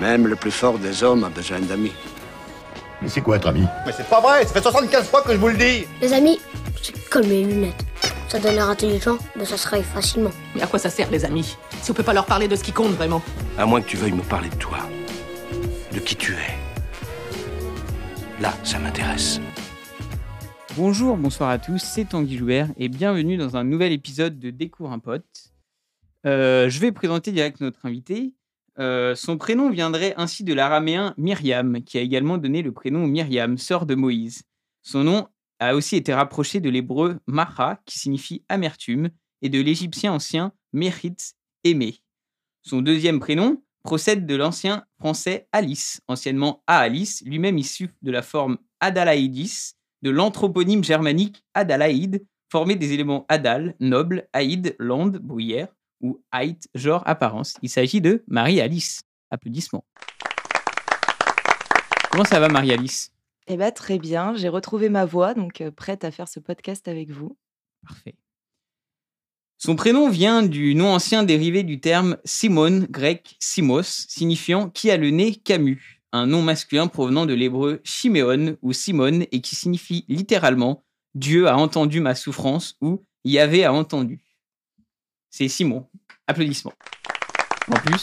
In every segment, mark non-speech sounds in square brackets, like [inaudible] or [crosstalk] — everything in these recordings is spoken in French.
Même le plus fort des hommes a besoin d'amis. Mais c'est quoi être ami? Mais c'est pas vrai, ça fait 75 fois que je vous le dis Les amis, c'est comme les lunettes. Ça donne l'air intelligent, mais ça se raye facilement. Mais à quoi ça sert, les amis? Si on peut pas leur parler de ce qui compte vraiment À moins que tu veuilles me parler de toi. De qui tu es. Là, ça m'intéresse. Bonjour, bonsoir à tous, c'est Tanguy Joubert et bienvenue dans un nouvel épisode de Découvre un pote. Euh, je vais présenter direct notre invité. Euh, son prénom viendrait ainsi de l'araméen Myriam, qui a également donné le prénom Myriam, sœur de Moïse. Son nom a aussi été rapproché de l'hébreu Macha, qui signifie amertume, et de l'égyptien ancien Mérit, aimé. Son deuxième prénom procède de l'ancien français Alice, anciennement Alice, lui-même issu de la forme Adalaïdis, de l'anthroponyme germanique Adalaïde, formé des éléments Adal, noble, Aïd, lande, bruyère, ou height, genre apparence. Il s'agit de Marie-Alice. Applaudissements. Comment ça va, Marie-Alice? Eh bien, très bien. J'ai retrouvé ma voix, donc euh, prête à faire ce podcast avec vous. Parfait. Son prénom vient du nom ancien dérivé du terme Simone, grec Simos, signifiant qui a le nez Camus, un nom masculin provenant de l'hébreu Chiméon ou Simone et qui signifie littéralement Dieu a entendu ma souffrance ou Yahvé a entendu. C'est Simon. Applaudissements. En plus,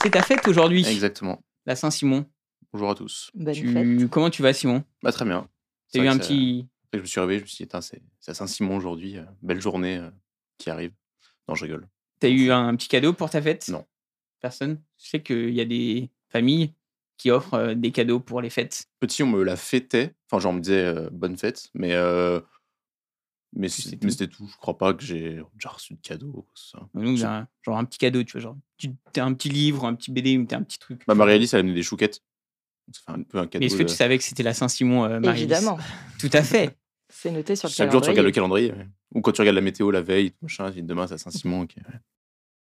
c'est ta fête aujourd'hui, Exactement. la Saint-Simon. Bonjour à tous. Bonne Tu- fête. Comment tu vas, Simon? Bah, très bien. T'as C'est eu vrai un petit. Je me suis réveillé, je me suis dit, c'est à Saint-Simon aujourd'hui. euh, belle journée euh, qui arrive. Non, je rigole. T'as eu un petit cadeau pour ta fête? Non. Personne? Je sais qu'il y a des familles qui offrent euh, des cadeaux pour les fêtes. Petit, on me la fêtait. Enfin, genre, on me disait euh, bonne fête. Mais, euh, mais c'était tout. Je crois pas que j'ai déjà reçu de cadeau. Ça. Un- genre un petit cadeau, tu vois, genre tu- t'as un petit livre, un petit BD ou t'as un petit truc. Bah, Marie-Alice, elle a amené des chouquettes. Donc, un peu un cadeau. Mais est-ce que de- tu savais que c'était la Saint-Simon, euh, Marie-Alice? Évidemment. [laughs] Tout à fait. C'est noté sur le Chaque jour, tu regardes le calendrier. calendrier. ouais. Ou quand tu regardes la météo la veille, machin, demain, c'est à Saint-Simon. ouais.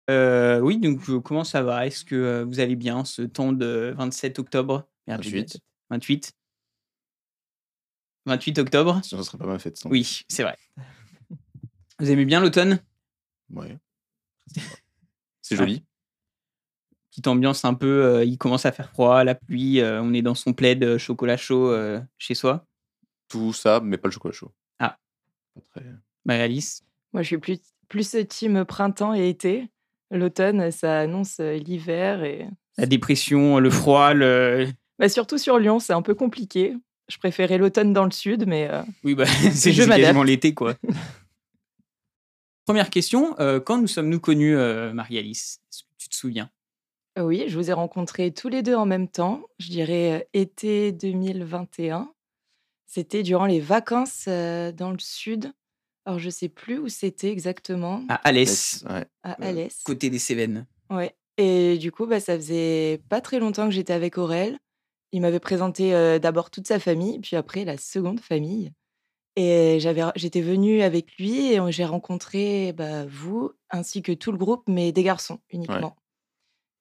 Euh, oui, donc euh, comment ça va? Est-ce que euh, vous allez bien ce temps de 27 octobre? Merde, j'ai dit la 28. tête. 28 28 octobre ça serait pas ma fête. sans. Oui, c'est vrai. Vous aimez bien l'automne? Ouais. C'est Ouais. joli. Petite ambiance un peu, euh, il commence à faire froid, la pluie, euh, on est dans son plaid euh, chocolat chaud euh, chez soi. Tout ça, mais pas le chocolat chaud. Ah. Pas très- Marie-Alice Moi, je suis plus, plus team printemps et été. L'automne, ça annonce euh, l'hiver. et La dépression, le froid, le... bah, Surtout sur Lyon, c'est un peu compliqué. Je préférais l'automne dans le sud, mais euh, Oui, bah, [laughs] c'est quasiment l'été, quoi. Première question, euh, quand nous sommes-nous connus, euh, Marie-Alice? Est-ce que tu te souviens? Oui, je vous ai rencontrés tous les deux en même temps. Je dirais euh, été 2021. C'était durant les vacances euh, dans le sud. Alors, je sais plus où c'était exactement. À Alès, Ouais. À euh, Alès. côté des Cévennes. Ouais. Et du coup, bah, ça faisait pas très longtemps que j'étais avec Aurel. Il m'avait présenté euh, d'abord toute sa famille, puis après la seconde famille. Et j'avais, j'étais venue avec lui et j'ai rencontré bah, vous ainsi que tout le groupe, mais des garçons uniquement.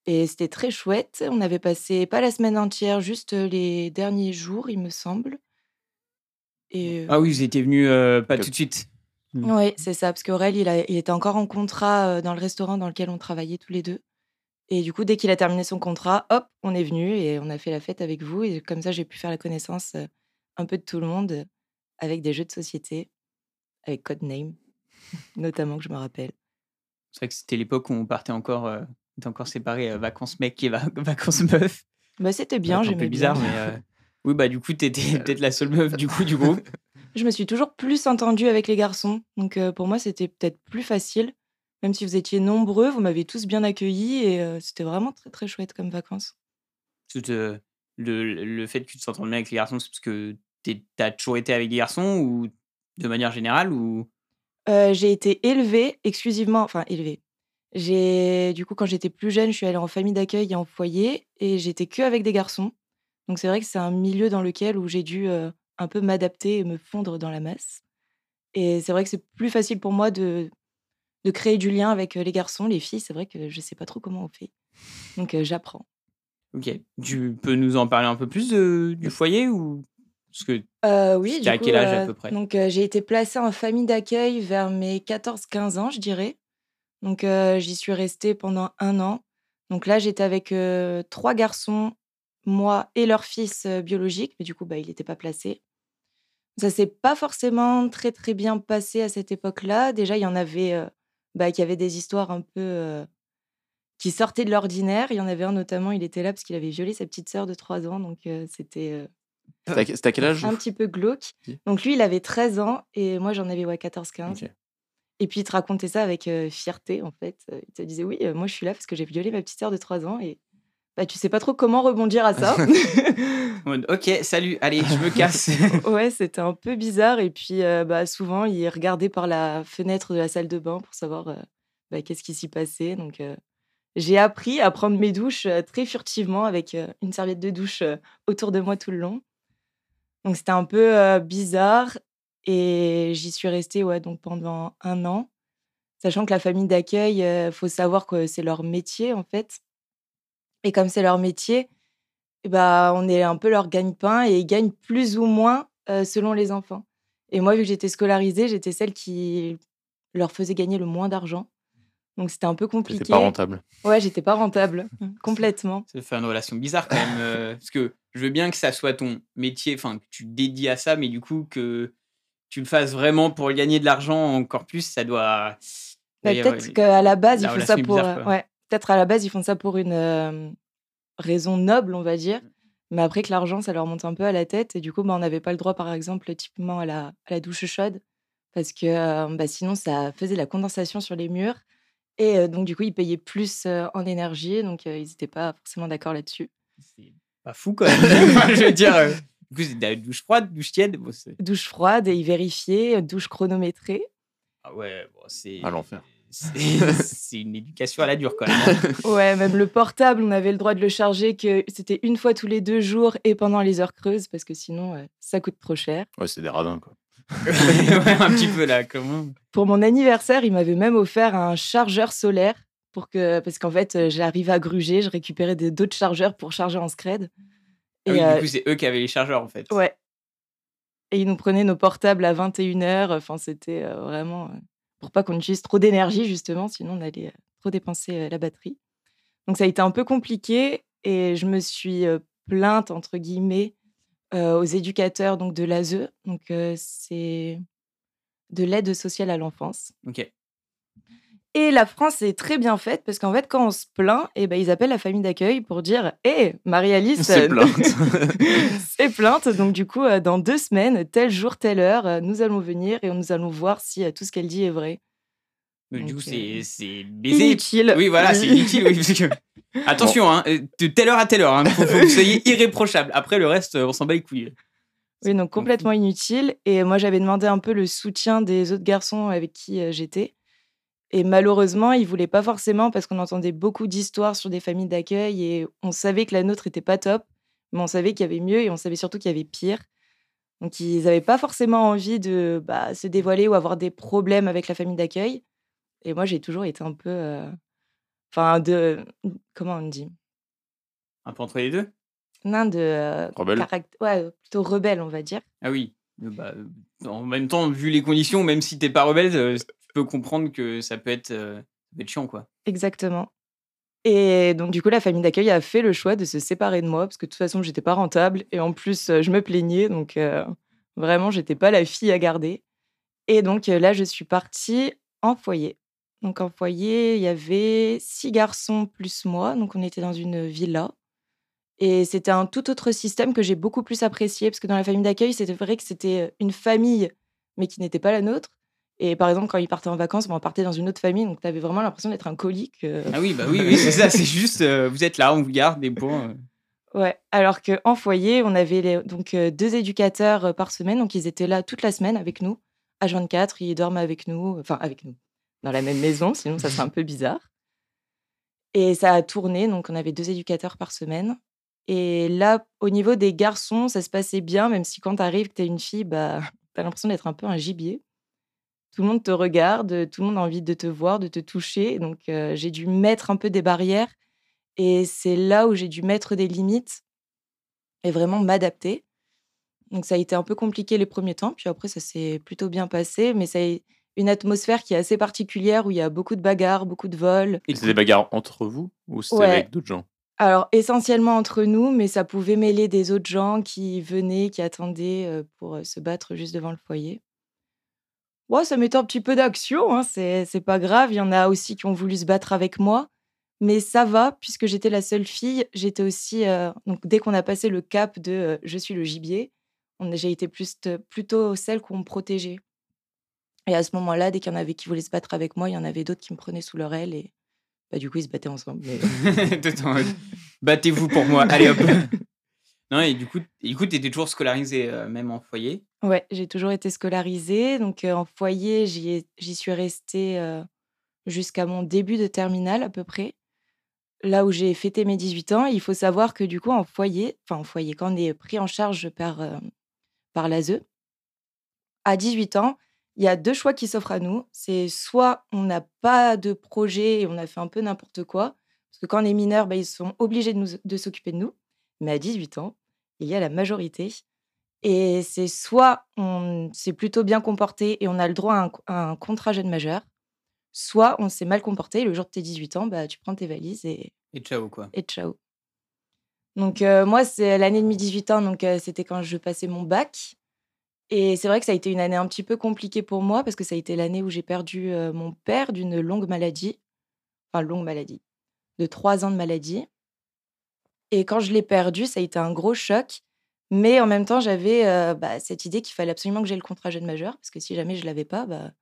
Et c'était très chouette. On avait passé pas la semaine entière, juste les derniers jours, il me semble. Et Ah oui, vous étiez venus euh, pas tout de suite. oui, c'est ça, parce qu'Aurel, il, a- il était encore en contrat dans le restaurant dans lequel on travaillait tous les deux. Et du coup, dès qu'il a terminé son contrat, hop, on est venu et on a fait la fête avec vous. Et comme ça, j'ai pu faire la connaissance euh, un peu de tout le monde avec des jeux de société, avec Codename, [laughs] notamment, que je me rappelle. C'est vrai que c'était l'époque où on partait encore, euh, on était encore séparés, euh, vacances mec et va- [laughs] vacances meuf. Bah, c'était bien, j'aimais peu bizarre, bien. mais euh, oui, bah du coup, t'étais [laughs] peut-être la seule meuf du coup du groupe. Je me suis toujours plus entendue avec les garçons. Donc euh, pour moi, c'était peut-être plus facile. Même si vous étiez nombreux, vous m'avez tous bien accueilli et euh, c'était vraiment très très chouette comme vacances. Tout, euh, le, le fait que tu te s'entendes bien avec les garçons, c'est parce que t'es- t'as toujours été avec des garçons ou de manière générale ou? Euh, j'ai été élevée exclusivement, enfin élevée. J'ai du coup quand j'étais plus jeune, je suis allée en famille d'accueil et en foyer et j'étais que avec des garçons. Donc c'est vrai que c'est un milieu dans lequel où j'ai dû un peu m'adapter et me fondre dans la masse. Et c'est vrai que c'est plus facile pour moi de de créer du lien avec euh, les garçons, les filles. C'est vrai que je sais pas trop comment on fait. Donc euh, j'apprends. Ok. Tu peux nous en parler un peu plus de- du foyer ou parce que Euh, oui, du à coup, quel âge, à peu près? Donc, euh, j'ai été placée en famille d'accueil vers mes 14-15 ans, je dirais. Donc, euh, j'y suis restée pendant un an. Donc là, j'étais avec trois garçons, moi et leur fils biologique, mais du coup, bah, il n'était pas placé. Ça s'est pas forcément très très bien passé à cette époque-là. Déjà, il y en avait bah, qui avaient des histoires un peu euh, qui sortaient de l'ordinaire. Il y en avait un notamment, il était là parce qu'il avait violé sa petite sœur de 3 ans, donc euh, c'était euh, C'était à, quel âge un petit peu glauque. Donc lui, il avait 13 ans et moi, j'en avais ouais, 14-15. Ok. Et puis, il te racontait ça avec fierté, en fait. Il te disait, oui, moi, je suis là parce que j'ai violé ma petite sœur de 3 ans et bah, tu sais pas trop comment rebondir à ça. [laughs] Ok, salut, allez, je me casse. [laughs] ouais, c'était un peu bizarre. Et puis, euh, bah, souvent, il regardait par la fenêtre de la salle de bain pour savoir euh, bah, qu'est-ce qui s'y passait. Donc, euh, j'ai appris à prendre mes douches très furtivement avec une serviette de douche autour de moi tout le long. Donc, c'était un peu bizarre. Et j'y suis restée ouais, donc pendant un an. Sachant que la famille d'accueil, il faut savoir que c'est leur métier, en fait. Et comme c'est leur métier, bah, on est un peu leur gagne-pain et ils gagnent plus ou moins euh, selon les enfants. Et moi, vu que j'étais scolarisée, j'étais celle qui leur faisait gagner le moins d'argent. Donc c'était un peu compliqué. C'était pas rentable. Ouais, j'étais pas rentable, [laughs] complètement. Ça fait une relation bizarre quand même. euh, parce que je veux bien que ça soit ton métier, enfin, que tu te dédies à ça, mais du coup, que tu le fasses vraiment pour gagner de l'argent encore plus, ça doit. Mais d'ailleurs, peut-être euh, qu'à la base, la font relation ça pour. bizarre, ouais, peut-être à la base, ils font ça pour une euh, raison noble, on va dire. Mais après que l'argent, ça leur monte un peu à la tête. Et du coup, bah, on n'avait pas le droit, par exemple, typiquement à la, à la douche chaude. Parce que euh, bah, sinon, ça faisait la condensation sur les murs. Et euh, donc, du coup, ils payaient plus euh, en énergie. Donc, euh, ils n'étaient pas forcément d'accord là-dessus. C'est pas fou quand même. [laughs] Je veux dire, euh, du coup, c'est douche froide, douche tiède. Bon, Douche froide, et ils vérifiaient, douche chronométrée. ah ouais, bon, c'est. À l'enfer. [laughs] C'est une éducation à la dure quand même. hein. [laughs] Ouais, même le portable, on avait le droit de le charger que c'était une fois tous les deux jours et pendant les heures creuses, parce que sinon, euh, ça coûte trop cher. Ouais, c'est des radins, quoi. [laughs] Ouais, un petit peu là, comment Pour mon anniversaire, il m'avait même offert un chargeur solaire pour que, parce qu'en fait, euh, j'arrivais à gruger, je récupérais des- d'autres chargeurs pour charger en scred. Et Ah oui, euh, Du coup, c'est eux qui avaient les chargeurs en fait. ouais. Et ils nous prenaient nos portables à 21h. Enfin, c'était euh, vraiment euh, pour pas qu'on utilise trop d'énergie, justement, sinon on allait euh, trop dépenser euh, la batterie. Donc, ça a été un peu compliqué et je me suis euh, plainte, entre guillemets, aux éducateurs donc, de l'ASE. Donc, c'est de l'aide sociale à l'enfance. Ok. Et la France est très bien faite parce qu'en fait, quand on se plaint, eh ben, ils appellent la famille d'accueil pour dire Hé, Marie-Alice, C'est euh, [laughs] plainte. c'est plainte. Donc, du coup, euh, dans deux semaines, tel jour, telle heure, euh, nous allons venir et nous allons voir si tout ce qu'elle dit est vrai. Mais du Donc, coup, c'est c'est baiser. Inutile. Oui, voilà, c'est [laughs] inutile. Oui, parce que... [laughs] Attention, hein, de telle heure à telle heure. Il faut, faut que vous soyez irréprochable. Après, le reste, on s'en bat les couilles. Oui, donc complètement inutile. Et moi, j'avais demandé un peu le soutien des autres garçons avec qui j'étais. Et malheureusement, ils voulaient pas forcément parce qu'on entendait beaucoup d'histoires sur des familles d'accueil et on savait que la nôtre était pas top, mais on savait qu'il y avait mieux et on savait surtout qu'il y avait pire. Donc, ils n'avaient pas forcément envie de bah, se dévoiler ou avoir des problèmes avec la famille d'accueil. Et moi, j'ai toujours été un peu. euh, Enfin, de. Comment on dit? Un peu entre les deux? Non, de. euh, Rebelle caract- Ouais, plutôt rebelle, on va dire. Ah oui. Bah, en même temps, vu les conditions, même si t'es pas rebelle, euh, peux comprendre que ça peut être, euh, ça chiant, quoi. Exactement. Et donc, du coup, la famille d'accueil a fait le choix de se séparer de moi parce que de toute façon, j'étais pas rentable et en plus, je me plaignais. Donc, vraiment, j'étais pas la fille à garder. Et donc, là, je suis partie en foyer. Donc, en foyer, il y avait six garçons plus moi. Donc, on était dans une villa. Et c'était un tout autre système que j'ai beaucoup plus apprécié parce que dans la famille d'accueil, c'était vrai que c'était une famille, mais qui n'était pas la nôtre. Et par exemple, quand ils partaient en vacances, ben, on partait dans une autre famille, donc tu avais vraiment l'impression d'être un colique. euh. Ah oui, bah oui, oui c'est ça. C'est juste, euh, vous êtes là, on vous garde des points. euh. Ouais. Alors qu'en foyer, on avait les- donc deux éducateurs par semaine, donc ils étaient là toute la semaine avec nous. H24, ils dorment avec nous, enfin avec nous, dans la même maison, sinon ça serait un peu bizarre. Et ça a tourné, donc on avait deux éducateurs par semaine. Et là, au niveau des garçons, ça se passait bien, même si quand t'arrives, que t'es une fille, bah, t'as l'impression d'être un peu un gibier. Tout le monde te regarde, tout le monde a envie de te voir, de te toucher. Donc euh, j'ai dû mettre un peu des barrières. Et c'est là où j'ai dû mettre des limites et vraiment m'adapter. Donc ça a été un peu compliqué les premiers temps, puis après ça s'est plutôt bien passé, mais ça a- une atmosphère qui est assez particulière où il y a beaucoup de bagarres, beaucoup de vols. Et C'était des bagarres entre vous ou c'était Ouais. avec d'autres gens? Alors, essentiellement entre nous, mais ça pouvait mêler des autres gens qui venaient, qui attendaient euh, pour euh, se battre juste devant le foyer. Ouais, ça mettait un petit peu d'action, hein, c'est pas grave. Il y en a aussi qui ont voulu se battre avec moi. Mais ça va, puisque j'étais la seule fille. J'étais aussi. euh, donc, dès qu'on a passé le cap de euh, je suis le gibier, j'ai été plus, plutôt celle qu'on me protégeait. Et à ce moment-là, dès qu'il y en avait qui voulaient se battre avec moi, il y en avait d'autres qui me prenaient sous leur aile. Et bah, du coup, ils se battaient ensemble. mais- [laughs] Battez-vous pour moi. Allez hop. [laughs] non, et du coup, coup, t'étais toujours scolarisé euh, même en foyer? Ouais, j'ai toujours été scolarisée. Donc, euh, en foyer, j'y suis restée euh, jusqu'à mon début de terminale, à peu près. Là où j'ai fêté mes 18 ans. Il faut savoir que, du coup, en foyer, en foyer, quand on est pris en charge par, par l'ASE, à 18 ans, il y a deux choix qui s'offrent à nous. C'est soit on n'a pas de projet et on a fait un peu n'importe quoi. Parce que quand on est mineur, bah, ils sont obligés de s'occuper de nous. Mais à 18 ans, il y a la majorité. Et c'est soit on s'est plutôt bien comporté et on a le droit à un, à un contrat jeune majeur, soit on s'est mal comporté et le jour de tes 18 ans, bah, tu prends tes valises et, Et ciao, quoi. et ciao. Donc euh, moi, c'est l'année de mes 18 ans, donc euh, c'était quand je passais mon bac. Et c'est vrai que ça a été une année un petit peu compliquée pour moi parce que ça a été l'année où j'ai perdu euh, mon père d'une longue maladie, enfin longue maladie, de trois ans de maladie. Et quand je l'ai perdu, ça a été un gros choc. Mais en même temps, j'avais euh, bah, cette idée qu'il fallait absolument que j'ai le contrat jeune majeur parce que si jamais je l'avais pas, bah,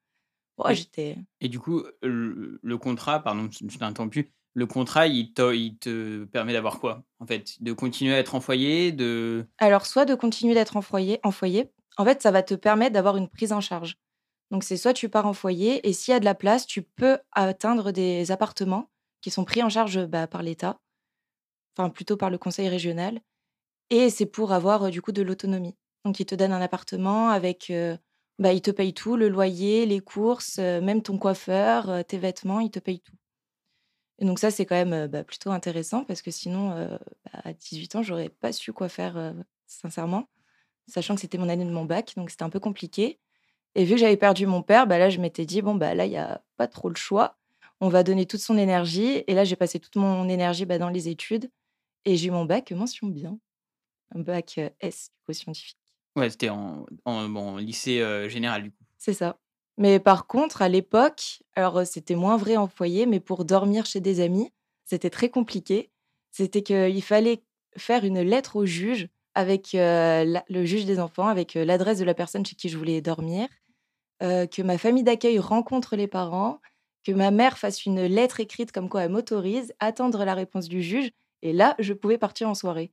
j'étais. Et du coup, le, le contrat, pardon, je t'ai interrompu. Le contrat, il te, il te permet d'avoir quoi En fait, de continuer à être en foyer, de. Alors, soit de continuer d'être en foyer, en foyer, en fait, ça va te permettre d'avoir une prise en charge. Donc, c'est soit tu pars en foyer et s'il y a de la place, tu peux atteindre des appartements qui sont pris en charge bah, par l'État, enfin plutôt par le conseil régional. Et c'est pour avoir euh, du coup de l'autonomie. Donc, ils te donnent un appartement avec. euh, bah, ils te payent tout, le loyer, les courses, euh, même ton coiffeur, tes vêtements, ils te payent tout. Et donc, ça, c'est quand même bah, plutôt intéressant parce que sinon, bah, à 18 ans, j'aurais pas su quoi faire, sincèrement, sachant que c'était mon année de mon bac, donc c'était un peu compliqué. Et vu que j'avais perdu mon père, bah, là, je m'étais dit, bon, bah, là, il n'y a pas trop le choix. On va donner toute son énergie. Et là, j'ai passé toute mon énergie bah, dans les études. Et j'ai eu mon bac mention bien. Un bac euh, S, du coup, scientifique. Ouais, c'était en, en, bon, lycée euh, général, du coup. C'est ça. Mais par contre, à l'époque, alors c'était moins vrai en foyer, mais pour dormir chez des amis, c'était très compliqué. C'était qu'il fallait faire une lettre au juge avec euh, la- le juge des enfants, avec euh, l'adresse de la personne chez qui je voulais dormir, euh, que ma famille d'accueil rencontre les parents, que ma mère fasse une lettre écrite comme quoi elle m'autorise, attendre la réponse du juge, et là, je pouvais partir en soirée.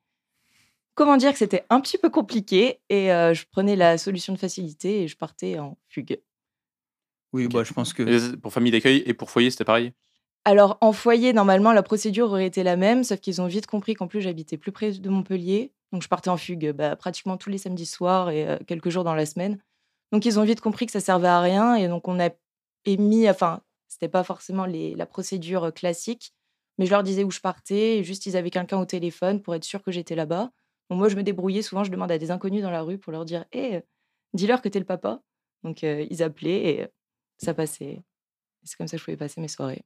Comment dire que c'était un petit peu compliqué, et euh, je prenais la solution de facilité et je partais en fugue. Oui, bah, je pense que. Et Pour famille d'accueil et pour foyer, c'était pareil? Alors, en foyer, normalement, la procédure aurait été la même, sauf qu'ils ont vite compris qu'en plus, j'habitais plus près de Montpellier. Donc, je partais en fugue bah, pratiquement tous les samedis soirs et euh, quelques jours dans la semaine. Donc, ils ont vite compris que ça servait à rien. Et donc, on a émis, enfin, c'était pas forcément les- la procédure euh, classique, mais je leur disais où je partais. Juste, ils avaient quelqu'un au téléphone pour être sûr que j'étais là-bas. Moi, je me débrouillais. Souvent, je demande à des inconnus dans la rue pour leur dire Hé, dis-leur que t'es le papa. Donc, euh, ils appelaient et ça passait. C'est comme ça que je pouvais passer mes soirées.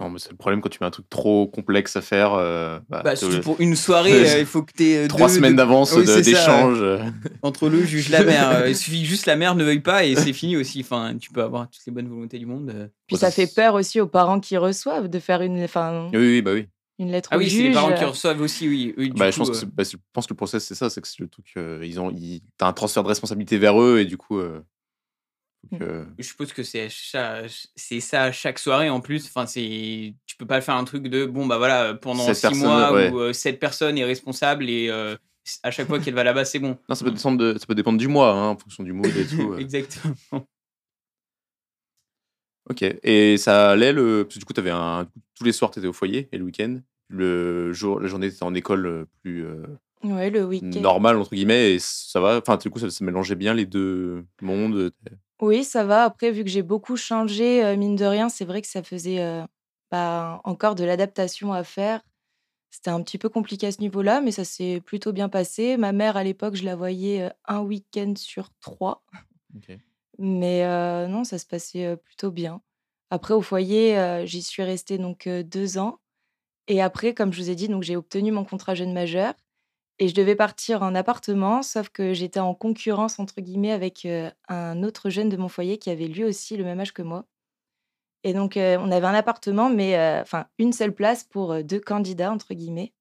Non, mais c'est le problème quand tu mets un truc trop complexe à faire. euh, bah, Bah, surtout pour une soirée, [laughs] euh, il faut que tu aies Trois semaines d'avance Oui, d'échange. [laughs] entre le juge, la mère. euh, il [laughs] suffit que juste la mère ne veuille pas et c'est fini aussi. Enfin, tu peux avoir toutes les bonnes volontés du monde. euh. Puis Ouais, ça ça, fait peur aussi aux parents qui reçoivent de faire une, enfin, Oui, oui, bah oui. une lettre Ah oui, c'est les parents qui reçoivent aussi, oui. Bah, je, coup, pense que euh, c'est- bah, je pense que le process, c'est ça c'est que c'est le truc. euh, ils ont, ils, t'as un transfert de responsabilité vers eux et du coup. Euh, faut que- Je suppose que c'est ça à chaque soirée en plus. Enfin, c'est tu peux pas faire un truc de bon bah voilà pendant Sept six mois ouais. où euh, cette personne est responsable et euh, à chaque fois qu'elle va là-bas c'est bon. Non, ça peut, descendre de- ça peut dépendre du mois, hein, en fonction du mood et tout. [laughs] euh. Exactement. Ok. Et ça allait le. Parce que du coup, avais un... tous les soirs, tu étais au foyer et le week-end. Le jour, la journée, tu étais en école euh, plus euh, Ouais, le week-end. normale, entre guillemets, et ça va. Enfin, du coup, ça, ça mélangeait bien les deux mondes. Oui, ça va. Après, vu que j'ai beaucoup changé, euh, mine de rien, c'est vrai que ça faisait euh, bah, encore de l'adaptation à faire. C'était un petit peu compliqué à ce niveau-là, mais ça s'est plutôt bien passé. Ma mère, à l'époque, je la voyais euh, un week-end sur trois. Mais non, ça se passait plutôt bien. Après, au foyer, j'y suis restée donc deux ans. Et après, comme je vous ai dit, donc j'ai obtenu mon contrat jeune majeur et je devais partir en appartement, sauf que j'étais en concurrence entre guillemets avec euh, un autre jeune de mon foyer qui avait lui aussi le même âge que moi. Et donc, euh, on avait un appartement, mais euh, enfin une seule place pour deux candidats entre guillemets.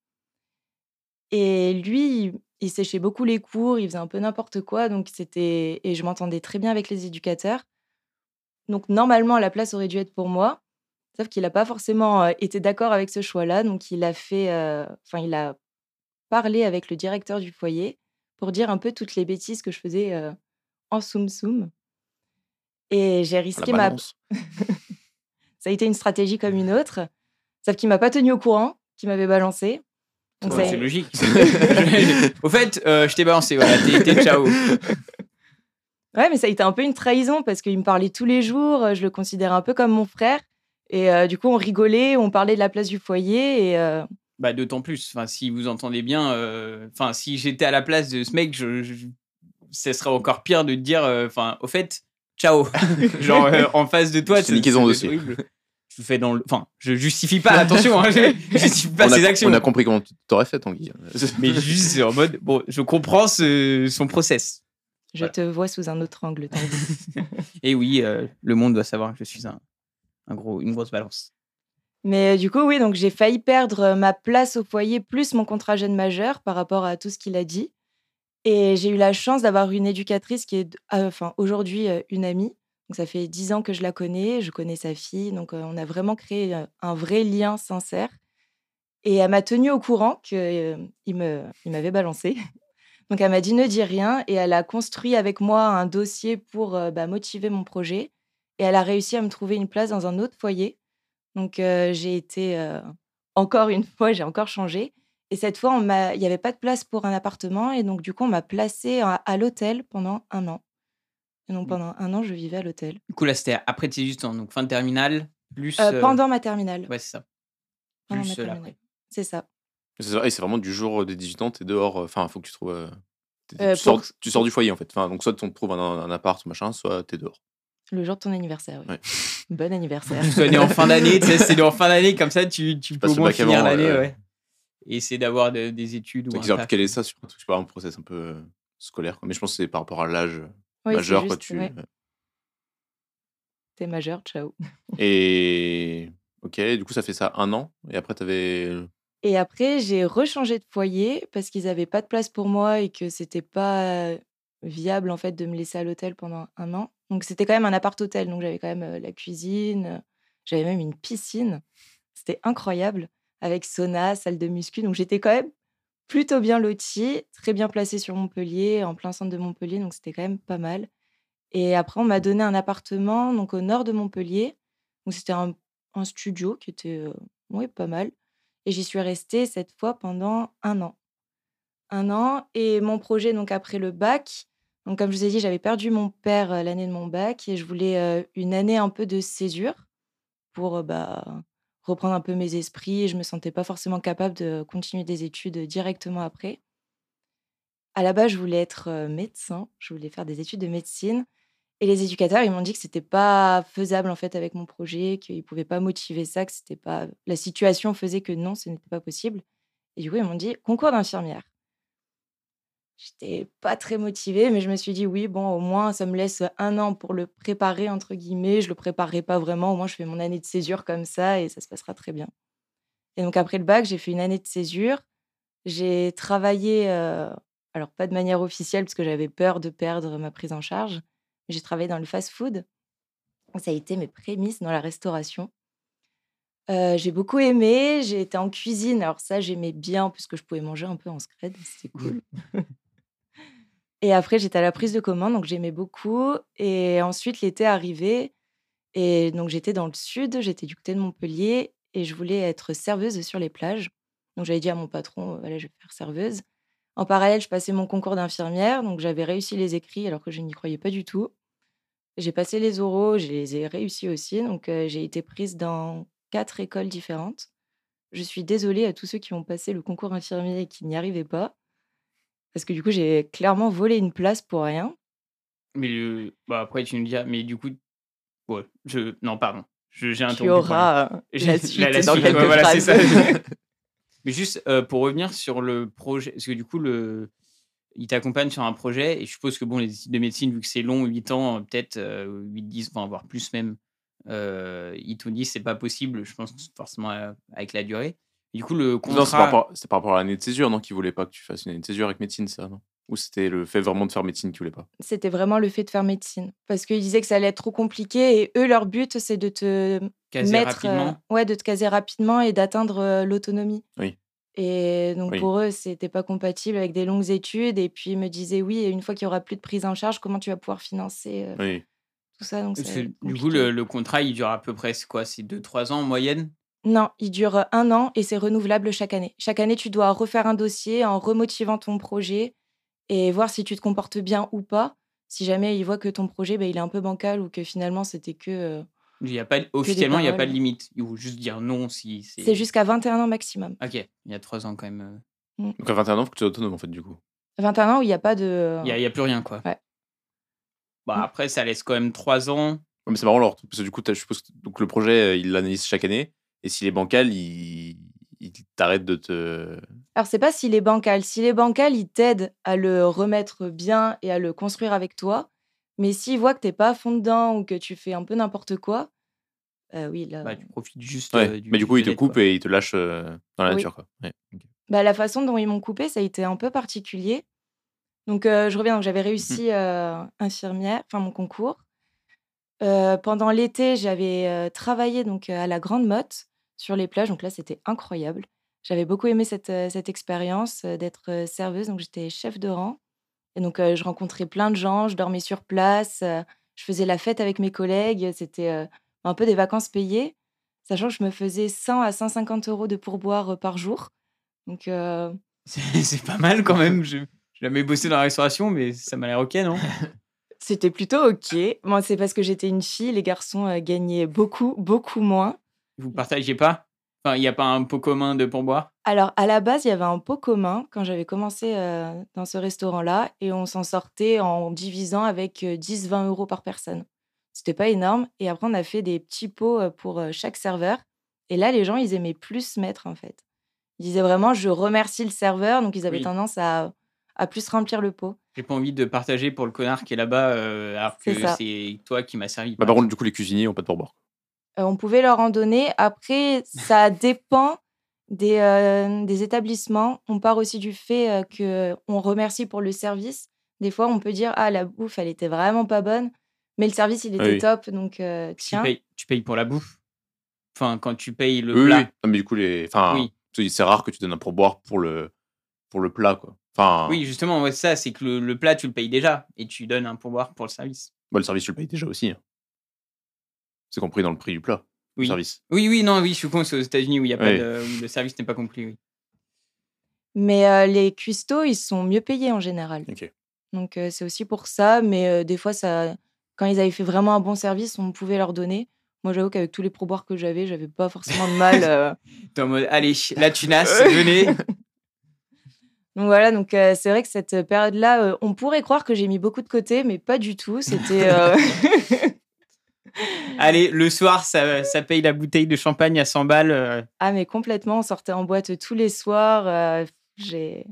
Et lui, il, séchait beaucoup les cours, il faisait un peu n'importe quoi, donc c'était et je m'entendais très bien avec les éducateurs. Donc normalement, la place aurait dû être pour moi, sauf qu'il n'a pas forcément été d'accord avec ce choix-là. Donc il a fait, enfin il a parlé avec le directeur du foyer pour dire un peu toutes les bêtises que je faisais euh, en soum soum. Et j'ai risqué ma, [laughs] ça a été une stratégie comme une autre, sauf qu'il m'a pas tenu au courant, qu'il m'avait balancé. Ouais, c'est logique. [laughs] Au fait, euh, je t'ai balancé, voilà, t'es ciao. Ouais, mais ça a été un peu une trahison parce qu'il me parlait tous les jours, je le considérais un peu comme mon frère. Et euh, du coup, on rigolait, on parlait de la place du foyer. Et euh, Bah, d'autant plus. Enfin, si vous entendez bien, euh, enfin, si j'étais à la place de ce mec, je, je- ce serait encore pire de te dire, euh, enfin, au fait, ciao. [laughs] Genre, euh, en face de toi, C'est niqué son c'est dossier. horrible. Je fais dans le. Enfin, je justifie pas, attention, hein, je je [laughs] justifie pas on, ses a, actions. on a compris comment tu t'aurais fait, Tanguy. [laughs] Mais juste c'est en mode, bon, je comprends ce- son process. je Voilà. te vois sous un autre angle. Tanguy. Et oui, euh, le monde doit savoir que je suis un, un gros, une grosse balance. Mais euh, du coup, oui, donc j'ai failli perdre euh, ma place au foyer plus mon contrat jeune majeur par rapport à tout ce qu'il a dit. Et j'ai eu la chance d'avoir une éducatrice qui est euh, enfin, aujourd'hui euh, une amie. Donc ça fait dix ans que je la connais, je connais sa fille. Donc on a vraiment créé un vrai lien sincère. Et elle m'a tenue au courant qu'il il m'avait balancé. [laughs] Donc elle m'a dit ne dis rien et elle a construit avec moi un dossier pour bah, motiver mon projet. Et elle a réussi à me trouver une place dans un autre foyer. Donc euh, j'ai été euh, encore une fois, j'ai encore changé. Et cette fois, on il n'y avait pas de place pour un appartement et donc du coup, on m'a placée à, à l'hôtel pendant un an. Et donc pendant un an, je vivais à l'hôtel. Du coup, là, c'était après tes 18 ans, donc fin de terminale, plus. Euh, euh, pendant ma terminale. Ouais, c'est ça. Pendant Plus ma terminale. l'après. C'est ça. Et c'est vraiment du jour des 18 ans, t'es dehors. Enfin, faut que tu trouves. tu, sors, pour- tu sors du foyer en fait. Enfin, donc soit tu trouves un, un appart, machin, soit t'es dehors. Le jour de ton anniversaire. oui. Ouais. [laughs] Bon anniversaire. Tu sois né en fin d'année, tu sais, c'est en fin d'année, comme ça, tu, tu peux passes au moins bac finir l'année, ouais. ouais. Et essayer d'avoir de- des études ou un taf. caler ça sur je sais pas, un process un peu euh, scolaire. quoi. Mais je pense que c'est par rapport à l'âge Oui, c'est majeur. Quoi, tu... ouais. T'es majeur, ciao. [laughs] Et ok, du coup ça fait ça un an. Et après t'avais. Et après, j'ai rechangé de foyer parce qu'ils n'avaient pas de place pour moi et que c'était pas viable en fait de me laisser à l'hôtel pendant un an. Donc c'était quand même un appart-hôtel, donc j'avais quand même la cuisine, j'avais même une piscine. C'était incroyable avec sauna, salle de muscu. Donc j'étais quand même plutôt bien lotie, très bien placée sur Montpellier, en plein centre de Montpellier, donc c'était quand même pas mal. Et après, on m'a donné un appartement donc au nord de Montpellier. Donc c'était un, studio qui était euh, pas mal. Et j'y suis restée cette fois pendant un an. Un an. Et mon projet, donc après le bac, donc comme je vous ai dit, j'avais perdu mon père euh, l'année de mon bac et je voulais euh, une année un peu de césure pour euh, bah, reprendre un peu mes esprits. Et je me sentais pas forcément capable de continuer des études directement après. À la base, je voulais être médecin. Je voulais faire des études de médecine. Et les éducateurs, ils m'ont dit que c'était pas faisable en fait avec mon projet, qu'ils pouvaient pas motiver ça, que c'était pas la situation faisait que non, ce n'était pas possible. Et du coup, ils m'ont dit concours d'infirmière. J'étais pas très motivée, mais je me suis dit oui, bon, au moins ça me laisse un an pour le préparer entre guillemets. Je le préparerai pas vraiment, au moins je fais mon année de césure comme ça et ça se passera très bien. Et donc après le bac, j'ai fait une année de césure. J'ai travaillé, euh, alors pas de manière officielle parce que j'avais peur de perdre ma prise en charge. J'ai travaillé dans le fast-food. Ça a été mes prémices dans la restauration. Euh, j'ai beaucoup aimé. J'ai été en cuisine. Alors ça, j'aimais bien puisque je pouvais manger un peu en scred. C'était cool. [laughs] et après, j'étais à la prise de commande, donc j'aimais beaucoup. Et ensuite, l'été arrivé. Et donc, j'étais dans le sud. J'étais du côté de Montpellier. Et je voulais être serveuse sur les plages. Donc, j'avais dit à mon patron, voilà, je vais faire serveuse. En parallèle, je passais mon concours d'infirmière. Donc, j'avais réussi les écrits alors que je n'y croyais pas du tout. J'ai passé les oraux, je les ai réussis aussi. Donc, euh, j'ai été prise dans quatre écoles différentes. Je suis désolée à tous ceux qui ont passé le concours infirmier et qui n'y arrivaient pas. Parce que du coup, j'ai clairement volé une place pour rien. Mais le... bah, après, tu nous dis, mais du coup, ouais, je... non, pardon. J'ai Tu interrompu. auras J'ai- la [laughs] la- suite la dans suite, quelques ouais, voilà, c'est phrases. ça. [laughs] [laughs] Mais juste euh, pour revenir sur le projet, parce que du coup, le... il t'accompagne sur un projet, et je suppose que bon, les études de médecine, vu que c'est long, 8 ans, euh, peut-être euh, 8, 10, enfin, voire plus même, euh, ils te disent c'est pas possible, je pense forcément euh, avec la durée. Du coup, le Non, c'est contrat. par, rapport- c'est par rapport à l'année de césure, non Qui voulait pas que tu fasses une année de césure avec médecine, ça, non? Ou c'était le fait vraiment de faire médecine qui voulait pas? C'était vraiment le fait de faire médecine. Parce qu'ils disaient que ça allait être trop compliqué et eux, leur but, c'est de te Caser mettre, euh, rapidement. ouais, de te caser rapidement et d'atteindre euh, l'autonomie. Oui. Et donc Oui. pour eux, c'était pas compatible avec des longues études. Et puis ils me disaient oui, et une fois qu'il y aura plus de prise en charge, comment tu vas pouvoir financer euh, Oui. tout ça? Donc du coup, le, le contrat, il dure à peu près c'est quoi? C'est 2-3 ans en moyenne? Non, il dure un an et c'est renouvelable chaque année. Chaque année, tu dois refaire un dossier en remotivant ton projet et voir si tu te comportes bien ou pas. Si jamais ils voient que ton projet, ben, il est un peu bancal ou que finalement c'était que. euh, il y a pas, Officiellement, il n'y a pas de limite. Il faut juste dire non si c'est. C'est jusqu'à 21 ans maximum. Ok, il y a 3 ans quand même. euh. Donc à 21 ans, faut que tu sois autonome, en fait, du coup. 21 ans où il n'y a pas de. Il n'y a, il y a plus rien, quoi. Ouais. Bah, Mm. après, ça laisse quand même 3 ans. Ouais, mais c'est marrant, alors, parce que du coup, je suppose que donc, le projet, euh, il l'analyse chaque année, et s'il est bancal, il, il t'arrête de te. Alors, c'est pas s'il est bancal. S'il est bancal, il t'aide à le remettre bien et à le construire avec toi. Mais s'il voit que t'es pas à fond dedans ou que tu fais un peu n'importe quoi, euh, oui, là. Bah, tu profites juste. Ouais, euh, du, mais du coup, il te coupe quoi. et il te lâche euh, dans la Oui. nature, quoi. Ouais, ok. Bah, la façon dont ils m'ont coupé, ça a été un peu particulier. Donc, euh, je reviens. Donc, j'avais réussi euh, infirmière, enfin mon concours. Euh, pendant l'été, j'avais euh, travaillé donc à la Grande Motte sur les plages. Donc là, c'était incroyable. J'avais beaucoup aimé cette, euh, cette expérience euh, d'être euh, serveuse. Donc, j'étais chef de rang. Et donc, je rencontrais plein de gens. Je dormais sur place. je faisais la fête avec mes collègues. C'était un peu des vacances payées, sachant que je me faisais 100 à 150 euros de pourboire par jour. Donc, euh, [laughs] C'est pas mal quand même. Je n'ai jamais bossé dans la restauration, mais ça m'a l'air ok, non? C'était plutôt OK. Moi, c'est parce que j'étais une fille. Les garçons gagnaient beaucoup, beaucoup moins. Vous partagez pas? Enfin, il n'y a pas un pot commun de pourboire Alors, à la base, il y avait un pot commun quand j'avais commencé euh, dans ce restaurant-là et on s'en sortait en divisant avec 10-20 euros par personne. C'était pas énorme. Et après, on a fait des petits pots euh, pour euh, chaque serveur. Et là, les gens, ils aimaient plus se mettre, en fait. Ils disaient vraiment, je remercie le serveur. Donc, ils avaient Oui. tendance à, à plus remplir le pot. J'ai pas envie de partager pour le connard qui est là-bas, euh, alors que C'est ça. c'est toi qui m'as servi. Bah, par contre, du coup, les cuisiniers ont pas de pourboire. Euh, on pouvait leur en donner. Après, ça dépend des, euh, des établissements. On part aussi du fait euh, que on remercie pour le service. Des fois, on peut dire ah la bouffe, elle était vraiment pas bonne, mais le service il était Oui. top, donc euh, tu, tiens. payes, tu payes pour la bouffe? Enfin, quand tu payes le oui, plat. oui. Non, mais du coup, les... enfin, Oui. parce que c'est rare que tu donnes un pourboire pour le, pour le plat, quoi. Enfin, Oui, justement, ouais, ça, c'est que le, le plat, tu le payes déjà et tu donnes un pourboire pour le service. bah, le service, tu le payes déjà aussi. hein. C'est compris dans le prix du plat, le Oui. service. Oui, oui, non, oui, je suis con, c'est aux États-Unis où, il y a pas Oui. de, où le service n'est pas compris. Oui. Mais euh, les cuistots, ils sont mieux payés en général. Donc euh, c'est aussi pour ça. Mais euh, des fois, ça, quand ils avaient fait vraiment un bon service, on pouvait leur donner. Moi, j'avoue qu'avec tous les pourboires que j'avais, j'avais pas forcément de mal. euh, [laughs] T'es en mode, allez, la tunasse, [laughs] venez. Donc voilà, donc euh, c'est vrai que cette période-là, euh, on pourrait croire que j'ai mis beaucoup de côté, mais pas du tout. C'était. [laughs] allez, le soir, ça, ça paye la bouteille de champagne à 100 balles. euh, ah, mais complètement, on sortait en boîte tous les soirs. euh, j'ai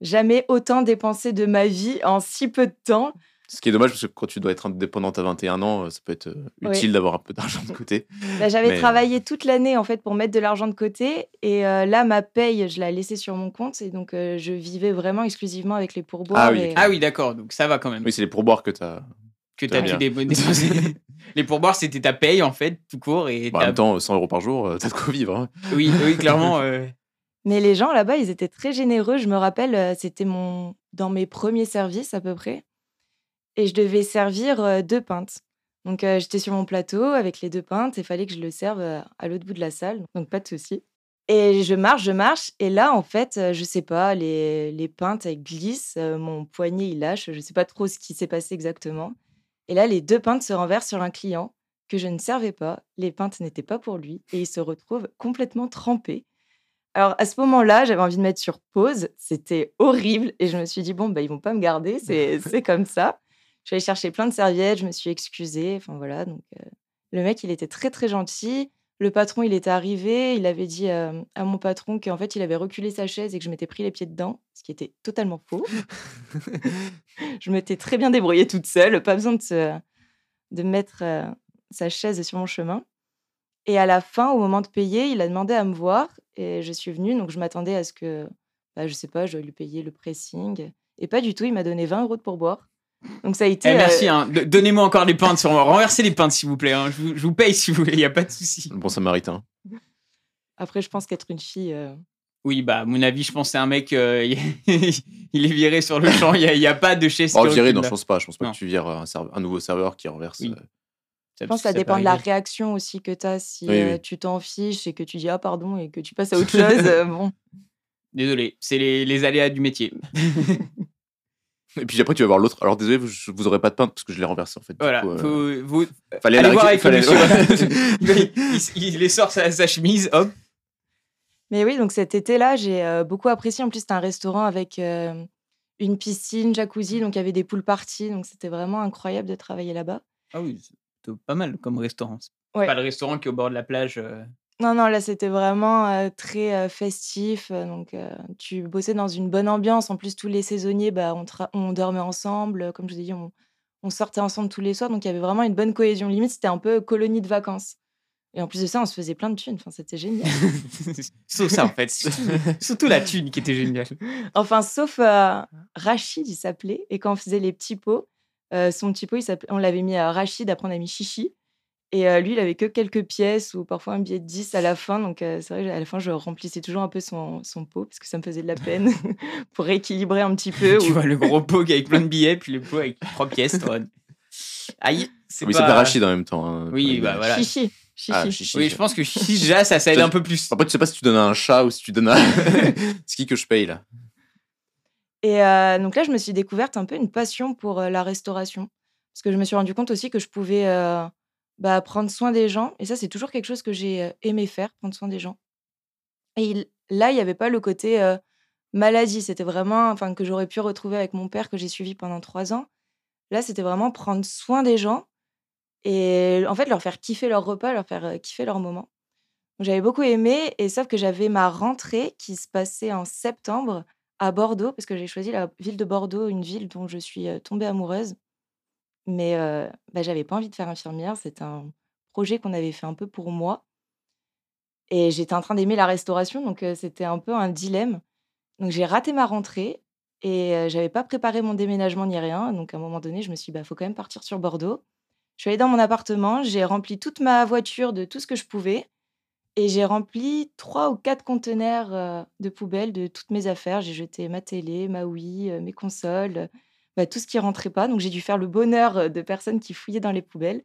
jamais autant dépensé de ma vie en si peu de temps. Ce qui est dommage, parce que quand tu dois être indépendante à 21 ans, euh, ça peut être Oui. utile d'avoir un peu d'argent de côté. [laughs] Bah, J'avais Mais, travaillé toute l'année en fait pour mettre de l'argent de côté et euh, là ma paye je la laissée sur mon compte et donc euh, je vivais vraiment exclusivement avec les pourboires. Ah oui, et- Ah oui, d'accord, donc ça va quand même. Oui, c'est les pourboires que tu as. Que t'as pu bien. dé- dépenser. [laughs] Les pourboires, c'était ta paye, en fait, tout court. Et en t'as- même temps, 100 euros par jour, euh, t'as de quoi vivre. hein. Oui, oui, clairement. [laughs] euh, Mais les gens là-bas ils étaient très généreux. Je me rappelle euh, c'était mon dans mes premiers services à peu près et je devais servir euh, deux pintes. Donc euh, j'étais sur mon plateau avec les deux pintes et il fallait que je le serve euh, à l'autre bout de la salle donc pas de souci. Et je marche, je marche, et là, en fait, euh, je sais pas, les, les pintes, elles glissent, euh, mon poignet, il lâche, je sais pas trop ce qui s'est passé exactement. Et là, les deux pintes se renversent sur un client que je ne servais pas, les pintes n'étaient pas pour lui, et il se retrouve complètement trempé. Alors, à ce moment-là, j'avais envie de mettre sur pause, c'était horrible, et je me suis dit, bon, bah, ils vont pas me garder, [laughs] c'est comme ça. Je suis allée chercher plein de serviettes, je me suis excusée. Enfin voilà, donc euh, le mec, il était très très gentil. Le patron, il était arrivé, il avait dit euh, à mon patron qu'en fait, il avait reculé sa chaise et que je m'étais pris les pieds dedans, ce qui était totalement faux. [laughs] je m'étais très bien débrouillée toute seule, pas besoin de, se- de mettre euh, sa chaise sur mon chemin. Et à la fin, au moment de payer, il a demandé à me voir et je suis venue, donc je m'attendais à ce que, bah, je sais pas, je lui payer le pressing. Et pas du tout, il m'a donné 20 euros de pourboire. Donc ça a été. Eh, merci, euh, hein. Donnez-moi encore des pintes sur. Renversez les pintes, s'il vous plaît. hein. Je, vous, je vous paye si vous voulez, il n'y a pas de souci. Bon samaritain. Après, je pense qu'être une fille. euh, Oui, bah, à mon avis, je pense que c'est un mec, euh, [laughs] il est viré sur le champ, il n'y a, il y a pas de chaise. Oh, recule, non, je pense pas. Je pense pas Non. que tu vires un, serve- un nouveau serveur qui renverse. Oui. euh, Je pense que ça dépend de la réaction aussi que tu as. Si Oui, euh, oui. tu t'en fiches et que tu dis ah pardon et que tu passes à autre chose, [laughs] euh, bon. Désolé, c'est les, les aléas du métier. [laughs] Et puis après, tu vas voir l'autre. Alors désolé, vous, je- vous aurez pas de pain parce que je l'ai renversé en fait. Voilà, coup, euh, faut- vous- fallait allez la voir avec le fallait- [laughs] [laughs] il, il- il les sort sa, sa chemise, hop. Mais oui, donc cet été-là, j'ai euh, beaucoup apprécié. En plus, c'était un restaurant avec euh, une piscine, jacuzzi, donc il y avait des pool parties. Donc c'était vraiment incroyable de travailler là-bas. Ah oui, c'est pas mal comme restaurant. Ouais. Pas le restaurant qui est au bord de la plage. Non, non, là, c'était vraiment euh, très euh, festif. euh, Donc, euh, tu bossais dans une bonne ambiance. En plus, tous les saisonniers, bah, on, tra- on dormait ensemble. euh, Comme je vous ai dit, on, on sortait ensemble tous les soirs. Donc, il y avait vraiment une bonne cohésion. Limite, c'était un peu colonie de vacances. Et en plus de ça, on se faisait plein de thunes. Enfin, c'était génial. [laughs] Sauf ça, en fait. [laughs] Surtout, [laughs] surtout la thune qui était géniale. Enfin, sauf euh, Rachid, il s'appelait. Et quand on faisait les petits pots, euh, son petit pot, il s'appelait- on l'avait mis à Rachid. Après, on a mis Chichi. Et euh, lui, il avait que quelques pièces ou parfois un billet de 10 à la fin. Donc, euh, c'est vrai, à la fin, je remplissais toujours un peu son, son pot parce que ça me faisait de la [laughs] peine [laughs] pour rééquilibrer un petit peu. tu ou- vois le gros pot avec plein de billets, puis le pot avec trois pièces. toi. Aïe, c'est Oui, pas... Rachid en même temps. hein, Oui, bah voilà. Chichi. Chichi. Ah, chichi. Oui, je pense que si, déjà, ça, ça aide un peu plus. Après, tu sais pas si tu donnes à un chat ou si tu donnes à. C'est qui que je paye là Et euh, donc là, je me suis découverte un peu une passion pour euh, la restauration. Parce que je me suis rendu compte aussi que je pouvais euh, bah, prendre soin des gens. Et ça, c'est toujours quelque chose que j'ai aimé faire, prendre soin des gens. Et là, il n'y avait pas le côté maladie. C'était vraiment, enfin, que j'aurais pu retrouver avec mon père que j'ai suivi pendant trois ans. Là, c'était vraiment prendre soin des gens et en fait leur faire kiffer leur repas, leur faire kiffer leur moment. J'avais beaucoup aimé et sauf que j'avais ma rentrée qui se passait en septembre à Bordeaux parce que j'ai choisi la ville de Bordeaux, une ville dont je suis tombée amoureuse. Mais euh, bah, j'avais pas envie de faire infirmière. C'était un projet qu'on avait fait un peu pour moi. Et j'étais en train d'aimer la restauration, donc c'était un peu un dilemme. Donc j'ai raté ma rentrée et euh, j'avais pas préparé mon déménagement ni rien. Donc à un moment donné, je me suis dit, bah, faut quand même partir sur Bordeaux. Je suis allée dans mon appartement, j'ai rempli toute ma voiture de tout ce que je pouvais. Et j'ai rempli trois ou quatre conteneurs de poubelles de toutes mes affaires. J'ai jeté ma télé, ma Wii, mes consoles, bah, tout ce qui rentrait pas. Donc j'ai dû faire le bonheur euh, de personnes qui fouillaient dans les poubelles.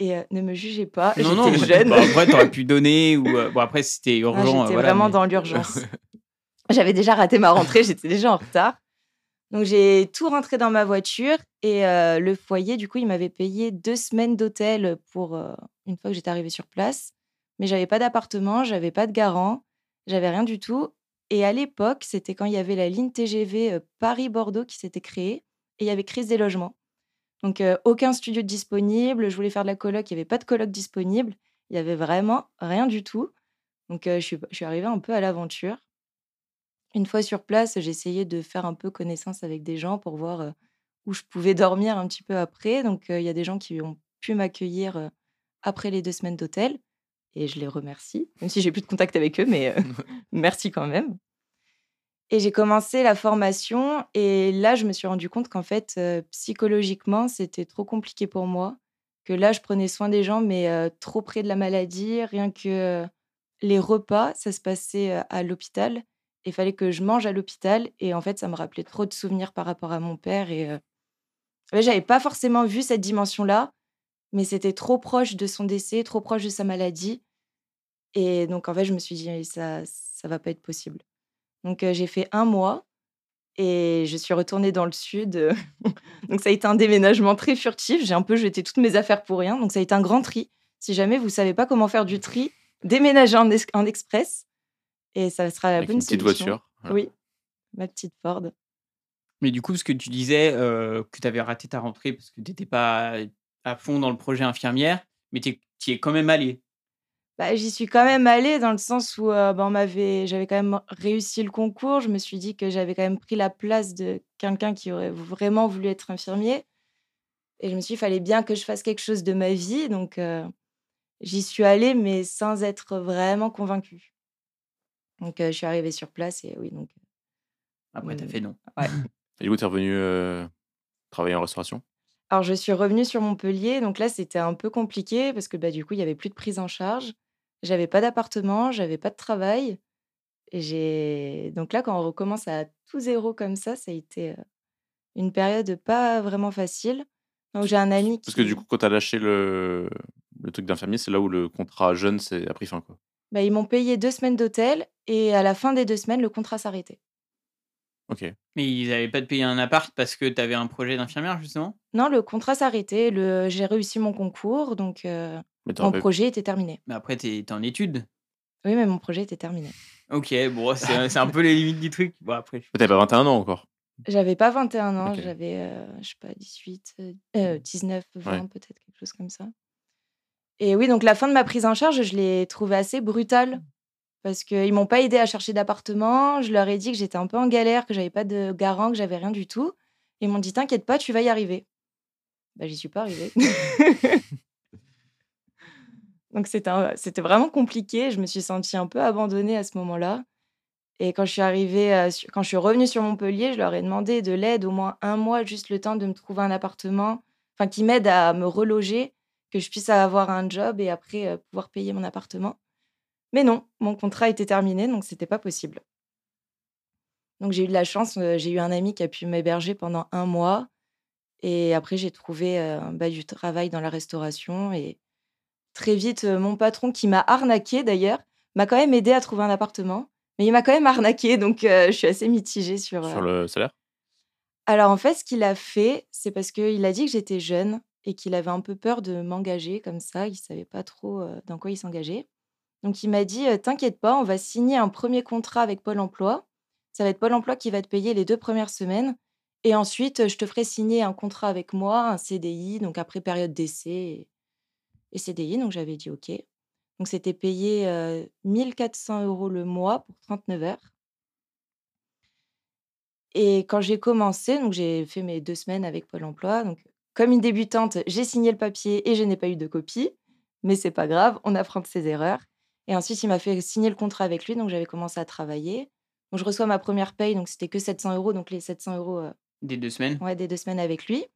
Et euh, ne me jugez pas, Non, non, j'étais jeune. bah, après, t'aurais pu donner, ou euh, bon, après, c'était [laughs] urgent. j'étais euh, voilà, vraiment mais- dans l'urgence. [laughs] J'avais déjà raté ma rentrée, j'étais déjà en retard. Donc j'ai tout rentré dans ma voiture et euh, le foyer, du coup, il m'avait payé deux semaines d'hôtel pour une fois que j'étais arrivée sur place. Mais j'avais pas d'appartement, j'avais pas de garant, j'avais rien du tout. Et à l'époque, c'était quand il y avait la ligne TGV euh, Paris-Bordeaux qui s'était créée et il y avait crise des logements. Donc euh, aucun studio disponible, je voulais faire de la coloc, il n'y avait pas de coloc disponible, il y avait vraiment rien du tout. Donc euh, je, suis, arrivée un peu à l'aventure. Une fois sur place, j'essayais de faire un peu connaissance avec des gens pour voir où je pouvais dormir un petit peu après. Donc il y a des gens qui ont pu m'accueillir après les deux semaines d'hôtel et je les remercie, même si j'ai plus de contact avec eux, mais euh, [laughs] [laughs] merci quand même. Et j'ai commencé la formation et là, je me suis rendu compte qu'en fait, euh, psychologiquement, c'était trop compliqué pour moi, que là, je prenais soin des gens, mais euh, trop près de la maladie, rien que les repas, ça se passait à l'hôpital. Il fallait que je mange à l'hôpital et en fait, ça me rappelait trop de souvenirs par rapport à mon père et j'avais pas forcément vu cette dimension-là, mais c'était trop proche de son décès, trop proche de sa maladie. Et donc, en fait, je me suis dit, ça, ça va pas être possible. Donc, euh, j'ai fait un mois et je suis retournée dans le sud. [laughs] donc, ça a été un déménagement très furtif. J'ai un peu jeté toutes mes affaires pour rien. Donc, ça a été un grand tri. Si jamais vous savez pas comment faire du tri, déménagez en, es- en express et ça sera la Avec bonne une petite solution. voiture. voilà. Oui, ma petite Ford. Mais du coup, parce que tu disais euh, que tu avais raté ta rentrée parce que tu n'étais pas à fond dans le projet infirmière, mais tu y es quand même allé. Bah, j'y suis quand même allée dans le sens où euh, bah, on m'avait, j'avais quand même réussi le concours. Je me suis dit que j'avais quand même pris la place de quelqu'un qui aurait vraiment voulu être infirmier. Et je me suis dit, il fallait bien que je fasse quelque chose de ma vie. Donc, euh, j'y suis allée, mais sans être vraiment convaincue. Donc, euh, je suis arrivée sur place et oui, donc. Après, tu as Mmh. fait non. Ouais. [laughs] Et du coup, tu es revenu euh, travailler en restauration? Alors, je suis revenue sur Montpellier. Donc là, c'était un peu compliqué parce que bah, du coup, il n'y avait plus de prise en charge. J'avais pas d'appartement, j'avais pas de travail. Et j'ai donc là, quand on recommence à tout zéro comme ça, ça a été une période pas vraiment facile. Donc j'ai un ami qui... Parce que du coup, quand tu as lâché le, le truc d'infirmier, c'est là où le contrat jeune s'est- a pris fin. Quoi. bah, ils m'ont payé deux semaines d'hôtel et à la fin des deux semaines, le contrat s'arrêtait. Ok. Mais ils n'avaient pas de payer un appart parce que tu avais un projet d'infirmière, justement? Non, le contrat s'arrêtait. Le... J'ai réussi mon concours, donc euh, Mais mon projet était terminé. Mais après, tu es en études. Oui, mais mon projet était terminé. Ok, bon, c'est c'est un [laughs] peu les limites du truc. Bon, après, je- T'avais pas 21 ans encore. J'avais pas 21 ans, j'avais, euh, je sais pas, 18, euh, euh, 19, 20 Ouais. peut-être, quelque chose comme ça. Et oui, donc la fin de ma prise en charge, je l'ai trouvée assez brutale parce qu'ils m'ont pas aidé à chercher d'appartement. Je leur ai dit que j'étais un peu en galère, que j'avais pas de garant, que j'avais rien du tout. Ils m'ont dit T'inquiète pas, tu vas y arriver. Bah, j'y suis pas arrivée. [laughs] [laughs] donc c'était vraiment compliqué. Je me suis sentie un peu abandonnée à ce moment-là. Et quand je suis arrivée, euh, quand je suis revenue sur Montpellier, je leur ai demandé de l'aide au moins un mois, juste le temps de me trouver un appartement, enfin qui m'aide à me reloger, que je puisse avoir un job et après euh, pouvoir payer mon appartement. Mais non, mon contrat était terminé, donc c'était pas possible. Donc j'ai eu de la chance, euh, j'ai eu un ami qui a pu m'héberger pendant un mois. Et après, j'ai trouvé bah, du travail dans la restauration. Et très vite, euh, mon patron, qui m'a arnaqué d'ailleurs, m'a quand même aidé à trouver un appartement. Mais il m'a quand même arnaqué, donc euh, je suis assez mitigée sur. Sur euh, le salaire? Alors en fait, ce qu'il a fait, c'est parce qu'il a dit que j'étais jeune et qu'il avait un peu peur de m'engager comme ça. Il savait pas trop dans quoi il s'engageait. Donc il m'a dit, t'inquiète pas, on va signer un premier contrat avec Pôle Emploi. Ça va être Pôle Emploi qui va te payer les deux premières semaines. Et ensuite, je te ferai signer un contrat avec moi, un CDI, donc après période d'essai et, CDI. Donc j'avais dit OK. Donc c'était payé euh, 1400 euros le mois pour 39 heures. Et quand j'ai commencé, donc j'ai fait mes deux semaines avec Pôle Emploi. Donc, comme une débutante, j'ai signé le papier et je n'ai pas eu de copie. Mais c'est pas grave, on apprend de ses erreurs. Et ensuite, il m'a fait signer le contrat avec lui, donc j'avais commencé à travailler. Donc, je reçois ma première paye, donc c'était que 700 euros, donc les 700 euros euh, des deux semaines? ouais, des deux semaines avec lui.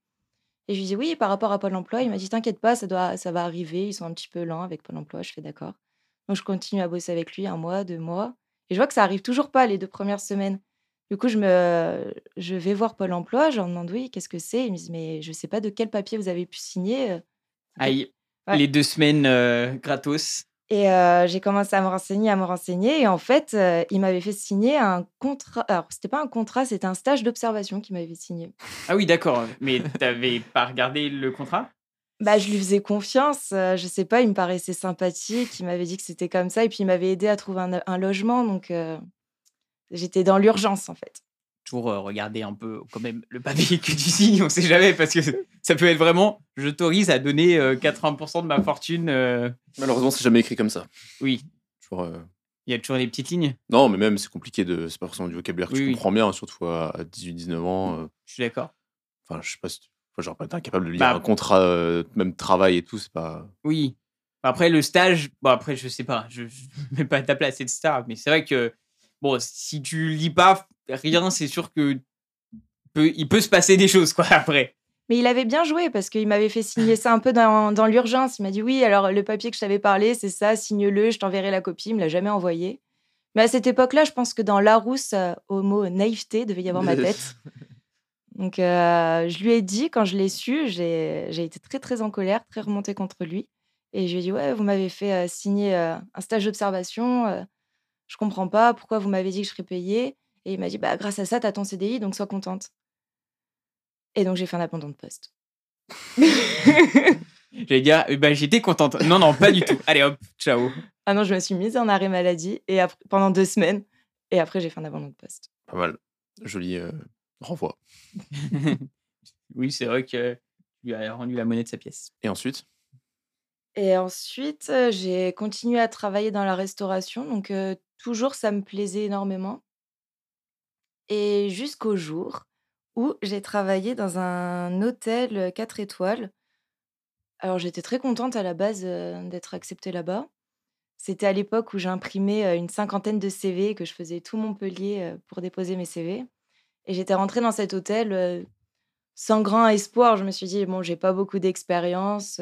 Et je lui dis oui, par rapport à Pôle emploi, il m'a dit t'inquiète pas, ça, doit, ça va arriver, ils sont un petit peu lents avec Pôle emploi. Je fais d'accord. Donc, je continue à bosser avec lui un mois, deux mois. Et je vois que ça arrive toujours pas les deux premières semaines. Du coup, je, me, je vais voir Pôle emploi, je leur demande oui, qu'est-ce que c'est? Ils me disent mais je sais pas de quel papier vous avez pu signer. euh. Aïe, Ouais. les deux semaines euh, gratos. Et euh, j'ai commencé à me renseigner, à me renseigner. Et en fait, euh, il m'avait fait signer un contrat. Alors, c'était pas un contrat, c'était un stage d'observation qu'il m'avait signé. Ah oui, d'accord. Mais t'avais pas regardé le contrat? Bah, je lui faisais confiance. euh, je sais pas, il me paraissait sympathique. Il m'avait dit que c'était comme ça. Et puis, il m'avait aidé à trouver un, un logement. Donc, euh, j'étais dans l'urgence, en fait. Toujours euh, regarder un peu quand même le papier que tu signes, on sait jamais, parce que ça peut être vraiment, je t'autorise à donner euh, 80% de ma fortune. euh, Malheureusement, c'est jamais écrit comme ça. Oui, euh, il y a toujours les petites lignes, Non, mais même, c'est compliqué de. C'est pas forcément du vocabulaire que Oui, tu oui. comprends bien, surtout à 18-19 ans. euh, je suis d'accord. Enfin, je sais pas si. tu- Enfin, genre, incapable de lire Bah. un contrat, euh, même travail et tout, c'est pas. Oui. Après, le stage, bon, après, je sais pas, je ne [laughs] mets pas à ta place, etc. Mais c'est vrai que, bon, si tu lis pas rien, c'est sûr que peut, il peut se passer des choses, quoi, [laughs] après. Mais il avait bien joué parce qu'il m'avait fait signer ça un peu dans, dans l'urgence. Il m'a dit oui, alors le papier que je t'avais parlé, c'est ça, signe-le, je t'enverrai la copie. Il me l'a jamais envoyé. Mais à cette époque-là, je pense que dans Larousse, euh, au mot naïveté, devait y avoir ma tête. [laughs] Donc, euh, je lui ai dit, quand je l'ai su, j'ai j'ai été très, très en colère, très remontée contre lui. Et je lui ai dit, ouais, vous m'avez fait euh, signer euh, un stage d'observation. Euh, je comprends pas pourquoi vous m'avez dit que je serais payée. Et il m'a dit, bah, grâce à ça, tu as ton CDI, donc sois contente. Et donc, j'ai fait un abandon de poste. [laughs] J'allais dire, eh ben, j'étais contente. Non, non, pas du tout. Allez, hop, ciao. ah non, je me suis mise en arrêt maladie et après, pendant deux semaines. Et après, j'ai fait un abandon de poste. Pas mal. Joli, euh, Renvoie. [laughs] oui, c'est vrai que tu lui as rendu la monnaie de sa pièce. Et ensuite? Et ensuite, heu, j'ai continué à travailler dans la restauration, donc heu, toujours ça me plaisait énormément. Et jusqu'au jour où j'ai travaillé dans un hôtel, heu, 4 étoiles. Alors j'étais très contente à la base, d'être acceptée là-bas. C'était à l'époque où j'imprimais, une cinquantaine de CV, que je faisais tout Montpellier, pour déposer mes CV. Et j'étais rentrée dans cet hôtel, sans grand espoir. Je me suis dit: «Bon, j'ai pas beaucoup d'expérience,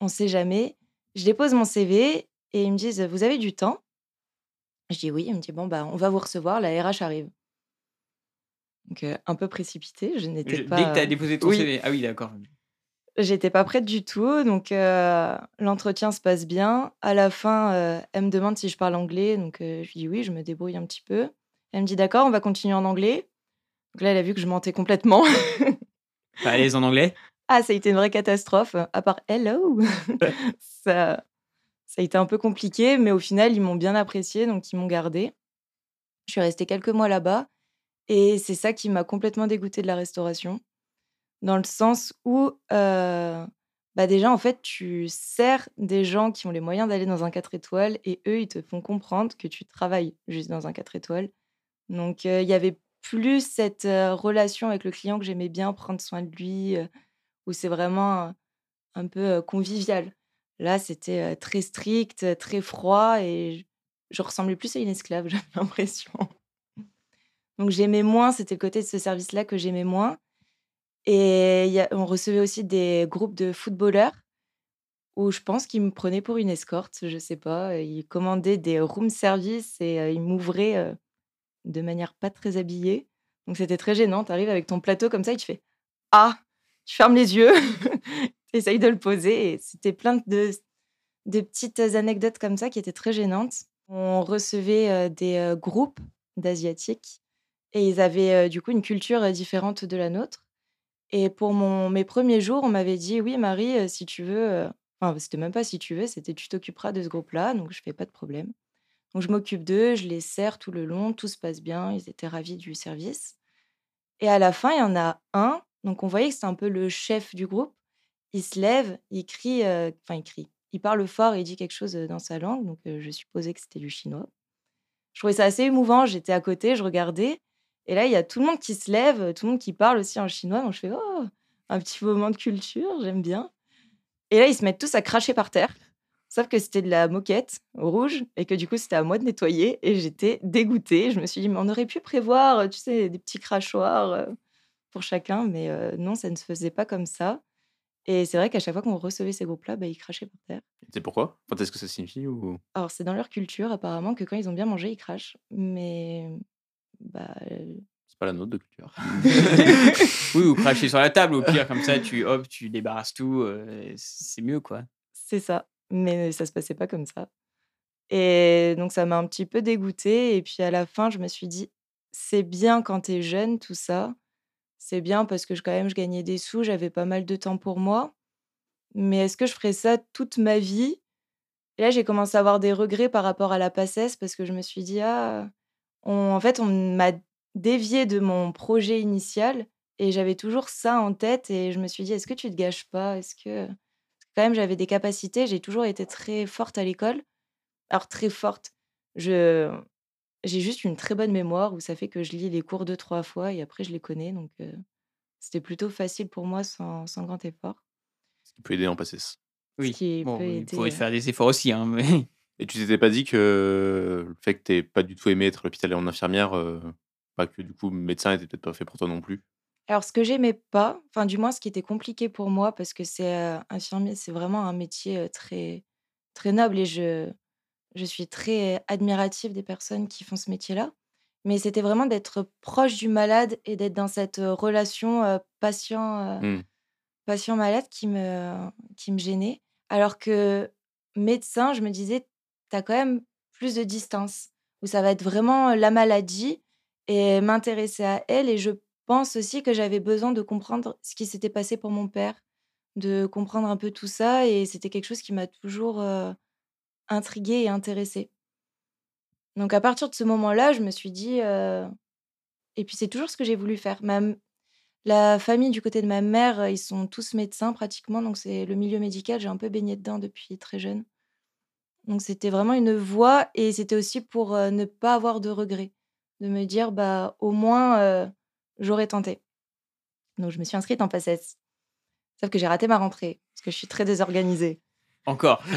on sait jamais». Je dépose mon CV et ils me disent: «Vous avez du temps?» Je dis: «Oui». Il me dit: «Bon, bah, on va vous recevoir, la RH arrive». Donc un peu précipité, je Je n'étais dès que pas tu as déposé ton oui. CV? Ah oui, d'accord. J'étais pas prête du tout, donc l'entretien se passe bien. À la fin, heu, elle me demande si je parle anglais, donc je lui dis: «Oui, je me débrouille un petit peu». Elle me dit: «D'accord, on va continuer en anglais». Donc là, elle a vu que je mentais complètement. Pas à l'aise en anglais? Ah, ça a été une vraie catastrophe, à part «Hello» [laughs] ça ça a été un peu compliqué, mais au final, ils m'ont bien appréciée, donc ils m'ont gardée. Je suis restée quelques mois là-bas et c'est ça qui m'a complètement dégoûtée de la restauration. Dans le sens où, bah, déjà, en fait, tu sers des gens qui ont les moyens d'aller dans un 4 étoiles et eux, ils te font comprendre que tu travailles juste dans un 4 étoiles. Donc il y avait plus cette, relation avec le client que j'aimais bien, prendre soin de lui, où c'est vraiment, un peu, convivial. Là, c'était, très strict, très froid et je ressemblais plus à une esclave, [laughs] j'avais l'impression. Donc j'aimais moins, c'était le côté de ce service-là que j'aimais moins et on recevait aussi des groupes de footballeurs où je pense qu'ils me prenaient pour une escorte, je sais pas. Ils commandaient des room service et ils m'ouvraient, de manière pas très habillée. Donc c'était très gênant. Tu arrives avec ton plateau comme ça et tu fais: «Ah!» tu fermes les yeux, tu essayes de le poser et c'était plein de petites anecdotes comme ça qui étaient très gênantes. On recevait, heu, des, heu, groupes d'asiatiques et ils avaient, heu, du coup une culture, différente de la nôtre et pour mon mes premiers jours, on m'avait dit: «Oui Marie, si tu veux», enfin c'était même pas si tu veux, c'était: «Tu t'occuperas de ce groupe-là», donc je fais: «Pas de problème». Donc je m'occupe d'eux, je les sers tout le long, tout se passe bien, ils étaient ravis du service et à la fin, il y en a un, donc on voyait que c'était un peu le chef du groupe. Il se lève, il crie, heu, enfin il crie, il parle fort et il dit quelque chose, heu, dans sa langue, donc je supposais que c'était du chinois. Je trouvais ça assez émouvant, j'étais à côté, je regardais et là, il y a tout le monde qui se lève, tout le monde qui parle aussi en chinois, donc je fais: «Oh, un petit moment de culture, j'aime bien» et là, ils se mettent tous à cracher par terre, sauf que c'était de la moquette rouge et que du coup, c'était à moi de nettoyer et j'étais dégoûtée. Je me suis dit: «Mais on aurait pu prévoir, tu sais, des petits crachoirs, pour chacun», mais non, ça ne se faisait pas comme ça et c'est vrai qu'à chaque fois qu'on recevait ces groupes-là, bah, ils crachaient par terre. Sais pourquoi? Enfin, tu sais ce que ça signifie ou? Alors c'est dans leur culture apparemment que quand ils ont bien mangé, ils crachent, mais bah, C'est pas la nôtre de culture. [laughs] Oui, [laughs] ou cracher sur la table, au pire, comme ça, tu [laughs] hop, tu débarrasses tout, c'est mieux, quoi. C'est ça, mais ça se passait pas comme ça et donc ça m'a un petit peu dégoûtée et puis à la fin, je me suis dit: «C'est bien quand tu es jeune tout ça, c'est bien parce que je quand même je gagnais des sous, j'avais pas mal de temps pour moi, mais est-ce que je ferais ça toute ma vie?» là, j'ai commencé à avoir des regrets par rapport à la PACES parce que je me suis dit: «Ah, on en fait, on m'a déviée de mon projet initial» et j'avais toujours ça en tête et je me suis dit: «Est-ce que tu te gâches pas? Est-ce que» quand même, j'avais des capacités, j'ai toujours été très forte à l'école. Alors très forte, je j'ai juste une très bonne mémoire où ça fait que je lis les cours 2-3 fois et après je les connais donc c'était plutôt facile pour moi sans sans grand effort. Ce qui peut aider en PACES. Oui, qui bon, peut il aider, faudrait heu faire des efforts aussi, hein, mais [laughs] Et tu t'étais pas dit que le fait que tu aies pas du tout aimé être à l'hôpital et en infirmière, bah, que du coup médecin était peut-être pas fait pour toi non plus? Alors ce que j'aimais pas, enfin du moins ce qui était compliqué pour moi parce que c'est, infirmier, c'est vraiment un métier, très très noble et je je suis très admirative des personnes qui font ce métier-là. Mais c'était vraiment d'être proche du malade et d'être dans cette, relation, patient, Mmh. patient-malade qui me qui me gênait. Alors que médecin, je me disais: «Tu as quand même plus de distance, où ça va être vraiment la maladie et m'intéresser à elle» et je pense aussi que j'avais besoin de comprendre ce qui s'était passé pour mon père, de comprendre un peu tout ça et c'était quelque chose qui m'a toujours, intriguée et intéressée. Donc à partir de ce moment-là, je me suis dit, Et puis, c'est toujours ce que j'ai voulu faire. La famille du côté de ma mère, ils sont tous médecins pratiquement. Donc, c'est le milieu médical. J'ai un peu baigné dedans depuis très jeune. Donc, c'était vraiment une voie. Et c'était aussi pour ne pas avoir de regrets. De me dire, bah, au moins, j'aurais tenté. Donc, je me suis inscrite en PACES. Sauf que j'ai raté ma rentrée. Parce que je suis très désorganisée. Encore. [laughs]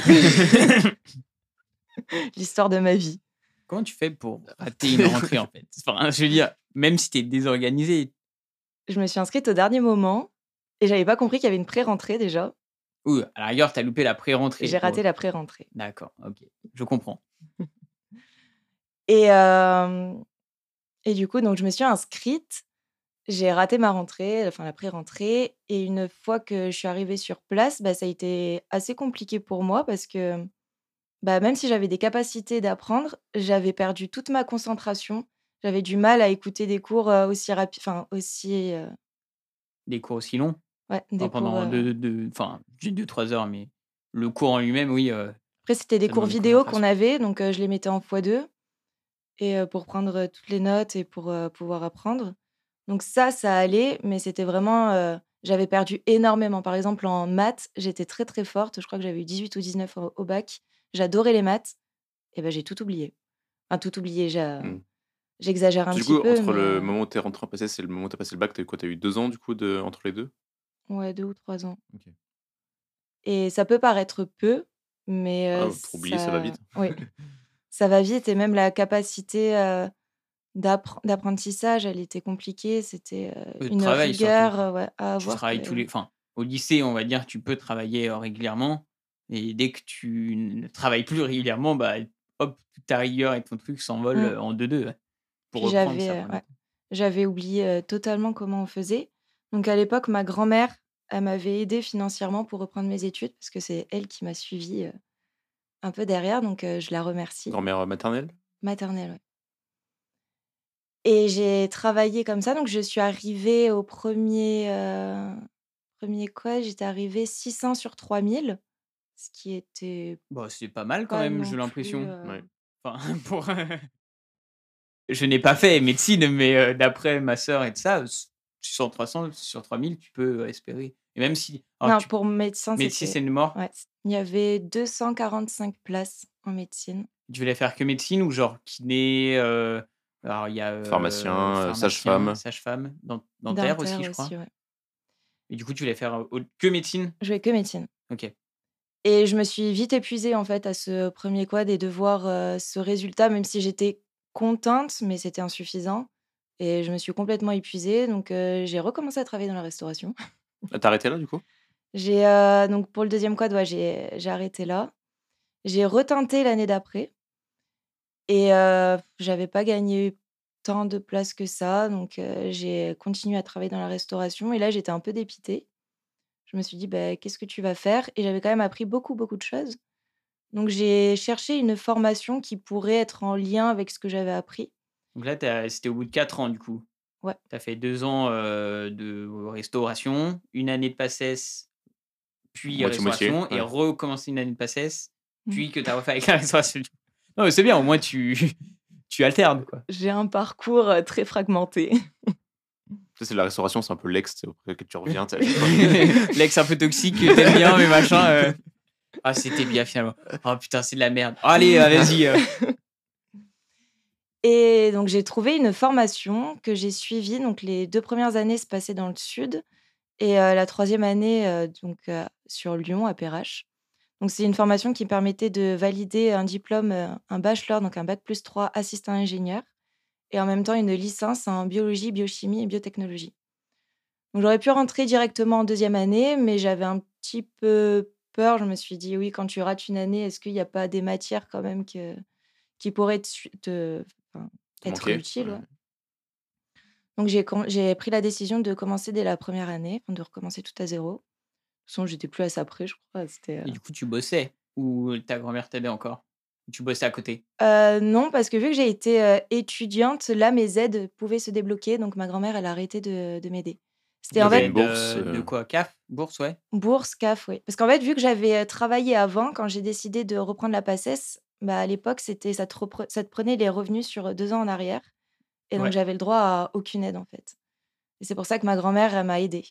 L'histoire de ma vie. Comment tu fais pour rater une rentrée en fait? Enfin, je veux dire, même si tu es désorganisé, Je me suis inscrite au dernier moment. Et j'avais pas compris qu'il y avait une pré-rentrée déjà. ou à la rigueur, tu as loupé la pré-rentrée. J'ai pour- raté la pré-rentrée. D'accord, ok. Je comprends. Et, euh, et du coup, donc, je me suis inscrite. J'ai raté ma rentrée, enfin la pré-rentrée. Et une fois que je suis arrivée sur place, bah, ça a été assez compliqué pour moi parce que bah, même si j'avais des capacités d'apprendre, j'avais perdu toute ma concentration. J'avais du mal à écouter des cours aussi rapides, enfin aussi, euh, Des cours aussi longs? Ouais, des enfin, pendant cours, euh, deux, deux, enfin, 2-3 heures, mais le cours en lui-même, oui. euh, Après, c'était des cours vidéo qu'on avait, donc je les mettais en x2 et pour prendre toutes les notes et pour pouvoir apprendre. Donc ça, ça allait, mais c'était vraiment... euh, j'avais perdu énormément. Par exemple, en maths, j'étais très très forte. Je crois que j'avais eu 18 ou 19 au, au bac. J'adorais les maths. Et ben j'ai tout oublié. Enfin, tout oublié, j'ai- Mm. j'exagère un du petit coup, peu. entre mais, le euh, moment où t'es rentré en PACES et le moment où t'as passé le bac, eu quoi T'as eu deux ans du coup de... entre les deux? Ouais, deux ou trois ans. Et ça peut paraître peu, mais Ah, euh, pour oublier, ça va vite. Oui, [laughs] ça va vite. Et même la capacité euh, d'apprentissage, elle était compliquée. C'était euh, une travail, rigueur euh, ouais, à tu avoir. travailles tous les. Enfin, au lycée, on va dire, tu peux travailler euh, régulièrement. Et dès que tu ne travailles plus régulièrement, bah, hop, toute ta rigueur et ton truc s'envolent Mm. euh, en deux-deux. ouais. Pour Puis reprendre, j'avais ça ouais, oublié euh, totalement comment on faisait. Donc à l'époque, ma grand-mère, elle m'avait aidée financièrement pour reprendre mes études parce que c'est elle qui m'a suivie euh, un peu derrière. Donc euh, je la remercie. Grand-mère maternelle? Maternelle, ouais. Et j'ai travaillé comme ça. Donc, je suis arrivée au premier, euh, premier quoi? J'étais arrivée 600 sur 3000, ce qui était Bon, c'est pas mal quand pas même, j'ai l'impression. euh, Ouais. Enfin, [laughs] pour. je n'ai pas fait médecine, mais euh, d'après ma sœur et de ça, 600, 300 sur 3000, tu peux euh, espérer. Et même si. alors, Non, tu- pour médecin, médecine, c'était... c'est une mort? Ouais, il y avait 245 places en médecine. Tu voulais faire que médecine ou genre kiné euh, Alors, il y a. euh, Pharmacien, euh, pharmacien, sage-femme. Sage-femme, dent- dentaire, aussi, je crois. ouais. Et du coup, tu voulais faire que médecine? Je vais que médecine. Ok. Et je me suis vite épuisée en fait à ce premier quad et de voir ce résultat, même si j'étais contente, mais c'était insuffisant. Et je me suis complètement épuisée, donc euh, j'ai recommencé à travailler dans la restauration. Ah, T'as arrêté là du coup? J'ai euh, donc pour le deuxième quad, ouais, j'ai j'ai arrêté là. J'ai retenté l'année d'après et euh, j'avais pas gagné tant de places que ça, donc euh, j'ai continué à travailler dans la restauration et là j'étais un peu dépitée. Je me suis dit bah, qu'est-ce que tu vas faire? et j'avais quand même appris beaucoup beaucoup de choses. Donc j'ai cherché une formation qui pourrait être en lien avec ce que j'avais appris. Donc là, c'était au bout de 4 ans, du coup. Ouais. Tu as fait 2 ans euh, de restauration, une année de PACES, puis Moitié-moitié, restauration, et ouais. recommencer une année de PACES, Mhm. puis que tu as refait avec la restauration. Non, mais c'est bien, au moins tu, [laughs] tu alternes. Quoi. J'ai un parcours euh, très fragmenté. Ça, c'est la restauration, c'est un peu l'ex, c'est auprès que tu reviens. t'as- [laughs] L'ex un peu toxique, que t'aimes bien, mais machin. euh. Ah, c'était bien finalement. Oh putain, c'est de la merde. Allez, euh, vas-y. euh. [laughs] Et donc, j'ai trouvé une formation que j'ai suivie. Donc, les deux premières années se passaient dans le sud et euh, la troisième année euh, donc, euh, sur Lyon, à Perrache. Donc, c'est une formation qui permettait de valider un diplôme, euh, un bachelor, donc un bac plus 3 assistant ingénieur, et en même temps une licence en biologie, biochimie et biotechnologie. Donc, j'aurais pu rentrer directement en deuxième année, mais j'avais un petit peu peur. Je me suis dit, oui, quand tu rates une année, est-ce qu'il n'y a pas des matières quand même que, qui pourraient te, su- te- enfin, Te être utiles ouais. Donc, j'ai pris la décision de commencer dès la première année, de recommencer tout à zéro. De toute façon, j'étais plus à ça près, je crois. C'était, euh, Et du coup, tu bossais Ou ta grand-mère t'aidait encore? Tu bossais à côté? Euh, non, parce que vu que j'ai été euh, étudiante, là, mes aides pouvaient se débloquer. Donc, ma grand-mère, elle a arrêté de, de m'aider. C'était en fait bourse, De euh. quoi? CAF? Bourse, ouais. bourse, CAF, oui. Parce qu'en fait, vu que j'avais travaillé avant, quand j'ai décidé de reprendre la PACES, bah, à l'époque, c'était ça, te repre- ça te prenait les revenus sur deux ans en arrière. Et donc, Ouais. j'avais le droit à aucune aide, en fait. Et c'est pour ça que ma grand-mère, elle m'a aidée.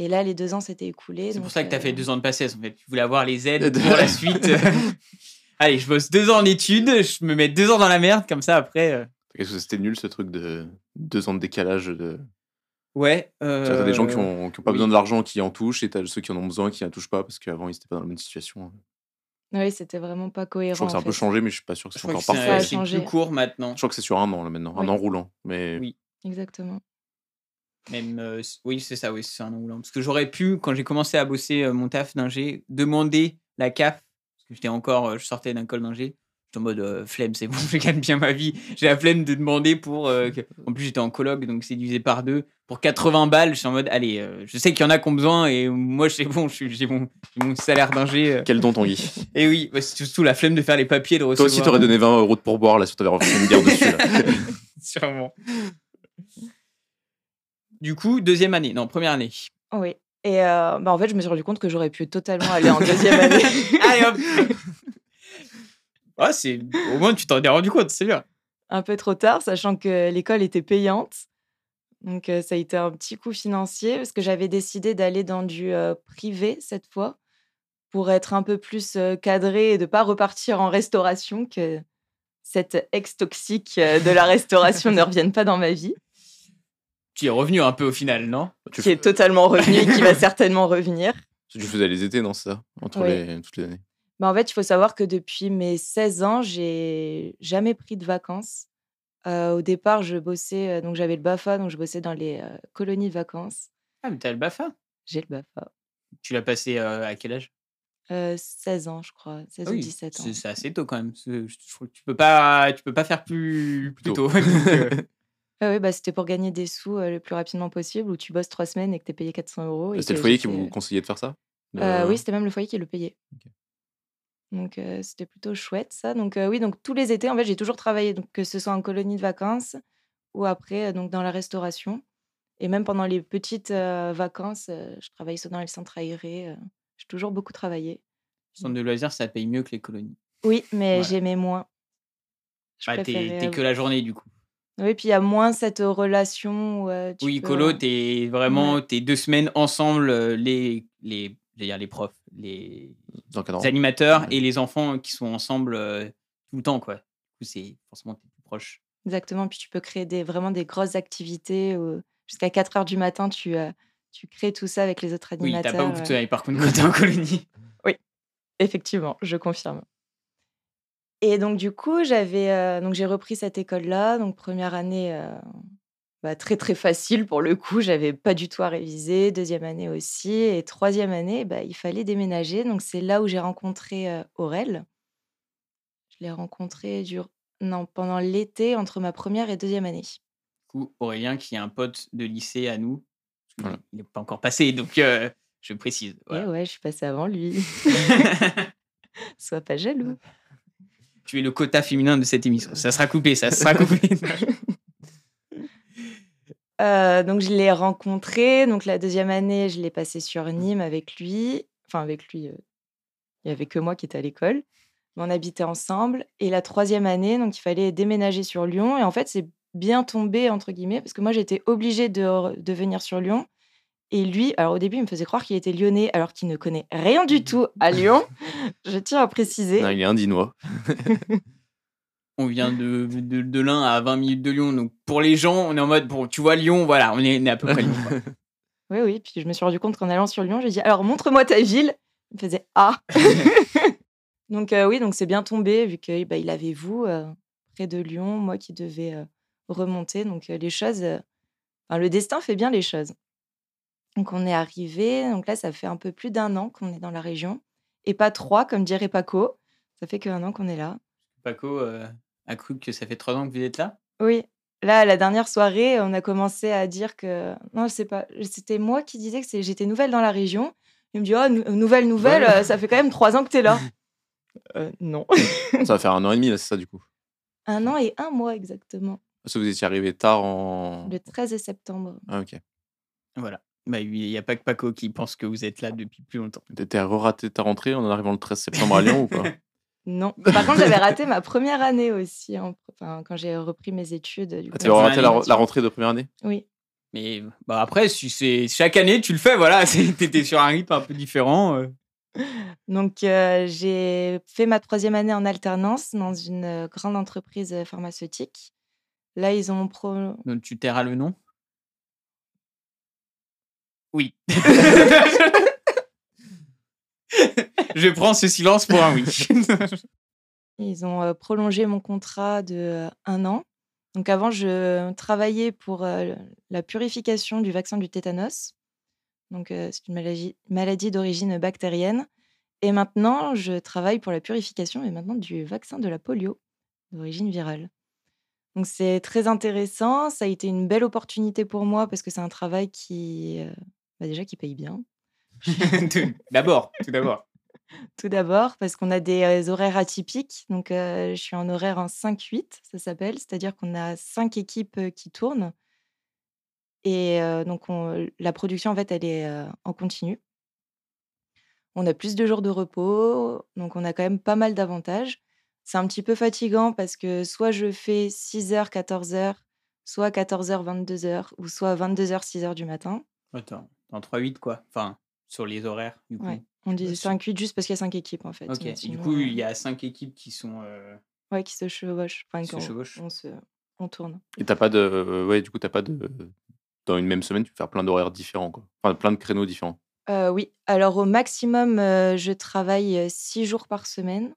Et là, les deux ans s'étaient écoulés. C'est pour ça que tu as euh, fait deux ans de passesse, en fait. Tu voulais avoir les aides pour la suite. [laughs] Allez, je bosse deux ans en études, je me mets deux ans dans la merde, comme ça, après... euh, Qu'est-ce que c'était nul ce truc de deux ans de décalage de. Ouais. Tu vois, T'as des gens qui euh, ont, qui ont pas oui. besoin de l'argent qui en touchent et t'as ceux qui en ont besoin qui en touchent pas parce qu'avant ils étaient pas dans la même situation. Oui, c'était vraiment pas cohérent. Je crois que c'est un peu changé, mais je suis pas sûr que c'est encore que parfait. c'est changé. plus court maintenant. Je crois que c'est sur un an là maintenant, un an roulant. Mais Oui. Exactement. Même, euh, oui, c'est ça, oui, c'est un an roulant. Parce que j'aurais pu, quand j'ai commencé à bosser euh, mon taf d'ingé, demander la CAF, parce que j'étais encore, euh, je sortais d'un col d'ingé, j'étais en mode flemme, c'est bon, [laughs] je gagne bien ma vie. J'ai la flemme de demander pour. que- En plus, j'étais en coloc, donc c'est divisé par deux. Pour 80 balles, je suis en mode, allez, je sais qu'il y en a qui ont besoin, et moi, c'est bon, j'ai mon, mon salaire d'ingé. quel don Tanguy Et oui, bah, c'est surtout la flemme de faire les papiers, de Toi recevoir. aussi t'aurais donné 20 euros de pourboire là si t'avais refait une bière dessus. [laughs] Sûrement. Du coup, deuxième année, non, première année. Oui. Et euh, bah, en fait, je me suis rendu compte que j'aurais pu totalement aller en deuxième année. [laughs] Allez hop Ouais, c'est... Au moins, tu t'en es rendu compte, c'est bien. un peu trop tard, sachant que l'école était payante. Donc, euh, ça a été un petit coup financier parce que j'avais décidé d'aller dans du euh, privé cette fois pour être un peu plus euh, cadré et de pas repartir en restauration, que cette ex toxique de la restauration ne revienne pas dans ma vie, Tu es revenu un peu au final, non? Tu, qui est totalement revenu et qui va [laughs] certainement revenir. tu faisais les étés, non ça? Entre Oui. les, toutes les années. Bah, en fait, il faut savoir que depuis mes 16 ans, j'ai jamais pris de vacances. Euh, au départ, je bossais, euh, donc j'avais le BAFA, donc je bossais dans les euh, colonies de vacances. Ah, mais t'as le BAFA? J'ai le BAFA. Tu l'as passé euh, à quel âge? Euh, 16 ans, je crois. 16 Ah ou oui, 17 ans. c'est, assez tôt quand même. Je, je trouve que tu peux pas, tu peux pas faire plus, plus Tôt. tôt. [laughs] Donc, [laughs] Ah oui, bah, c'était pour gagner des sous euh, le plus rapidement possible, où tu bosses trois semaines et que tu es payé 400 euros. et C'était le foyer qui vous conseillait de faire ça? Euh, oui, c'était même le foyer qui le payait. Donc, euh, c'était plutôt chouette, ça. Donc, oui, donc tous les étés, en fait, j'ai toujours travaillé, donc, que ce soit en colonie de vacances ou après, donc, dans la restauration. Et même pendant les petites vacances, je travaillais soit dans les centres aérés. j'ai toujours beaucoup travaillé. centre de loisirs, ça paye mieux que les colonies. Oui, mais j'aimais moins. Je Ah, t'es, que la journée du coup. Oui, puis il y a moins cette relation où euh, tu Oui, peux, colo, t'es vraiment, t'es deux semaines ensemble, euh, les, les, profs, les, animateurs Ouais. et les enfants qui sont ensemble euh, tout le temps, quoi. Du coup, c'est forcément t'es plus proche. Exactement, puis tu peux créer des, vraiment des grosses activités. Jusqu'à 4 heures du matin, tu, euh, tu crées tout ça avec les autres Oui, animateurs. t'as pas beaucoup de euh. par contre [laughs] quand t'es en colonie. Effectivement, je confirme. Et donc, du coup, j'avais, euh, donc j'ai repris cette école-là. Donc, première année, euh, bah, très, très facile pour le coup. J'avais pas du tout à réviser. Deuxième année aussi. Et troisième année, bah, il fallait déménager. Donc, c'est là où j'ai rencontré euh, Aurel. Je l'ai rencontré dur... non, pendant l'été, entre ma première et deuxième année. Du coup, Aurélien, qui est un pote de lycée à nous, Voilà. il n'est pas encore passé, donc euh, je précise. Et voilà. ouais, je suis passée avant lui. [laughs] Sois pas jaloux. Tu es le quota féminin de cette émission. Ça sera coupé, ça sera coupé. [laughs] Euh, donc, je l'ai rencontré. Donc, la deuxième année, je l'ai passé sur Nîmes avec lui. Enfin, avec lui, euh, il n'y avait que moi qui étais à l'école. On habitait ensemble. Et la troisième année, donc, il fallait déménager sur Lyon. Et en fait, c'est bien tombé, entre guillemets, parce que moi, j'étais obligée de, de venir sur Lyon. Et lui, alors au début, il me faisait croire qu'il était lyonnais, alors qu'il ne connaît rien du tout à Lyon. [laughs] Je tiens à préciser. Non, il est indinois. [laughs] on vient de, de, de l'un à 20 minutes de Lyon, donc pour les gens, on est en mode, bon, tu vois Lyon, voilà, on est, on est à peu près Lyon. quoi. [laughs] Oui, oui. Puis je me suis rendu compte qu'en allant sur Lyon, j'ai dit alors montre-moi ta ville. Il me faisait ah. donc euh, oui, donc c'est bien tombé vu que bah, il avait vous euh, près de Lyon, moi qui devais euh, remonter. Donc euh, les choses, euh, enfin, le destin fait bien les choses. Donc on est arrivé. Donc là, ça fait un peu plus d'un an qu'on est dans la région et pas trois, comme dirait Paco. Ça fait qu'un an qu'on est là. Paco euh, a cru que ça fait trois ans que vous êtes là? Oui. Là, la dernière soirée, on a commencé à dire que non, c'est pas. C'était moi qui disais que c'est- j'étais nouvelle dans la région. Il me dit oh nou- nouvelle nouvelle, Ouais. euh, ça fait quand même trois ans que t'es là. [laughs] Euh, non. [laughs] Ça va faire un an et demi, là, c'est ça, du coup? Un an et un mois exactement. Parce que vous étiez arrivé tard en. Le 13 septembre. Ah, ok. Voilà. Bah, il n'y a pas que Paco qui pense que vous êtes là depuis plus longtemps. T'étais raté ta rentrée en arrivant le 13 septembre à Lyon ou pas? [laughs] Non. Par contre, j'avais raté ma première année aussi, hein, enfin, quand j'ai repris mes études. Du Ah, coup. tu as raté la, rentrée de première année? Oui. Mais bah, après, si c'est chaque année, tu le fais, voilà. T'étais sur un rythme un peu différent. euh. [laughs] Donc, euh, j'ai fait ma troisième année en alternance dans une euh, grande entreprise pharmaceutique. Là, ils ont pro... Donc, tu tairas le nom? Oui. [laughs] Je prends ce silence pour un oui. [laughs] Ils ont euh, prolongé mon contrat de euh, un an. Donc avant, je travaillais pour euh, la purification du vaccin du tétanos. Donc euh, c'est une maladie, maladie d'origine bactérienne. Et maintenant, je travaille pour la purification et maintenant du vaccin de la polio d'origine virale. Donc c'est très intéressant. Ça a été une belle opportunité pour moi parce que c'est un travail qui, euh, bah, déjà, qui paye bien. [laughs] D'abord, tout d'abord. [laughs] Tout d'abord, parce qu'on a des euh, horaires atypiques. Donc, euh, je suis en horaire en 5-8, ça s'appelle. C'est-à-dire qu'on a cinq équipes euh, qui tournent. Et euh, donc, on- la production, en fait, elle est euh, en continu. On a plus de jours de repos. Donc, on a quand même pas mal d'avantages. C'est un petit peu fatigant parce que soit je fais 6h, 14h, soit 14h, 22h, ou soit 22h, 6h du matin. Attends, en 3-8, quoi. Enfin, sur les horaires, du coup. Ouais. On dit Bah, 5-8 juste parce qu'il y a 5 équipes, en fait. Ok, et du coup, euh, il y a 5 équipes qui sont. euh, Ouais, qui se chevauchent. Enfin, Qui se qu'on- chevauchent. On, se, on tourne. Et t'as pas de. euh, ouais, du coup, t'as pas de. Dans une même semaine, tu peux faire plein d'horaires différents, quoi. Enfin, plein de créneaux différents. Euh, oui, alors au maximum, euh, je travaille 6 jours par semaine.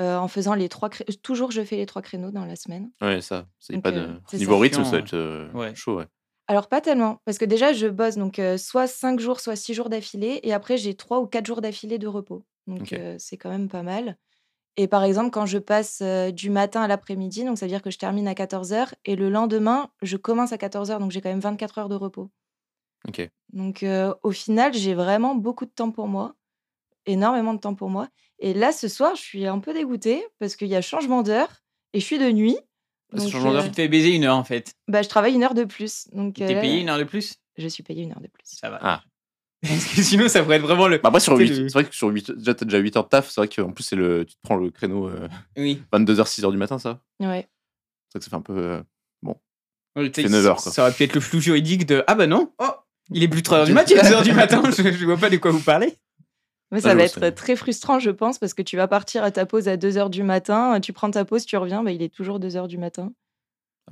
euh, en faisant les trois cré- toujours je fais les trois créneaux dans la semaine. Ouais, ça. C'est pas de. euh, Niveau rythme, ça va être euh, ouais. chaud, ouais. Alors pas tellement, parce que déjà je bosse donc euh, soit 5 jours, soit 6 jours d'affilée, et après j'ai 3 ou 4 jours d'affilée de repos. Donc euh, c'est quand même pas mal. Et par exemple, quand je passe euh, du matin à l'après-midi, donc ça veut dire que je termine à 14h, et le lendemain, je commence à 14h, donc j'ai quand même 24 heures de repos. Donc au final, j'ai vraiment beaucoup de temps pour moi, énormément de temps pour moi. Et là, ce soir, je suis un peu dégoûtée parce qu'il y a changement d'heure et je suis de nuit. C'est Donc, changement d'heure Tu te fais baiser une heure, en fait. bah, je travaille une heure de plus. Donc T'es euh, payé une heure de plus? Je suis payée une heure de plus. Ça va. Ah. [laughs] Parce que sinon, ça pourrait être vraiment le. Bah après, sur C'est 8, le- c'est vrai que sur 8, déjà, t'as déjà 8 heures de taf. C'est vrai qu'en plus, c'est le, tu te prends le créneau euh, Oui. 22h, 6h du matin, ça? Ouais. C'est vrai que ça fait un peu. euh, Ouais, sais, fait 9 heures, ça- quoi. Ça aurait pu être le flou juridique de Ah bah non, oh, il est plus 3 heures du matin, il est 2 heures du matin, je, je vois pas de quoi vous parlez. Mais ça va être très frustrant, je pense, parce que tu vas partir à ta pause à 2h du matin, tu prends ta pause, tu reviens, bah, il est toujours 2h du matin.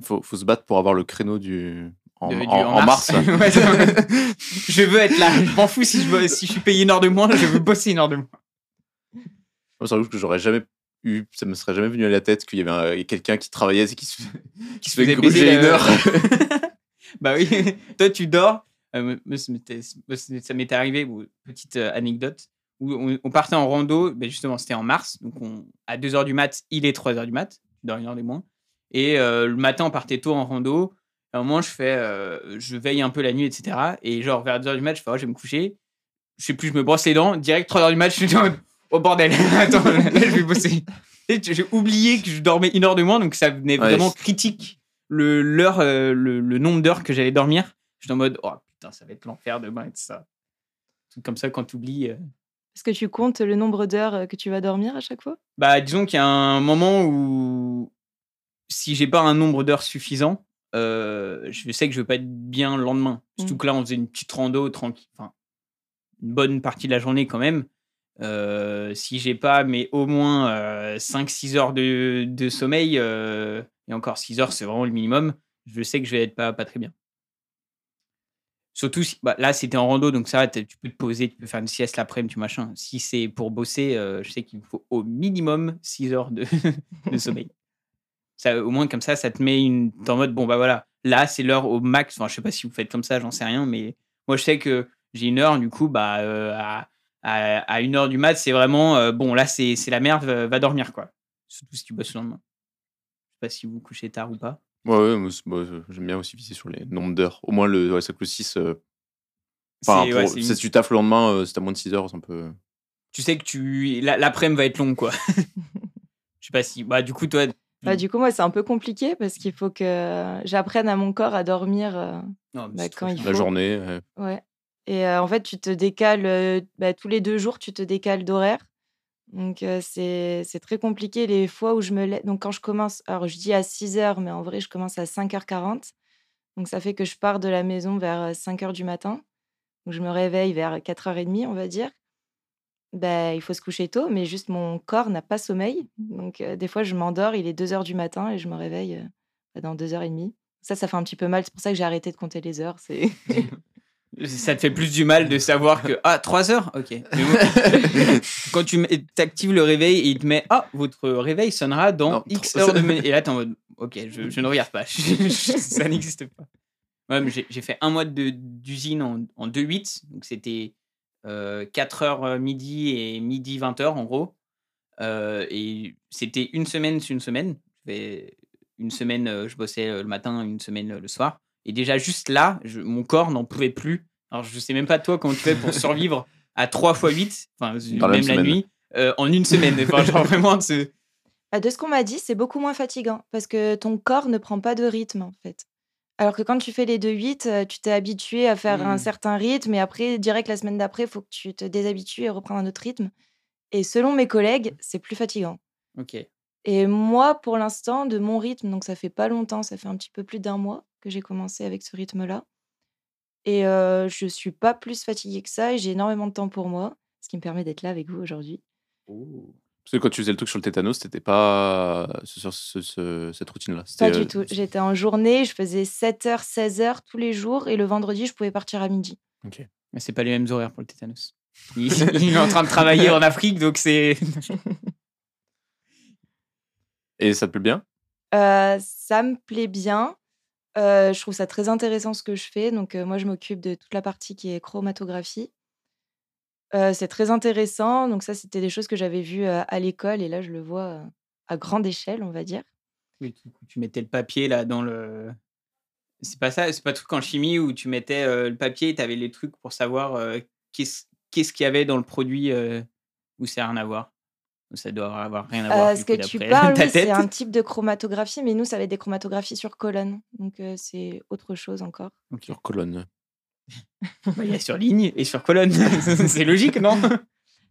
faut, faut se battre pour avoir le créneau du. En, De- en- du- en mars. [laughs] [laughs] Je veux être là, je m'en fous si je, veux- si je suis payé une heure de moins, je veux bosser une heure de moins. Moi, c'est que j'aurais jamais eu. Ça me serait jamais venu à la tête qu'il y avait un- quelqu'un qui travaillait et qui se, qui se faisait gruger une heure. [laughs] bah oui, toi tu dors. Euh, moi, ça m'était- arrivé, petite euh, anecdote, où on, on partait en rando, ben justement c'était en mars, donc on, à 2h du mat, il est 3h du mat, dors une heure de moins. Et euh, le matin on partait tôt en rando, à un moment je fais, euh, je veille un peu la nuit, etc. Et genre vers 2h du mat, je fais, oh, je vais me coucher, je sais plus, je me brosse les dents, direct 3h du mat, je suis mode, oh bordel, [laughs] attends, là, je vais bosser. J'ai oublié que je dormais une heure de moins, donc ça venait Ouais, vraiment critique le, l'heure, euh, le, le nombre d'heures que j'allais dormir. J'étais en mode, oh putain, ça va être l'enfer demain et tout ça. Tout comme ça, quand tu oublies. Est-ce que tu comptes le nombre d'heures que tu vas dormir à chaque fois? Bah, disons qu'il y a un moment où, si j'ai pas un nombre d'heures suffisant, euh, je sais que je vais pas être bien le lendemain. Surtout Mhm. que là, on faisait une petite rando tranquille. Enfin, une bonne partie de la journée quand même. Euh, si j'ai pas, mais au moins 5-6 heures de, de sommeil, et encore 6 heures, c'est vraiment le minimum, je sais que je vais être pas, pas très bien. Surtout si, bah, là, c'était en rando, donc ça, tu peux te poser, tu peux faire une sieste l'après-midi, tu machin. Si c'est pour bosser, euh, je sais qu'il faut au minimum 6 heures [laughs] de, sommeil. Ça, au moins, comme ça, ça te met une. En mode, bon, bah voilà, là, c'est l'heure au max. Enfin, je sais pas si vous faites comme ça, j'en sais rien, mais moi, je sais que j'ai une heure, du coup, bah, euh, à, à, une heure du mat, c'est vraiment, euh, bon, là, c'est la merde, va, dormir, quoi. Surtout si tu bosses le lendemain. Je sais pas si vous couchez tard ou pas. Ouais, ouais, c'est- euh, j'aime bien aussi viser sur les nombres d'heures. Au moins, le, ouais, c'est que le 6. euh, C'est- ouais, c'est si une- tu taffes le lendemain, euh, si t'as moins de 6 heures, c'est un peu. Tu sais que tu la- l'après-midi va être longue, quoi. [laughs] Je sais pas si. Bah, du coup, toi. Bah, Mm. Du coup, moi, c'est un peu compliqué parce qu'il faut que j'apprenne à mon corps à dormir. euh, Non, Bah, c'est quand il. La journée. ouais. Ouais. Et euh, en fait, tu te décales euh, bah, tous les deux jours, tu te décales d'horaire. Donc, euh, c'est très compliqué les fois où je me lève. Donc, quand je commence, alors je dis à 6 heures, mais en vrai, je commence à 5h40. Donc, ça fait que je pars de la maison vers 5 heures du matin. Donc, je me réveille vers 4h30, on va dire. Ben, il faut se coucher tôt, mais juste mon corps n'a pas sommeil. Donc, euh, des fois, je m'endors, il est 2 heures du matin et je me réveille euh, dans 2h30. Ça, ça fait un petit peu mal. C'est pour ça que j'ai arrêté de compter les heures. C'est. [laughs] [laughs] Ça te fait plus du mal de savoir que. Ah, 3 heures? Ok. Mais bon, [laughs] Quand tu actives le réveil et il te met Ah, votre réveil sonnera dans Non, X heures de. [laughs] Et là, t'es en mode Ok, je, je ne regarde pas. [laughs] ça n'existe pas. Ouais, j'ai fait un mois d'usine en, en 2-8. Donc, c'était 4 heures euh, midi et midi 20 heures, en gros. Euh, et c'était une semaine sur une semaine. Une semaine, euh, je bossais euh, le matin, une semaine euh, le soir. Et déjà, juste là, je- mon corps n'en pouvait plus. Alors, je sais même pas toi comment tu fais pour survivre à 3 x 8, enfin, Dans même même la semaine. nuit, euh, en une semaine. Enfin, genre [laughs] vraiment, ce- Bah, de ce qu'on m'a dit, c'est beaucoup moins fatigant parce que ton corps ne prend pas de rythme en fait. Alors que quand tu fais les 2-8, euh, tu t'es habitué à faire un Mm. certain rythme et après, direct la semaine d'après, il faut que tu te déshabitues et reprendre un autre rythme. Et selon mes collègues, c'est plus fatigant. Ok. Et moi, pour l'instant, de mon rythme, donc ça fait pas longtemps, ça fait un petit peu plus d'un mois que j'ai commencé avec ce rythme-là. Et euh, je suis pas plus fatiguée que ça et j'ai énormément de temps pour moi, ce qui me permet d'être là avec vous aujourd'hui. Parce que quand tu faisais le truc sur le tétanos, t'étais pas sur ce- ce- cette routine-là. Pas du euh, tout. J'étais en journée, je faisais 7h, 16h tous les jours et le vendredi, je pouvais partir à midi. Mais c'est pas les mêmes horaires pour le tétanos. [laughs] Il, il est en train de travailler en Afrique, donc c'est. Et ça te plaît bien? Euh, ça me plaît bien. Euh, je trouve ça très intéressant ce que je fais. Donc, euh, moi, je m'occupe de toute la partie qui est chromatographie. Euh, c'est très intéressant. Donc, ça, c'était des choses que j'avais vues à l'école et là, je le vois à grande échelle, on va dire. Oui, tu, mettais le papier là dans le. C'est pas ça, c'est pas le truc en chimie où tu mettais le papier et tu avais les trucs pour savoir qu'est-ce qu'il y avait dans le produit où n'a rien à voir. Ça doit avoir rien à voir. Euh, ce que tu parles, [laughs] oui, c'est un type de chromatographie, mais nous, ça va être des chromatographies sur colonne. Donc, euh, c'est autre chose encore. Sur colonne. [laughs] Il y a sur ligne et sur colonne. [laughs] c'est logique, non?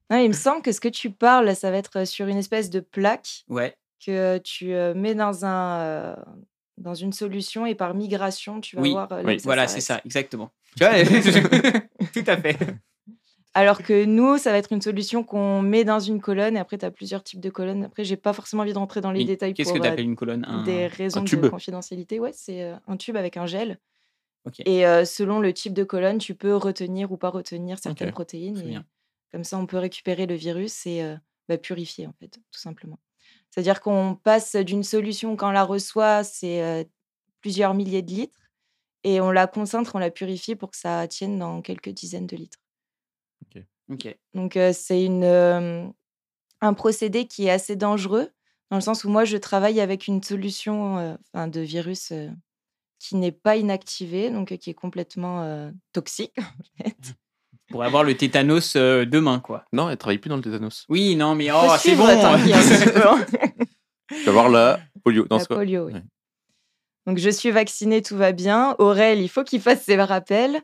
Non, il me semble que ce que tu parles, ça va être sur une espèce de plaque Ouais. que tu euh, mets dans, un, euh, dans une solution et par migration, tu vas Oui, voir. euh, oui, Voilà, c'est ça, exactement. Tu vois, tout à fait. Alors que nous, ça va être une solution qu'on met dans une colonne et après, tu as plusieurs types de colonnes. Après, j'ai pas forcément envie de rentrer dans les détails Qu'est-ce que tu euh, appelles une colonne? Un- des raisons de tube. confidentialité. Ouais, c'est euh, un tube avec un gel. Et euh, selon le type de colonne, tu peux retenir ou pas retenir certaines protéines. et comme ça, on peut récupérer le virus et euh, bah, purifier, en fait, tout simplement. C'est-à-dire qu'on passe d'une solution, quand on la reçoit, c'est euh, plusieurs milliers de litres. Et on la concentre, on la purifie pour que ça tienne dans quelques dizaines de litres. Donc, euh, c'est une, euh, un procédé qui est assez dangereux, dans le sens où moi, je travaille avec une solution euh, enfin, de virus euh, qui n'est pas inactivée, donc euh, qui est complètement euh, toxique. [laughs] en fait. Pour avoir le tétanos euh, demain, quoi. Non, elle travaille plus dans le tétanos. Oui, non, mais oh, c'est bon. Tu vas voir la polio. Non, La quoi polio, oui. Ouais. Donc, je suis vaccinée, tout va bien. Aurel, il faut qu'il fasse ses rappels.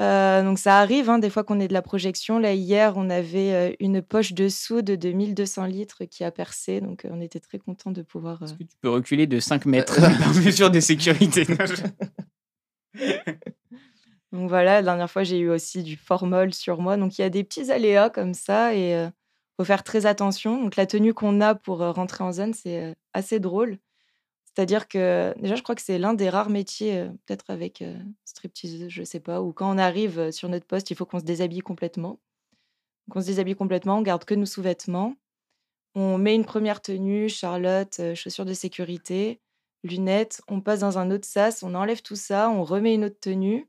Euh, donc, ça arrive, hein, des fois qu'on est de la projection. Là, hier, on avait euh, une poche de soude de 1200 litres qui a percé. Donc, euh, on était très contents de pouvoir. euh, Est-ce que tu peux reculer de 5 mètres [laughs] par mesure de sécurité? [laughs] [laughs] Donc voilà, la dernière fois, j'ai eu aussi du formol sur moi. Donc il y a des petits aléas comme ça et il faut faire très attention. Donc la tenue qu'on a pour rentrer en zone, c'est assez drôle. C'est-à-dire que déjà, je crois que c'est l'un des rares métiers, euh, peut-être avec euh, striptease, je sais pas, où quand on arrive euh, sur notre poste, il faut qu'on se déshabille complètement. On se déshabille complètement, on garde que nos sous-vêtements. On met une première tenue, Charlotte, chaussures de sécurité, lunettes. On passe dans un autre sas, on enlève tout ça, on remet une autre tenue.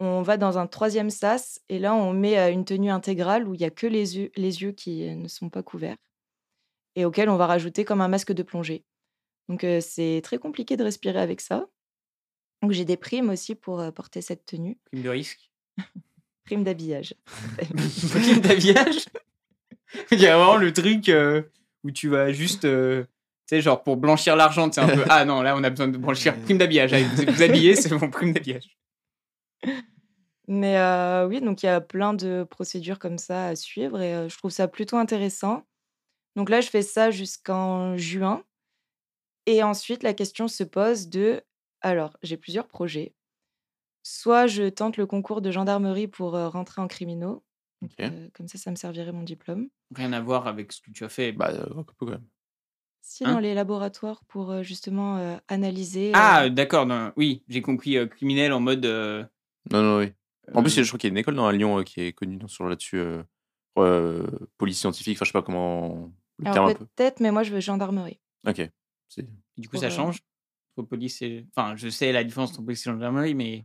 On va dans un troisième sas et là, on met une tenue intégrale où il n'y a que les yeux, les yeux qui ne sont pas couverts et auquel on va rajouter comme un masque de plongée. Donc, euh, c'est très compliqué de respirer avec ça. Donc, j'ai des primes aussi pour euh, porter cette tenue. Prime de risque? [laughs] Prime d'habillage. [laughs] Prime d'habillage? Il y a vraiment le truc euh, où tu vas juste. tu sais, genre pour blanchir l'argent, c'est un peu. Ah non, là, on a besoin de blanchir. [laughs] Prime d'habillage. Vous vous habillez, c'est mon prime d'habillage. Mais oui, donc il y a plein de procédures comme ça à suivre et je trouve ça plutôt intéressant. Donc là, je fais ça jusqu'en juin. Et ensuite, la question se pose de, alors, j'ai plusieurs projets. Soit je tente le concours de gendarmerie pour euh, rentrer en criminaux. Donc, Ok. euh, comme ça, ça me servirait mon diplôme. Rien à voir avec ce que tu as fait. Bah, euh, un peu quand même. Si Hein? dans les laboratoires pour euh, justement euh, analyser. Ah, d'accord. non, Oui, j'ai compris. euh, criminel en mode. euh, Non, non, oui. En plus, euh, je crois qu'il y a une école dans à Lyon euh, qui est connue dans- sur là-dessus. Euh, euh, police scientifique, enfin, je sais pas comment. Le terme alors un peu. peut-être, mais moi, je veux gendarmerie. Ok. Du coup, ça change? Police et. Enfin, je sais la différence entre police et gendarmerie, mais.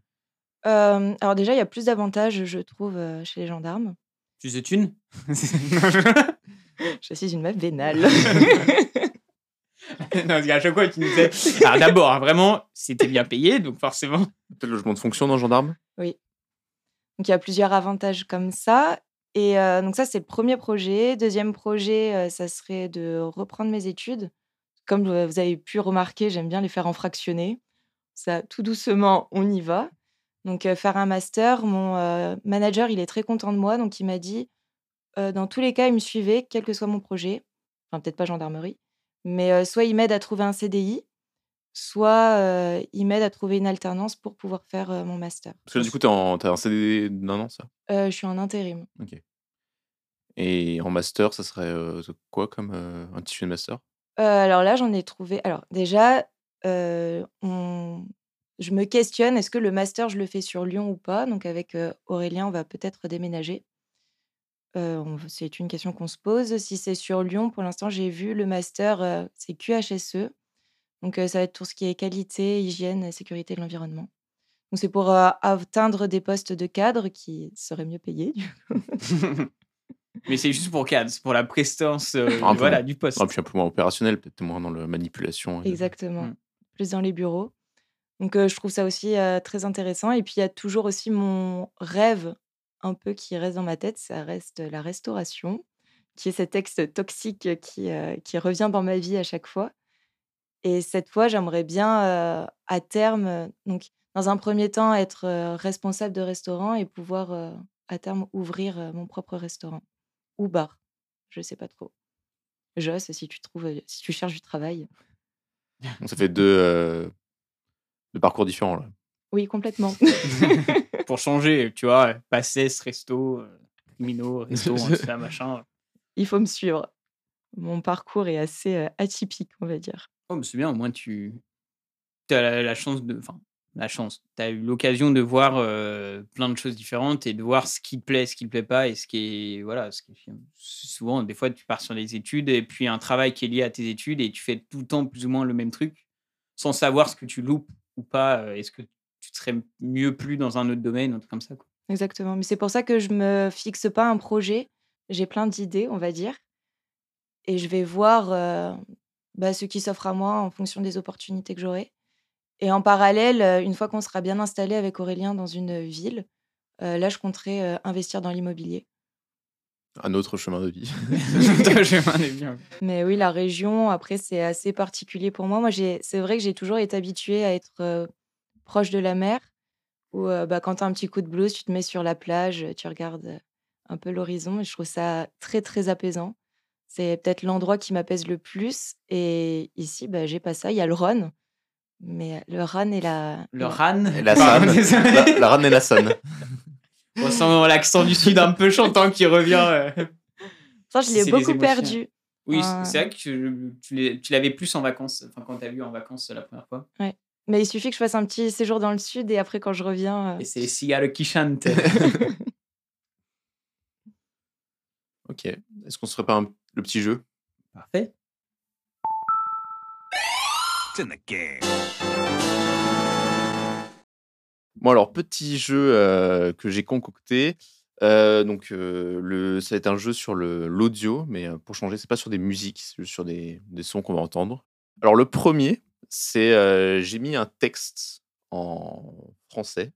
Euh, alors déjà, il y a plus d'avantages, je trouve, euh, chez les gendarmes. Plus de thunes Je suis une meuf vénale. [laughs] Non, parce qu'à chaque fois, tu nous disais. Alors, d'abord, hein, vraiment, c'était bien payé, donc forcément. Peut-être le logement de fonction dans gendarme? Donc il y a plusieurs avantages comme ça. Et euh, donc ça, c'est le premier projet. Deuxième projet, euh, ça serait de reprendre mes études. Comme vous avez pu remarquer, j'aime bien les faire en fractionné. Ça, tout doucement, on y va. Donc euh, faire un master, mon euh, manager, il est très content de moi. Donc il m'a dit, euh, dans tous les cas, il me suivait, quel que soit mon projet. Enfin, peut-être pas gendarmerie. Mais soit il m'aide à trouver un CDI, soit euh, il m'aide à trouver une alternance pour pouvoir faire euh, mon master. Parce que là, du coup, en- t'as un CD d'un an, ça? Euh, je suis en intérim. Ok. Et en master, ça serait quoi comme un tissu de master? Heu, alors là, j'en ai trouvé alors déjà, on je me questionne, est-ce que le master, je le fais sur Lyon ou pas? Donc avec, heu, Aurélien, on va peut-être déménager. C'est une question qu'on se pose. Si c'est sur Lyon, pour l'instant, j'ai vu le master, c'est QHSE. Donc ça va être tout ce qui est qualité, hygiène sécurité de l'environnement. Donc c'est pour, atteindre des postes de cadre qui seraient mieux payés. [laughs] Mais c'est juste pour cadre, pour la prestance euh, peu. voilà, du poste. Ah, puis un peu moins opérationnel, peut-être moins dans la manipulation. et- Exactement, Mmh. plus dans les bureaux. Donc heu, je trouve ça aussi, heu, très intéressant et puis il y a toujours aussi mon rêve un peu qui reste dans ma tête, ça reste la restauration, qui est cet ex toxique qui, qui revient dans ma vie à chaque fois et cette fois, j'aimerais bien, à terme, donc dans un premier temps être, responsable de restaurant et pouvoir, à terme ouvrir, mon propre restaurant ou bar, je sais pas trop. Joss, si tu trouves, heu, si tu cherches du travail. Donc, ça fait deux, euh, deux parcours différents. Là. Oui, complètement. [laughs] [laughs] pour changer, tu vois, passer ce resto, euh, criminaux, resto, hein, tout ça, machin. Il faut me suivre. Mon parcours est assez, atypique, on va dire. Oh, mais c'est bien, au moins tu as la, la chance de. Enfin, la chance. Tu as eu l'occasion de voir euh, plein de choses différentes et de voir ce qui te plaît, ce qui te plaît pas et ce qui est. Voilà, ce qui. Souvent, des fois, tu pars sur les études et puis un travail qui est lié à tes études et tu fais tout le temps plus ou moins le même truc sans savoir ce que tu loupes ou pas. euh, Est-ce que tu serais mieux plus dans un autre domaine, un truc comme ça. Exactement, mais c'est pour ça que je me fixe pas un projet. J'ai plein d'idées, on va dire et je vais voir, heu, bah, ce qui s'offre à moi en fonction des opportunités que j'aurai et en parallèle, heu, une fois qu'on sera bien installé avec Aurélien dans une ville, heu, là, je compterai, heu, investir dans l'immobilier. Un autre chemin de vie. [laughs] Mais oui, la région, après, c'est assez particulier pour moi. Moi, j'ai c'est vrai que j'ai toujours été habituée à être, proche de la mer où, bah, quand tu as un petit coup de blues, tu te mets sur la plage, tu regardes, un peu l'horizon et je trouve ça très, très apaisant. C'est peut-être l'endroit qui m'apaise le plus et ici, bah, j'ai pas ça. Il y a le Rhône, mais le Rhône et la Le RAN. Et la désolé. la, la Ranne et la Sanne. [laughs] On sent l'accent du sud un peu chantant qui revient. euh. [laughs] ça, je l'ai beaucoup perdu. Oui, Ah. c'est vrai que tu, l'avais plus en vacances, enfin quand tu as vu en vacances la première fois. Mais il suffit que je fasse un petit séjour dans le sud et après, quand je reviens, heu Et c'est Cigale qui chante. [laughs] Ok. Est-ce qu'on se ferait pas un- le petit jeu? Parfait. Bon, alors, petit jeu euh, que j'ai concocté. Euh, donc, euh, le, ça va être un jeu sur l'audio, mais pour changer, c'est pas sur des musiques, c'est sur des, des sons qu'on va entendre. Alors, le premier, c'est j'ai mis un texte en français.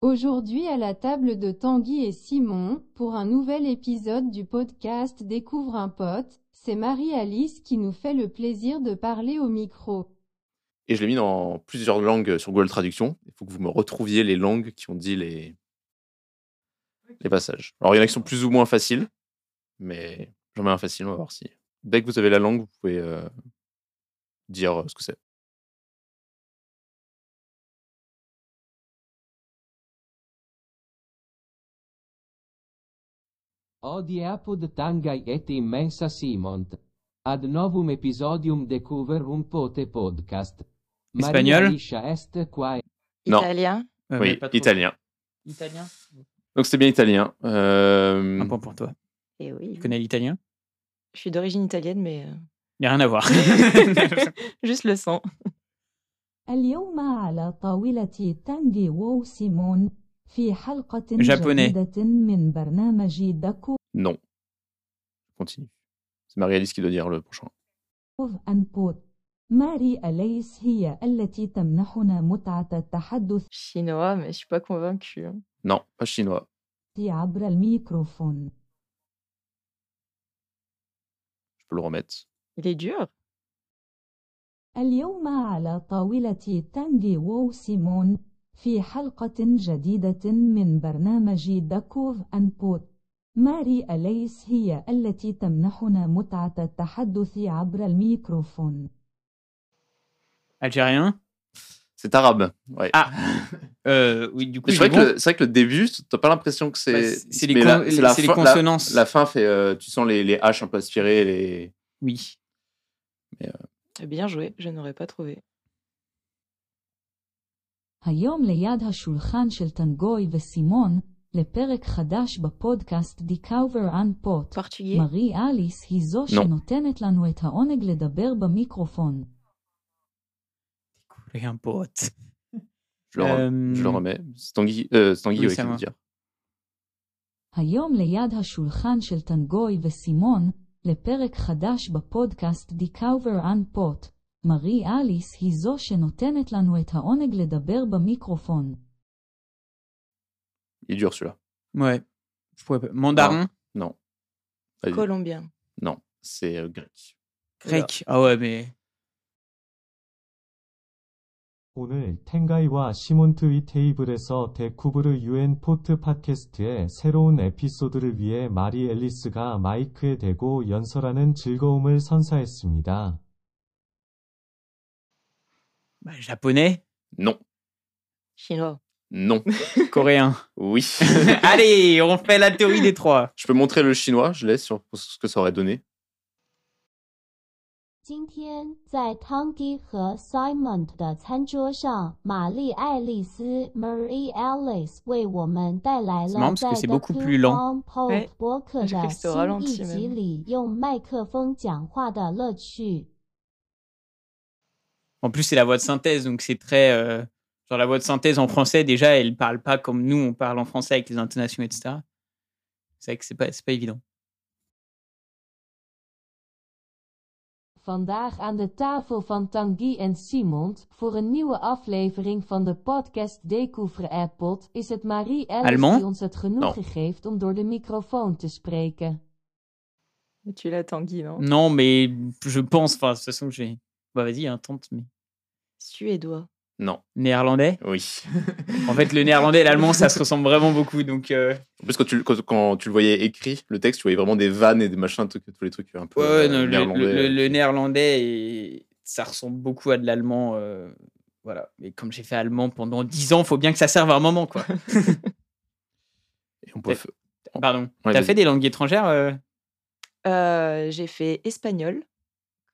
Aujourd'hui à la table de Tanguy et Simon, pour un nouvel épisode du podcast Découvre un pote, c'est Marie-Alice qui nous fait le plaisir de parler au micro. Et je l'ai mis dans plusieurs langues sur Google Traduction. Il faut que vous me retrouviez les langues qui ont dit les, les passages. Alors, il y en a qui sont plus ou moins faciles, mais j'en mets un facile, on va voir si. Dès que vous avez la langue, vous pouvez euh, dire euh, ce que c'est. Odiapod tangai et immensa simont. Ad novum episodium decuverum pote podcast. Espagnol? Non. Italien euh, Oui, italien. Italien? Donc c'est bien italien. Euh, Un point pour toi. Et oui. Tu connais l'italien? Je suis d'origine italienne, mais. Euh, Il n'y a rien à voir. [laughs] Juste le sang. Japonais. Non. Continue. C'est Marie-Alice qui doit dire le prochain. ماري أليس هي التي تمنحنا متعة التحدث Chinois, mais je suis pas convaincue. hein. Non, pas chinois. عبر الميكروفون Je peux le remettre. Il est dur. اليوم على طاولة تانجي وو سيمون في حلقة جديدة من برنامج داكوف أن بوت ماري أليس هي التي تمنحنا متعة التحدث عبر الميكروفون Algérien C'est arabe. Ouais. Ah euh, Oui, du coup, Mais c'est j'ai vrai, bon. que le- c'est vrai que le début, t'as pas l'impression que c'est. Bah, c'est les mais con- la- c'est la c'est les fin- la- consonances. La, fin fait. euh, tu sens les, les H un peu aspirées. Les... Oui. Bien joué, je n'aurais pas trouvé. היום ליד השולחן של טנגוי וסימון, לפרק חדש בפודקאסט דיקאובר אן פוט, Portugais. מרי אליס היא זו שנותנת לנו את העונג לדבר במיקרופון. Et un pote. Je, le rem- je le Euh, remets. C'est Tanguy, euh, c'est Tanguy oui, ouais, c'est qui veut moi. dire. היום ליד השולחן של טנגוי וסימון, לפרק חדש בפודקאסט דיקאובר אן פוט, מרי אליס היא זו שנותנת לנו את העונג לדבר במיקרופון. Il est dur celui-là. Ouais. Je pourrais pas- Mandarin Non. Vas-y. Colombien. Non, c'est euh, grec. Grec Ah ouais, mais. 오늘 텐가이와 시몬트위 테이블에서 데쿠브르 유엔 포트 팟캐스트의 새로운 에피소드를 위해 마리 앨리스가 마이크에 대고 연설하는 즐거움을 선사했습니다. Japonais Non. Chinois. Non. Coréen oui. Allez, on fait la théorie des trois. Je peux montrer le chinois, je laisse sur pour ce que ça aurait donné. 今天在 Tongi 和 Simon 的餐桌上，玛丽爱丽丝 Marie Alice 为我们带来 C'est marrant 了 parce que 在 c'est The beaucoup Cool plus lent. On Pod 对播客 j'ai cru 的 que c'était au 新 ralenti 一集 même. 里用麦克风讲话的乐趣。 En plus, c'est la voix de synthèse, donc c'est très. euh, genre, la voix de synthèse en français, déjà, elle parle pas comme nous, on parle en français avec les intonations, etc. C'est vrai que c'est pas, c'est pas évident. Vandaag aan de tafel van Tanguy en Simond voor een nieuwe aflevering van de podcast Découvre Appot is het Marie Alice Allemand? die ons het genoegen geeft om door de microfoon te spreken. Tu l'as Tanguy, non Non, mais je pense, enfin, de toute façon, j'ai. Bah, vas-y, hein, tente, mais. Suédois. Non. Néerlandais Oui. En fait, le néerlandais et l'allemand, ça se ressemble vraiment beaucoup, donc. euh, En plus, quand tu, quand, quand tu le voyais écrit, le texte, tu voyais vraiment des vannes et des machins, tous tous les trucs un peu Ouais, euh, non, le, néerlandais. le- le- le néerlandais, et ça ressemble beaucoup à de l'allemand. euh, voilà. Mais comme j'ai fait allemand pendant 10 ans, faut bien que ça serve à un moment, quoi. [laughs] Et on peut Pardon. Ouais, T'as fait des langues étrangères euh, Euh, j'ai fait espagnol,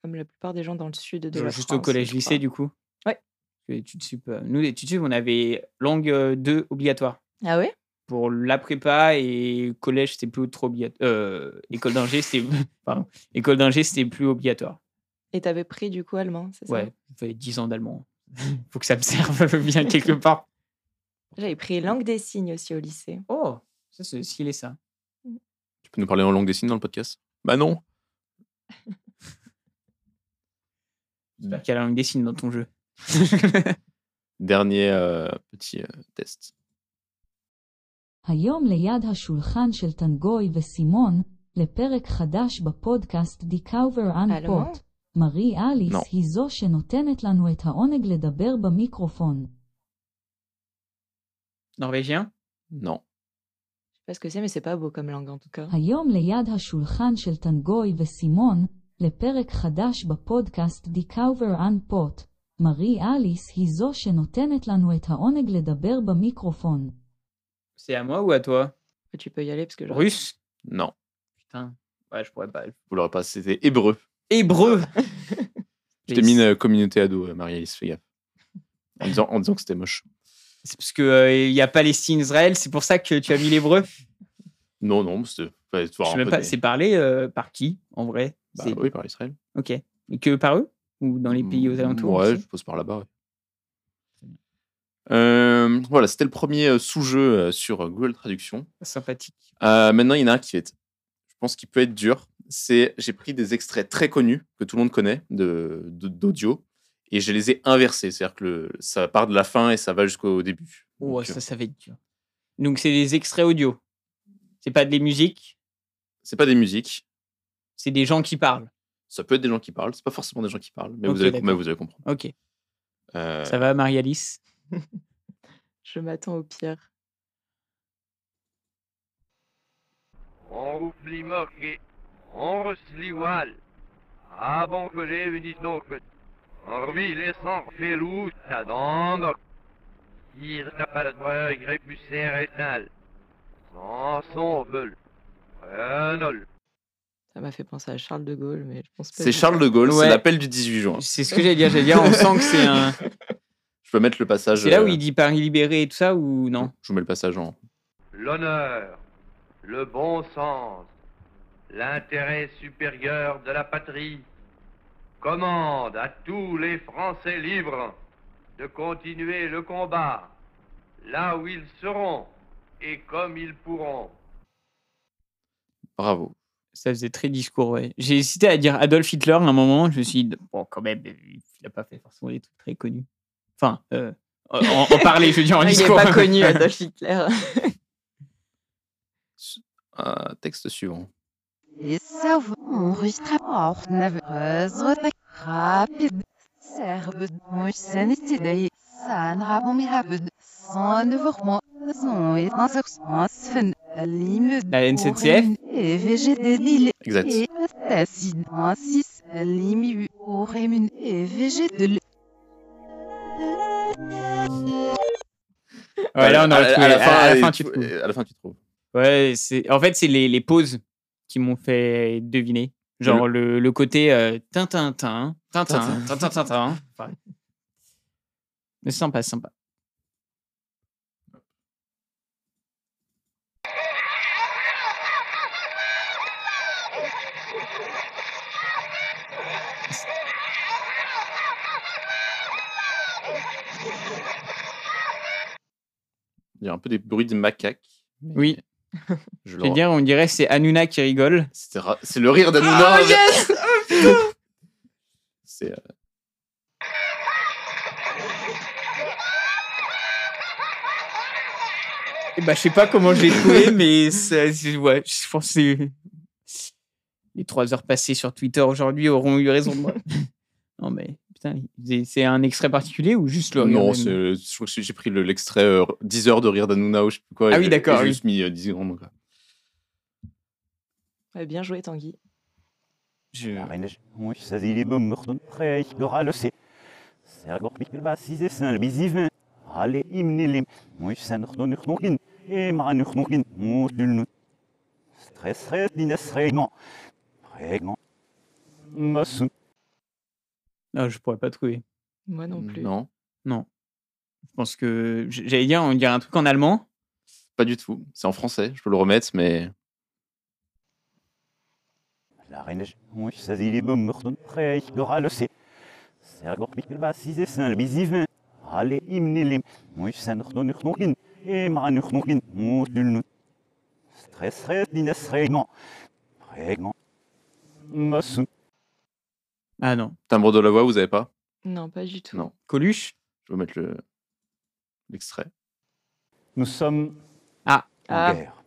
comme la plupart des gens dans le sud de la Juste France. au collège, je lycée, crois. du coup? Études sup, euh, Nous, les études sup, on avait langue euh, 2 obligatoire. Ah ouais? Pour la prépa et collège, c'était plus trop obligatoire. Euh, école d'ingé, c'était. [laughs] Pardon. École d'ingé, c'était plus obligatoire. Et t'avais pris du coup allemand, c'est ça? Ouais, fait 10 ans d'allemand. [laughs] Faut que ça me serve bien quelque [laughs] part. J'avais pris langue des signes aussi au lycée. Oh, ça, c'est stylé, ça. Tu peux nous parler en langue des signes dans le podcast? Bah non. J'espère qu'il y a la langue des signes dans ton jeu. [laughs] Dernier euh, petit euh, test. היום ליד השולחן של טנגוי וסימון, לפרק חדש בפודקאסט דיקאובר אן אלמה? פוט, מרי אליס לא. היא זו שנותנת לנו את העונג לדבר במיקרופון. Norvégien Non. Je sais pas ce que c'est, mais c'est pas beau comme langue en tout cas. היום ליד השולחן של טנגוי וסימון, לפרק חדש בפודקאסט Decover Unpot. מארי אליס היא זו שנותנת לנו את העונג לדבר במיקרופון. C'est à moi ou à toi Tu peux y aller parce que je... Russe Non, Putain. Ouais, je pourrais pas. vous l'aurez pas, c'était hébreu. Hébreu [laughs] Je t'ai mis une euh, communauté ado, euh, Marie-Alice, fais gaffe. En disant, en disant que c'était moche. C'est parce qu'il y a Palestine-Israël, c'est pour ça que tu as mis l'hébreu [laughs] Non, non, c'était. fallait te voir Je sais un même peu pas, des- c'est parlé euh, par qui, en vrai Bah C'est- oui, par Israël. Ok. Et que par eux Ou dans les pays aux alentours Ouais, aussi je pose par là-bas. ouais. Euh, voilà, c'était le premier euh, sous-jeu euh, sur Google Traduction. Sympathique. Euh, maintenant, il y en a un qui est, je pense, qui peut être dur. C'est, j'ai pris des extraits très connus que tout le monde connaît de, de- d'audio et je les ai inversés. C'est-à-dire que le- ça part de la fin et ça va jusqu'au début. Oh, Donc, ça, ça va être dur. Donc, c'est des extraits audio. C'est pas des musiques, C'est pas des musiques. c'est des gens qui parlent. Ça peut être des gens qui parlent. C'est pas forcément des gens qui parlent, mais, Ok, vous, allez, mais vous allez comprendre. Ok. Euh, Ça va, Marie-Alice? [laughs] Je m'attends au pire. On oublie moqué, on reçlit wal. Ah bon que j'ai venu donc. On remis les sangs fait loup, ta dang. Tire ta palatoire et grépusser rétal. Sans son veule. Renol. Ça m'a fait penser à Charles de Gaulle, mais je pense pas. c'est Charles de Gaulle, Ouais. c'est l'appel du 18 juin. C'est ce que j'allais dire. J'allais dire, on sent que c'est un. [laughs] Je peux mettre le passage. C'est là où euh, il dit Paris libéré et tout ça ou non? Je vous mets le passage en. L'honneur, le bon sens, l'intérêt supérieur de la patrie commande à tous les Français libres de continuer le combat là où ils seront et comme ils pourront. Bravo. Ça faisait très discours, ouais. J'ai hésité à dire Adolf Hitler à un moment. Je me suis dit, bon, quand même, il n'a pas fait forcément des trucs très connus. Enfin, euh, en, en parler, je veux dire, en Ah, il n'est discours. pas connu, Adolf Hitler. [laughs] Euh, texte suivant. La NCTF Exact. Ouais, là, on aurait trouvé. À, la fin, à la fin, tu, trouves. À la fin, tu trouves. Ouais, c'est... en fait, c'est les, les pauses qui m'ont fait deviner. Genre le, le côté tintin, tintin, tintin, tintin, tintin. Mais sympa, sympa. Il y a un peu des bruits de macaques. mais Oui. Je le veux dire, on dirait que c'est Hanouna qui rigole. C'est ra- le rire d'Anouna. Oh, yes [laughs] C'est. euh, Eh ben, je sais pas comment je l'ai trouvé, [laughs] mais ça- ouais, je pense que les trois heures passées sur Twitter aujourd'hui auront eu raison de moi. [laughs] non, mais putain, c'est- un extrait particulier ou juste le rire Non, je j'ai pris le- l'extrait euh, 10 heures de rire d'Anouna ou je sais plus quoi. Ah oui, d'accord, J'ai oui. juste mis euh, 10 secondes. quoi. Ouais, bien joué, Tanguy. مش ah, je pourrais pas trouver. Moi non plus. Non. Non. Je pense que j'allais dire, on dirait un truc en allemand. Pas du tout. C'est en français. Je peux le remettre, mais. La reine, oui, ça dit les bombes reich, le sait. c'est. Sergor Mikkelba, 6 et 5, bisivin. Allez, imnilim, oui, ça nous redonne urtnokin, et mara nous redonkin, mon dulnut. Stress, ré, dinas, ré, non. Ré, non. Massoun. Ah non. Timbre de la voix, vous avez pas? Non, pas du tout. Non. Coluche? Je vais mettre le- l'extrait. Nous sommes Ah. en Ah. guerre.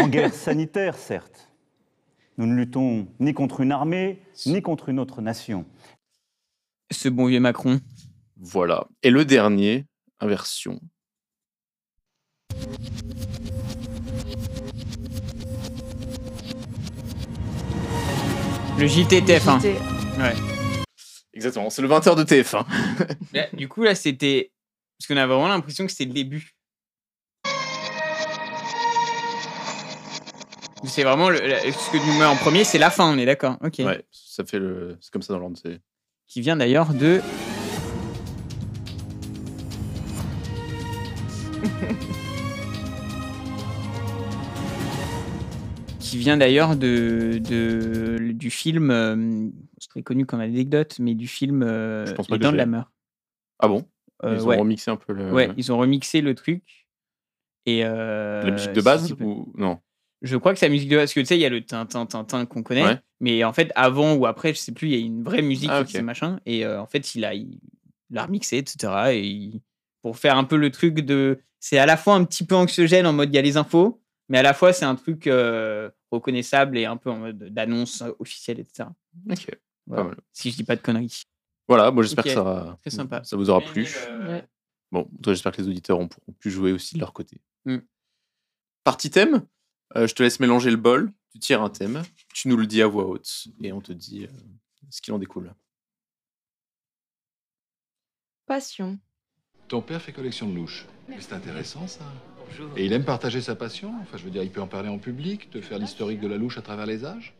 En guerre sanitaire, certes. Nous ne luttons ni contre une armée, ni contre une autre nation. Ce bon vieux Macron. Voilà. Et le dernier, inversion. Le JT TF1. JT. Ouais. Exactement, c'est le 20h de TF1. Là, [laughs] du coup, là, c'était. Parce qu'on a vraiment l'impression que c'était le début. C'est vraiment. Le, ce que tu mets en premier, c'est la fin, on est d'accord. Ok. Ouais, ça fait le. C'est comme ça dans l'ordre. c'est- Qui vient d'ailleurs de. [laughs] qui vient d'ailleurs de, de- du film, euh, c'est très connu comme anecdote, mais du film euh, Je pense pas Les que Dents de la Meur. Ah bon? Euh, Ils ont ouais. remixé un peu le. Ouais, ils ont remixé le truc. Et euh, La musique de base si- ou non? Je crois que c'est la musique de base, parce que tu sais, il y a le tintin tintin qu'on connaît, Ouais. mais en fait, avant ou après, je sais plus, il y a une vraie musique Ah, qui ok. c'est machin, et euh, en fait, il a, il, l'a remixé, etc. Et il- pour faire un peu le truc de. C'est à la fois un petit peu anxiogène en mode il y a les infos, mais à la fois c'est un truc euh, reconnaissable et un peu en mode d'annonce officielle, etc. Ok. Voilà. Si je dis pas de conneries. Voilà, moi j'espère que ça, Très sympa. ça vous aura plu. Ouais. Bon, j'espère que les auditeurs ont, ont pu jouer aussi de leur côté. Mm. Partie thème, euh, je te laisse mélanger le bol, tu tires un thème, tu nous le dis à voix haute et on te dit euh, ce qu'il en découle. Passion. Ton père fait collection de louches. Mais c'est intéressant ça. Et il aime partager sa passion. Enfin, je veux dire, il peut en parler en public, te faire l'historique de la louche à travers les âges.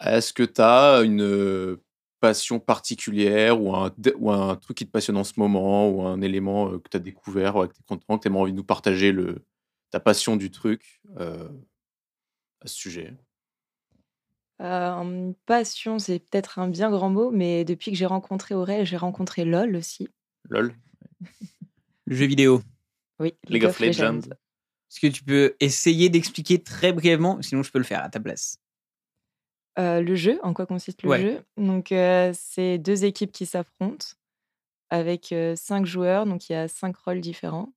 Est-ce que tu as une passion particulière ou un, dé- ou un truc qui te passionne en ce moment ou un élément que tu as découvert, ouais, que tu es content, que tu envie de nous partager le, ta passion du truc euh, à ce sujet? Euh, passion, c'est peut-être un bien grand mot, mais depuis que j'ai rencontré Aurel, j'ai rencontré LOL aussi. LOL [laughs] Le jeu vidéo. Oui, League of Legends. Est-ce que tu peux essayer d'expliquer très brièvement Sinon, je peux le faire à ta place. Euh, le jeu, en quoi consiste le Ouais. jeu Donc, euh, c'est deux équipes qui s'affrontent avec euh, cinq joueurs, donc il y a cinq rôles différents.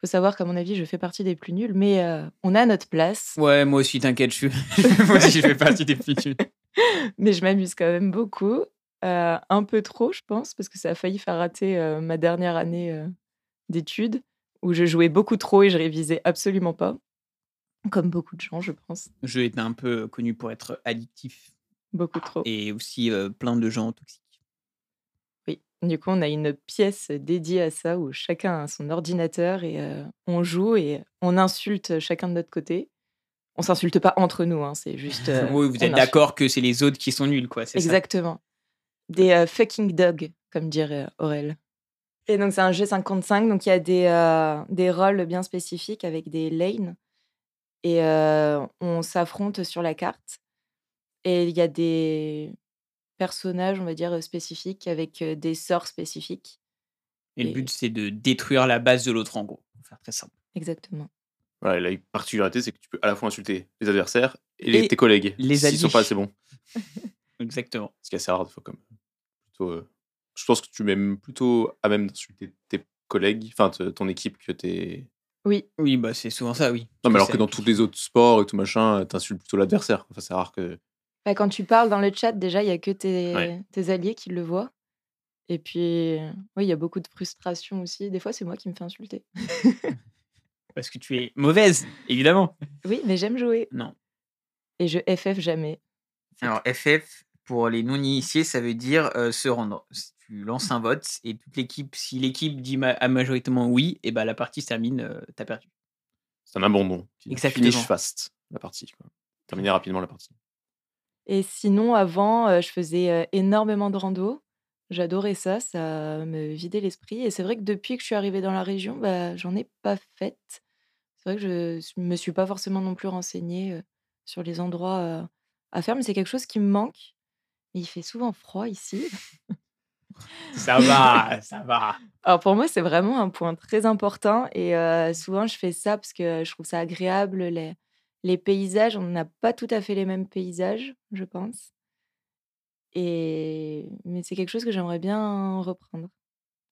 faut savoir qu'à mon avis, je fais partie des plus nuls, mais on a notre place. Ouais, moi aussi, t'inquiète, je suis. [laughs] moi aussi, je fais partie des plus nuls. [laughs] mais je m'amuse quand même beaucoup. Un peu trop, je pense, parce que ça a failli faire rater ma dernière année d'études, où je jouais beaucoup trop et je révisais absolument pas. Comme beaucoup de gens, je pense. Le jeu était un peu connu pour être addictif. Beaucoup trop. Et aussi euh, plein de gens toxiques. Oui, du coup, on a une pièce dédiée à ça où chacun a son ordinateur et euh, on joue et on insulte chacun de notre côté. On s'insulte pas entre nous, hein, c'est juste. euh, [laughs] oui, vous on êtes d'accord que c'est les autres qui sont nuls, quoi. c'est ça? Exactement. Des euh, fucking dogs, comme dirait euh, Aurel. Et donc, c'est un jeu 55, donc il y a des, euh, des rôles bien spécifiques avec des lanes. Et euh, on s'affronte sur la carte. Et il y a des personnages, on va dire, spécifiques avec des sorts spécifiques. Et le but, c'est de détruire la base de l'autre, en gros. Pour faire très simple. Exactement. Voilà, et la particularité, c'est que tu peux à la fois insulter les adversaires et, les- Et tes collègues, les s'ils sont alliés. pas assez bons. [laughs] Exactement. Ce qui est assez rare, des fois, comme. Plutôt, euh, je pense que tu es même plutôt à même d'insulter tes collègues, enfin ton équipe, que tes. Oui. Oui, bah c'est souvent ça, oui. Non, mais alors que dans tous les autres sports et tout machin, t'insultes plutôt l'adversaire. Enfin, c'est rare que. Bah, quand tu parles dans le chat, déjà, il y a que tes, Ouais. tes alliés qui le voient. Et puis, oui, il y a beaucoup de frustration aussi. Des fois, c'est moi qui me fais insulter. [laughs] Parce que tu es mauvaise, évidemment. Oui, mais j'aime jouer. Non. Et je FF jamais. Alors, FF, pour les non-initiés, ça veut dire euh, se rendre. Tu lances un vote et toute l'équipe, si l'équipe dit ma- a majoritairement oui, et ben la partie se termine, euh, t'as perdu. C'est un abandon. qui Exactement. Finish fast, la partie. Quoi. Terminer rapidement la partie. Et sinon, avant, euh, je faisais euh, énormément de rando. J'adorais ça, ça me vidait l'esprit. Et c'est vrai que depuis que je suis arrivée dans la région, bah, j'en ai pas fait. C'est vrai que je me suis pas forcément non plus renseignée euh, sur les endroits euh, à faire, mais c'est quelque chose qui me manque. Mais il fait souvent froid ici. Ça va, ça va. Alors pour moi, c'est vraiment un point très important et euh, souvent je fais ça parce que je trouve ça agréable. Les, les paysages, on n'a pas tout à fait les mêmes paysages, je pense. Et mais c'est quelque chose que j'aimerais bien reprendre.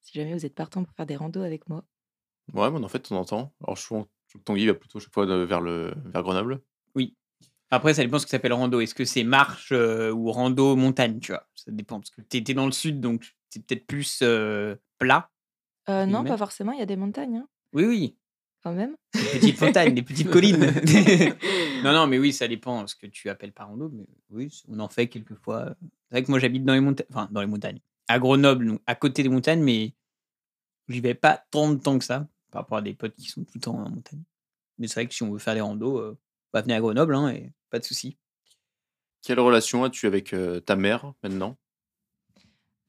Si jamais vous êtes partant pour faire des randos avec moi. Ouais, mais en fait, de temps en temps. Alors, je trouve que Tanguy va plutôt chaque fois vers, le, vers Grenoble. Oui. Après, ça dépend ce que ça s'appelle rando. Est-ce que c'est marche euh, ou rando montagne, tu vois? Ça dépend. Parce que tu étais dans le sud, donc c'est peut-être plus euh, plat. Euh, non, pas forcément, il y a des montagnes. hein. Oui, oui. quand même. Des petites montagnes, des petites collines. [laughs] non, non, mais oui, ça dépend de ce que tu appelles par rando. Mais oui, on en fait quelquefois. C'est vrai que moi, j'habite dans les montagnes, enfin, dans les montagnes, à Grenoble, donc à côté des montagnes, mais j'y vais pas tant de temps que ça par rapport à des potes qui sont tout le temps en montagne. Mais c'est vrai que si on veut faire des randos, euh, bah, venez à Grenoble, hein, et pas de souci. Quelle relation as-tu avec euh, ta mère maintenant?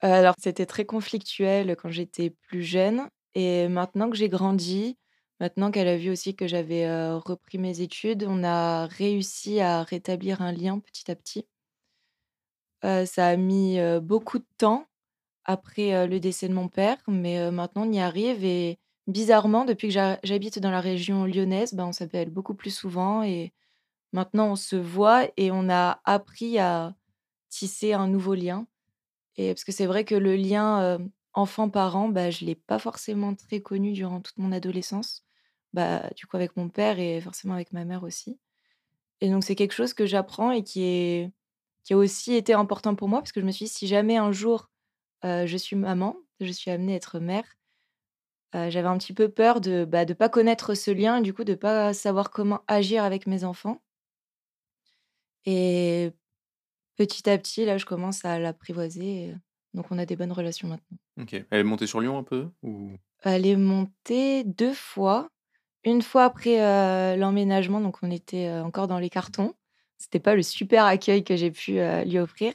Alors, c'était très conflictuel quand j'étais plus jeune. Et maintenant que j'ai grandi, maintenant qu'elle a vu aussi que j'avais repris mes études, on a réussi à rétablir un lien petit à petit. Ça a mis beaucoup de temps après le décès de mon père, mais maintenant on y arrive. Et bizarrement, depuis que j'ha- j'habite dans la région lyonnaise, ben, on s'appelle beaucoup plus souvent. Et maintenant, on se voit et on a appris à tisser un nouveau lien. Et parce que c'est vrai que le lien euh, enfant-parent, bah, je ne l'ai pas forcément très connu durant toute mon adolescence. Bah, du coup, avec mon père et forcément avec ma mère aussi. Et donc, c'est quelque chose que j'apprends et qui, est, qui a aussi été important pour moi parce que je me suis dit, si jamais un jour euh, je suis maman, je suis amenée à être mère, euh, j'avais un petit peu peur de ne bah, de pas connaître ce lien et du coup de ne pas savoir comment agir avec mes enfants. Et petit à petit, là, je commence à l'apprivoiser. et Donc, on a des bonnes relations maintenant. Ok. Elle est montée sur Lyon un peu ou... Elle est montée deux fois. Une fois après euh, l'emménagement, donc on était euh, encore dans les cartons. C'était pas le super accueil que j'ai pu euh, lui offrir.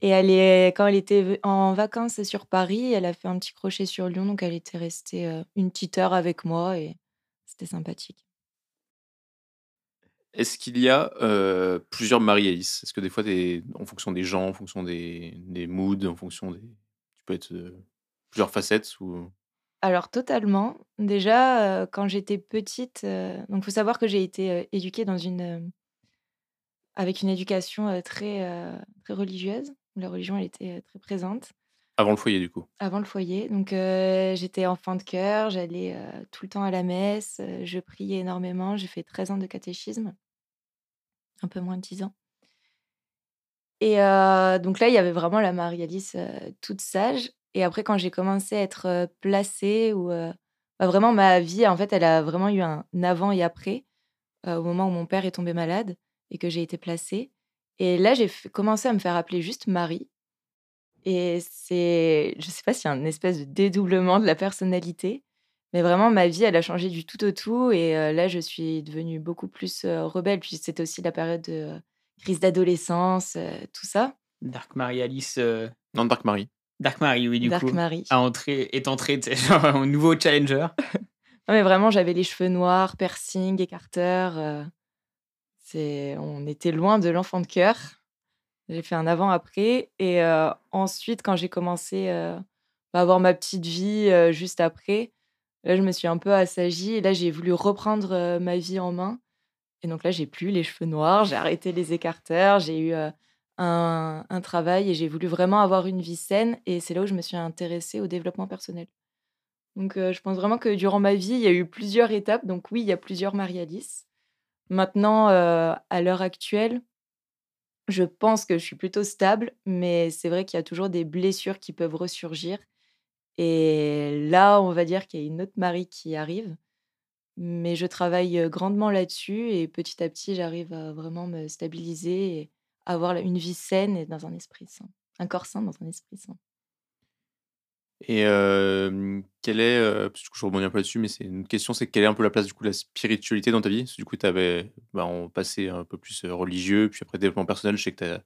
Et elle est, quand elle était en vacances sur Paris, elle a fait un petit crochet sur Lyon, donc elle était restée une petite heure avec moi et c'était sympathique. Est-ce qu'il y a euh, plusieurs Marie-Alice? Est-ce que des fois, en fonction des gens, en fonction des, des moods, en fonction des... Tu peux être euh, plusieurs facettes ou... Alors totalement. Déjà, euh, quand j'étais petite, donc faut savoir que j'ai été éduquée dans une, avec une éducation très, très religieuse. La religion, elle était très présente. Avant le foyer, du coup. Avant le foyer. Donc, euh, j'étais enfant de cœur, j'allais euh, tout le temps à la messe, euh, je priais énormément. J'ai fait 13 ans de catéchisme, un peu moins de 10 ans. Et euh, donc là, il y avait vraiment la Marie-Alice euh, toute sage. Et après, quand j'ai commencé à être euh, placée, ou bah, vraiment ma vie, en fait, elle a vraiment eu un avant et après, au moment où mon père est tombé malade et que j'ai été placée. Et là, j'ai commencé à me faire appeler juste Marie. Et c'est, je sais pas s'il y a un espèce de dédoublement de la personnalité, mais vraiment ma vie, elle a changé du tout au tout. Et euh, là, je suis devenue beaucoup plus euh, rebelle. Puis c'était aussi la période de euh, crise d'adolescence, euh, tout ça. Dark Marie Alice. euh, Non, Dark Marie. Dark Marie, oui, du Dark coup. Marie. A entré, est entré tu sais, [laughs] genre, un nouveau challenger. [laughs] Non, mais vraiment, j'avais les cheveux noirs, piercing, écarteur. euh, c'est, on était loin de l'enfant de cœur. J'ai fait un avant-après. Et euh, ensuite, quand j'ai commencé euh, à avoir ma petite vie euh, juste après, là, je me suis un peu assagie. Et là, j'ai voulu reprendre ma vie en main. Et donc là, j'ai plus les cheveux noirs, j'ai arrêté les écarteurs, j'ai eu un, travail et j'ai voulu vraiment avoir une vie saine. Et c'est là où je me suis intéressée au développement personnel. Donc, je pense vraiment que durant ma vie, il y a eu plusieurs étapes. Donc, oui, il y a plusieurs Marie-Alice. Maintenant, à l'heure actuelle, je pense que je suis plutôt stable, mais c'est vrai qu'il y a toujours des blessures qui peuvent ressurgir. Et là, on va dire qu'il y a une autre Marie qui arrive. Mais je travaille grandement là-dessus et petit à petit, j'arrive à vraiment me stabiliser et avoir une vie saine et dans un esprit sain. Un corps sain dans un esprit sain. Et quelle est, parce que je rebondis un peu là-dessus, mais c'est une question, c'est quelle est un peu la place du coup de la spiritualité dans ta vie? Parce que du coup, tu avais bah, on passé un peu plus religieux, puis après développement personnel, je sais que tu as,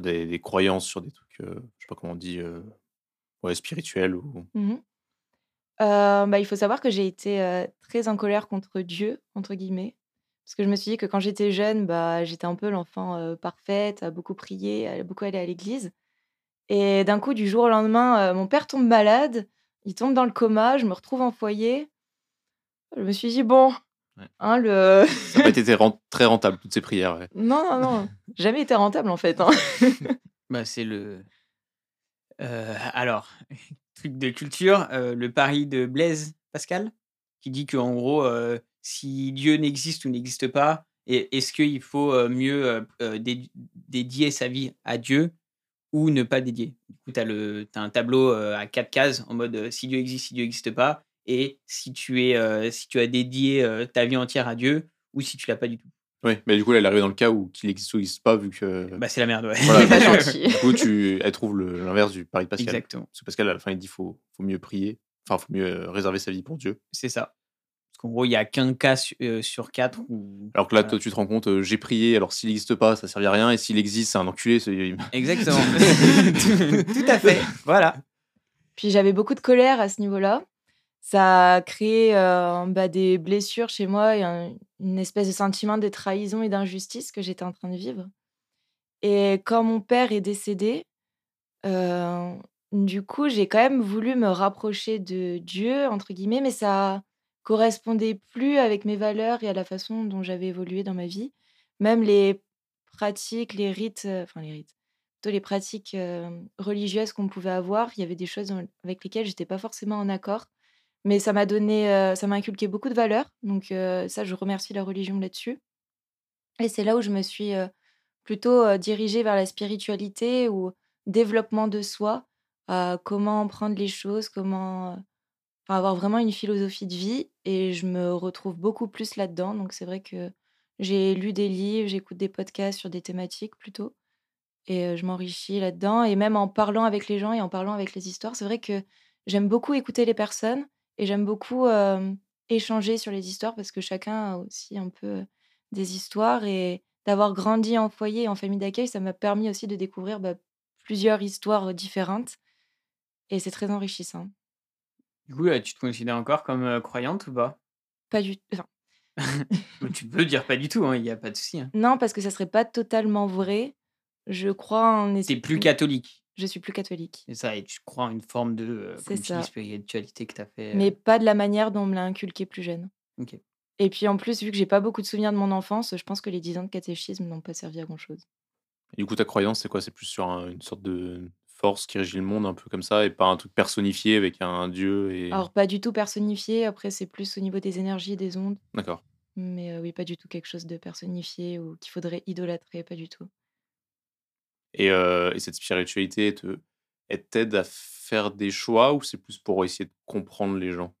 des, croyances sur des trucs, euh, je sais pas comment on dit, ouais, spirituels ou... Mhm. Euh, bah, il faut savoir que j'ai été euh, très en colère contre Dieu, entre guillemets. Parce que je me suis dit que quand j'étais jeune, bah, j'étais un peu l'enfant euh, parfaite, à beaucoup prier, à beaucoup aller à l'église. Et d'un coup, du jour au lendemain, euh, mon père tombe malade, il tombe dans le coma, je me retrouve en foyer. Je me suis dit, bon, hein, le... Ça n'a pas été très rentable, toutes ces prières. ouais. non, non, non, jamais été rentable en fait. hein. [laughs] [laughs] Bah, c'est le. Euh, alors, [laughs] truc de culture, euh, le pari de Blaise Pascal, qui dit qu'en gros, euh, si Dieu n'existe ou n'existe pas, est-ce qu'il faut mieux dé- dédier sa vie à Dieu ou ne pas dédier? Du coup, tu as, un tableau à quatre cases en mode si Dieu existe, si Dieu n'existe pas, et si tu, es, si tu as dédié ta vie entière à Dieu ou si tu l'as pas du tout. Oui, mais du coup, là, elle est arrivée dans le cas où qu'il existe ou n'existe pas, vu que. Bah, c'est la merde, ouais. Voilà, [laughs] gentil. Du coup, tu, elle trouve le- l'inverse du pari de Pascal. Exactement. Parce que Pascal, à la fin, il dit faut, faut mieux prier, enfin, faut mieux euh, réserver sa vie pour Dieu. C'est ça. Parce qu'en gros, il y a qu'un cas su- euh, sur quatre où. Alors que là, Voilà. toi, tu te rends compte, euh, j'ai prié, alors s'il n'existe pas, ça ne servit à rien, et s'il existe, c'est un enculé. c'est- [laughs] Exactement. tout, [laughs] tout à fait. Voilà. Puis j'avais beaucoup de colère à ce niveau-là. Ça a créé euh, bah, des blessures chez moi et un- une espèce de sentiment de trahison et d'injustice que j'étais en train de vivre. Et quand mon père est décédé, euh, du coup, j'ai quand même voulu me rapprocher de Dieu, entre guillemets, mais ça correspondait plus avec mes valeurs et à la façon dont j'avais évolué dans ma vie. Même les pratiques, les rites, euh, enfin les rites, plutôt les pratiques religieuses qu'on pouvait avoir, il y avait des choses avec lesquelles j'étais pas forcément en accord. Mais ça m'a donné, euh, ça m'a inculqué beaucoup de valeurs. Donc euh, ça, je remercie la religion là-dessus. Et c'est là où je me suis euh, plutôt dirigée vers la spiritualité ou développement de soi, comment prendre les choses, comment avoir vraiment une philosophie de vie. Et je me retrouve beaucoup plus là-dedans. Donc c'est vrai que j'ai lu des livres, j'écoute des podcasts sur des thématiques plutôt. Et je m'enrichis là-dedans. Et même en parlant avec les gens et en parlant avec les histoires, c'est vrai que j'aime beaucoup écouter les personnes et j'aime beaucoup euh, échanger sur les histoires parce que chacun a aussi un peu des histoires. Et d'avoir grandi en foyer et en famille d'accueil, ça m'a permis aussi de découvrir bah, plusieurs histoires différentes. Et c'est très enrichissant. Du coup, tu te considères encore comme euh, croyante ou pas? Pas du enfin, Mais [laughs] Tu peux dire pas du tout, il n'y a pas de souci. hein. Non, parce que ça serait pas totalement vrai. Je crois en T'es plus catholique. Je suis plus catholique. C'est ça, et tu crois en une forme de euh, C'est comme tu dis, ça. spiritualité que tu as fait. euh, Mais pas de la manière dont on me l'a inculqué plus jeune. Et puis en plus, vu que j'ai pas beaucoup de souvenirs de mon enfance, je pense que les 10 ans de catéchisme n'ont pas servi à grand chose. Et du coup, ta croyance, c'est quoi? C'est plus sur un- une sorte de force qui régit le monde, un peu comme ça, et pas un truc personnifié avec un dieu et. Alors, pas du tout personnifié, après, c'est plus au niveau des énergies et des ondes. D'accord. Mais euh, oui, pas du tout quelque chose de personnifié ou qu'il faudrait idolâtrer, pas du tout. Et, euh, et cette spiritualité, elle te- elle t'aide à faire des choix ou c'est plus pour essayer de comprendre les gens?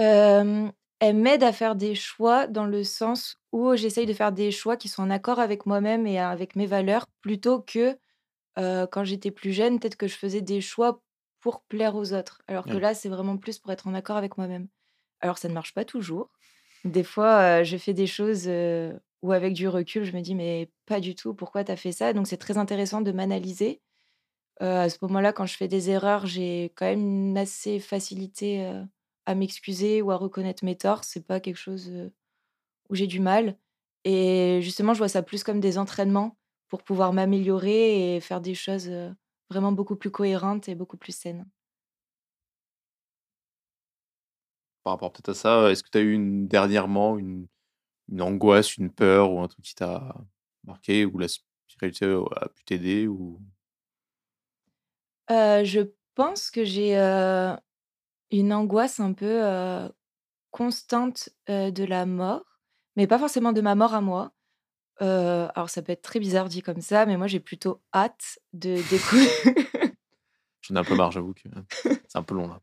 Euh, elle m'aide à faire des choix dans le sens où j'essaye de faire des choix qui sont en accord avec moi-même et avec mes valeurs, plutôt que euh, quand j'étais plus jeune, peut-être que je faisais des choix pour plaire aux autres. Alors que là, c'est vraiment plus pour être en accord avec moi-même. Alors, ça ne marche pas toujours. Des fois, euh, je fais des choses euh, où, avec du recul, je me dis, mais pas du tout, pourquoi tu as fait ça? Donc, c'est très intéressant de m'analyser. Euh, à ce moment-là, quand je fais des erreurs, j'ai quand même une assez facilité euh, à m'excuser ou à reconnaître mes torts. C'est pas quelque chose euh, où j'ai du mal. Et justement, je vois ça plus comme des entraînements pour pouvoir m'améliorer et faire des choses vraiment beaucoup plus cohérentes et beaucoup plus saines. Par rapport peut-être à ça, est-ce que tu as eu une, dernièrement une, une angoisse, une peur ou un truc qui t'a marqué ou la spiritualité a pu t'aider ou... Euh, je pense que j'ai euh, une angoisse un peu euh, constante de la mort, mais pas forcément de ma mort à moi. Alors ça peut être très bizarre dit comme ça, mais moi j'ai plutôt hâte de découvrir. [laughs] J'en ai un peu marre, j'avoue que c'est un peu long là.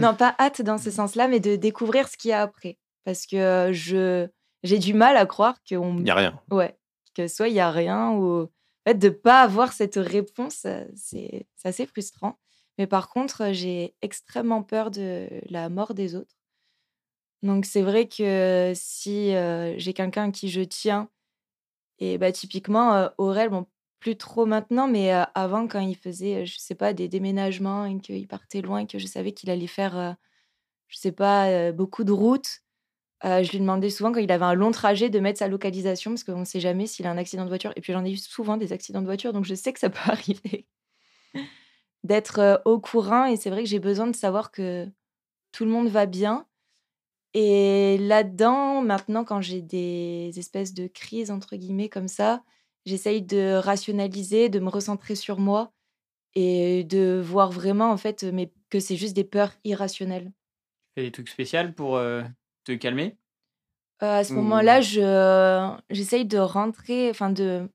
non, pas hâte dans ce sens-là, mais de découvrir ce qu'il y a après. Parce que je j'ai du mal à croire qu'on... Il n'y a rien. Ouais, que soit il y a rien ou... En fait, de pas avoir cette réponse, c'est assez frustrant. Mais par contre, j'ai extrêmement peur de la mort des autres. Donc c'est vrai que si euh, j'ai quelqu'un qui je tiens, et bah typiquement euh, Aurel, bon, plus trop maintenant, mais euh, avant quand il faisait, je sais pas, des déménagements et qu'il partait loin et que je savais qu'il allait faire, je sais pas, beaucoup de routes, euh, je lui demandais souvent quand il avait un long trajet de mettre sa localisation parce qu'on ne sait jamais s'il a un accident de voiture. Et puis j'en ai eu souvent des accidents de voiture, donc je sais que ça [laughs] peut arriver d'être euh, au courant. Et c'est vrai que j'ai besoin de savoir que tout le monde va bien. Et là-dedans, maintenant, quand j'ai des espèces de crises, entre guillemets, comme ça, j'essaye de rationaliser, de me recentrer sur moi et de voir vraiment, en fait, mais que c'est juste des peurs irrationnelles. Tu fais des trucs spéciaux pour euh, te calmer? Euh, à ce Ou- moment-là, je j'essaye de rentrer, enfin de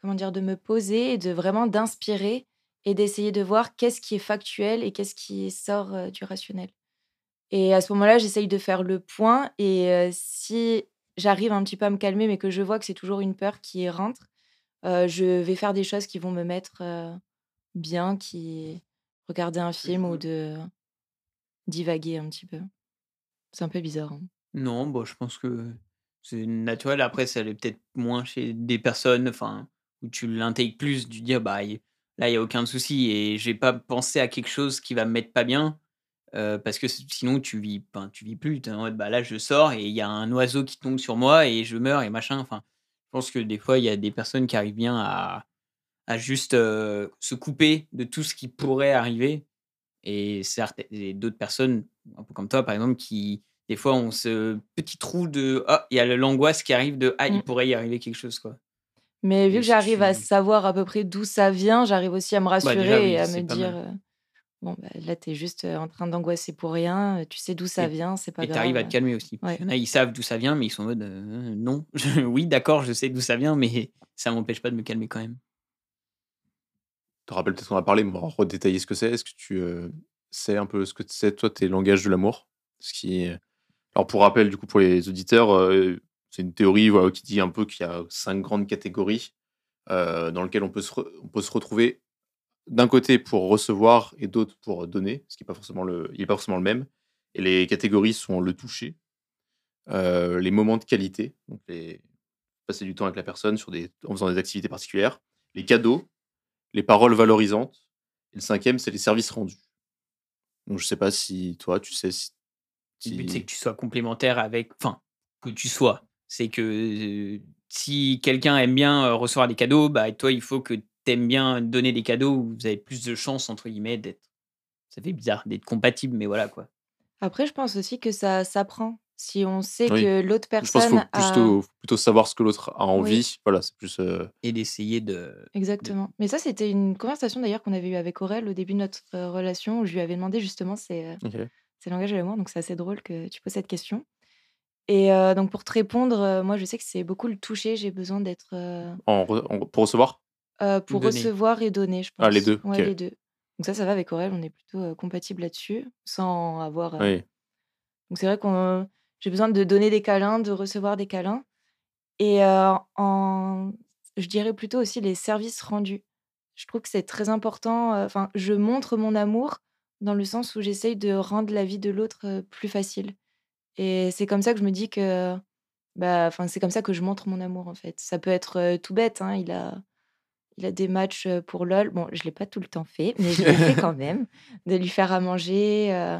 comment dire, de me poser et de vraiment d'inspirer et d'essayer de voir qu'est-ce qui est factuel et qu'est-ce qui sort euh, du rationnel. Et à ce moment-là, j'essaye de faire le point. Et euh, si j'arrive un petit peu à me calmer, mais que je vois que c'est toujours une peur qui rentre, euh, je vais faire des choses qui vont me mettre euh, bien, qui regarder un film ou de divaguer un petit peu. C'est un peu bizarre. hein. Non, bon, je pense que c'est naturel. Après, ça l'est peut-être moins chez des personnes enfin, où tu l'intègres plus, du dire, bah, là, il n'y a aucun souci et je vais pas penser à quelque chose qui va me mettre pas bien. parce que sinon, tu vis, ben, tu vis plus. En mode, bah, là, je sors et il y a un oiseau qui tombe sur moi et je meurs et machin. Enfin, je pense que des fois, il y a des personnes qui arrivent bien à, juste se couper de tout ce qui pourrait arriver. Et et d'autres personnes, un peu comme toi, par exemple, qui, des fois, ont ce petit trou de Ah, il y a l'angoisse qui arrive de Ah, il Mm. pourrait y arriver quelque chose, quoi. Mais vu Et que j'arrive à savoir à peu près d'où ça vient, j'arrive aussi à me rassurer Bah, déjà, oui, et à me dire euh, bon, bah, là, tu es juste euh, en train d'angoisser pour rien, tu sais d'où ça Et- vient, c'est pas Et grave. t'arrives à te calmer aussi. Ouais. Il y en a, ils savent d'où ça vient, mais ils sont en mode Euh, Non, [laughs] oui, d'accord, je sais d'où ça vient, mais ça m'empêche pas de me calmer quand même. Te rappelles peut-être qu'on a parlé, mais on va redétailler ce que c'est. Est-ce que tu euh, sais un peu ce que c'est, toi, tes langages de l'amour? Alors, pour rappel, du coup, pour les auditeurs, euh, c'est une théorie qui dit un peu qu'il y a cinq grandes catégories euh, dans lesquelles on peut se, retrouver d'un côté pour recevoir et d'autre pour donner, ce qui n'est pas, forcément le- même. Et les catégories sont le toucher, les moments de qualité, passer du temps avec la personne en faisant des activités particulières, les cadeaux, les paroles valorisantes, et le cinquième, c'est les services rendus. Donc, je sais pas si toi, tu sais si. Le but, c'est que tu sois complémentaire avec. Enfin, que tu sois. C'est que euh, si quelqu'un aime bien euh, recevoir des cadeaux, bah, toi, il faut que tu aimes bien donner des cadeaux où vous avez plus de chances, entre guillemets, d'être. Ça fait bizarre d'être compatible, mais voilà quoi. Après, je pense aussi que ça s'apprend. Si on sait Oui. que l'autre Je pense personne qu'il faut a... plutôt, plutôt savoir ce que l'autre a Oui. envie. Voilà, c'est plus. euh, Et d'essayer de. Exactement. Mais ça, c'était une conversation d'ailleurs qu'on avait eue avec Aurel au début de notre euh, relation, où je lui avais demandé justement ses, euh, Ok. ses langages de l'amour. Donc c'est assez drôle que tu poses cette question. Et euh, donc pour te répondre, euh, moi je sais que c'est beaucoup le toucher. J'ai besoin d'être euh, en re- en- pour recevoir? euh, pour Donner. recevoir et donner, je pense. Ah, les deux, Ouais, les deux. Donc ça, ça va avec Aurel. On est plutôt euh, compatibles là-dessus, sans avoir. euh, Oui. Donc c'est vrai qu'on j'ai besoin de donner des câlins, de recevoir des câlins. Et euh, en, je dirais plutôt aussi les services rendus. Je trouve que c'est très important. euh, Enfin, je montre mon amour dans le sens où j'essaye de rendre la vie de l'autre euh, plus facile. Et c'est comme ça que je me dis que, bah, c'est comme ça que je montre mon amour en fait. Ça peut être tout bête. hein, Il a, il a des matchs pour LOL. Bon, je l'ai pas tout le temps fait, mais je l'ai fait quand [laughs] même. De lui faire à manger, euh,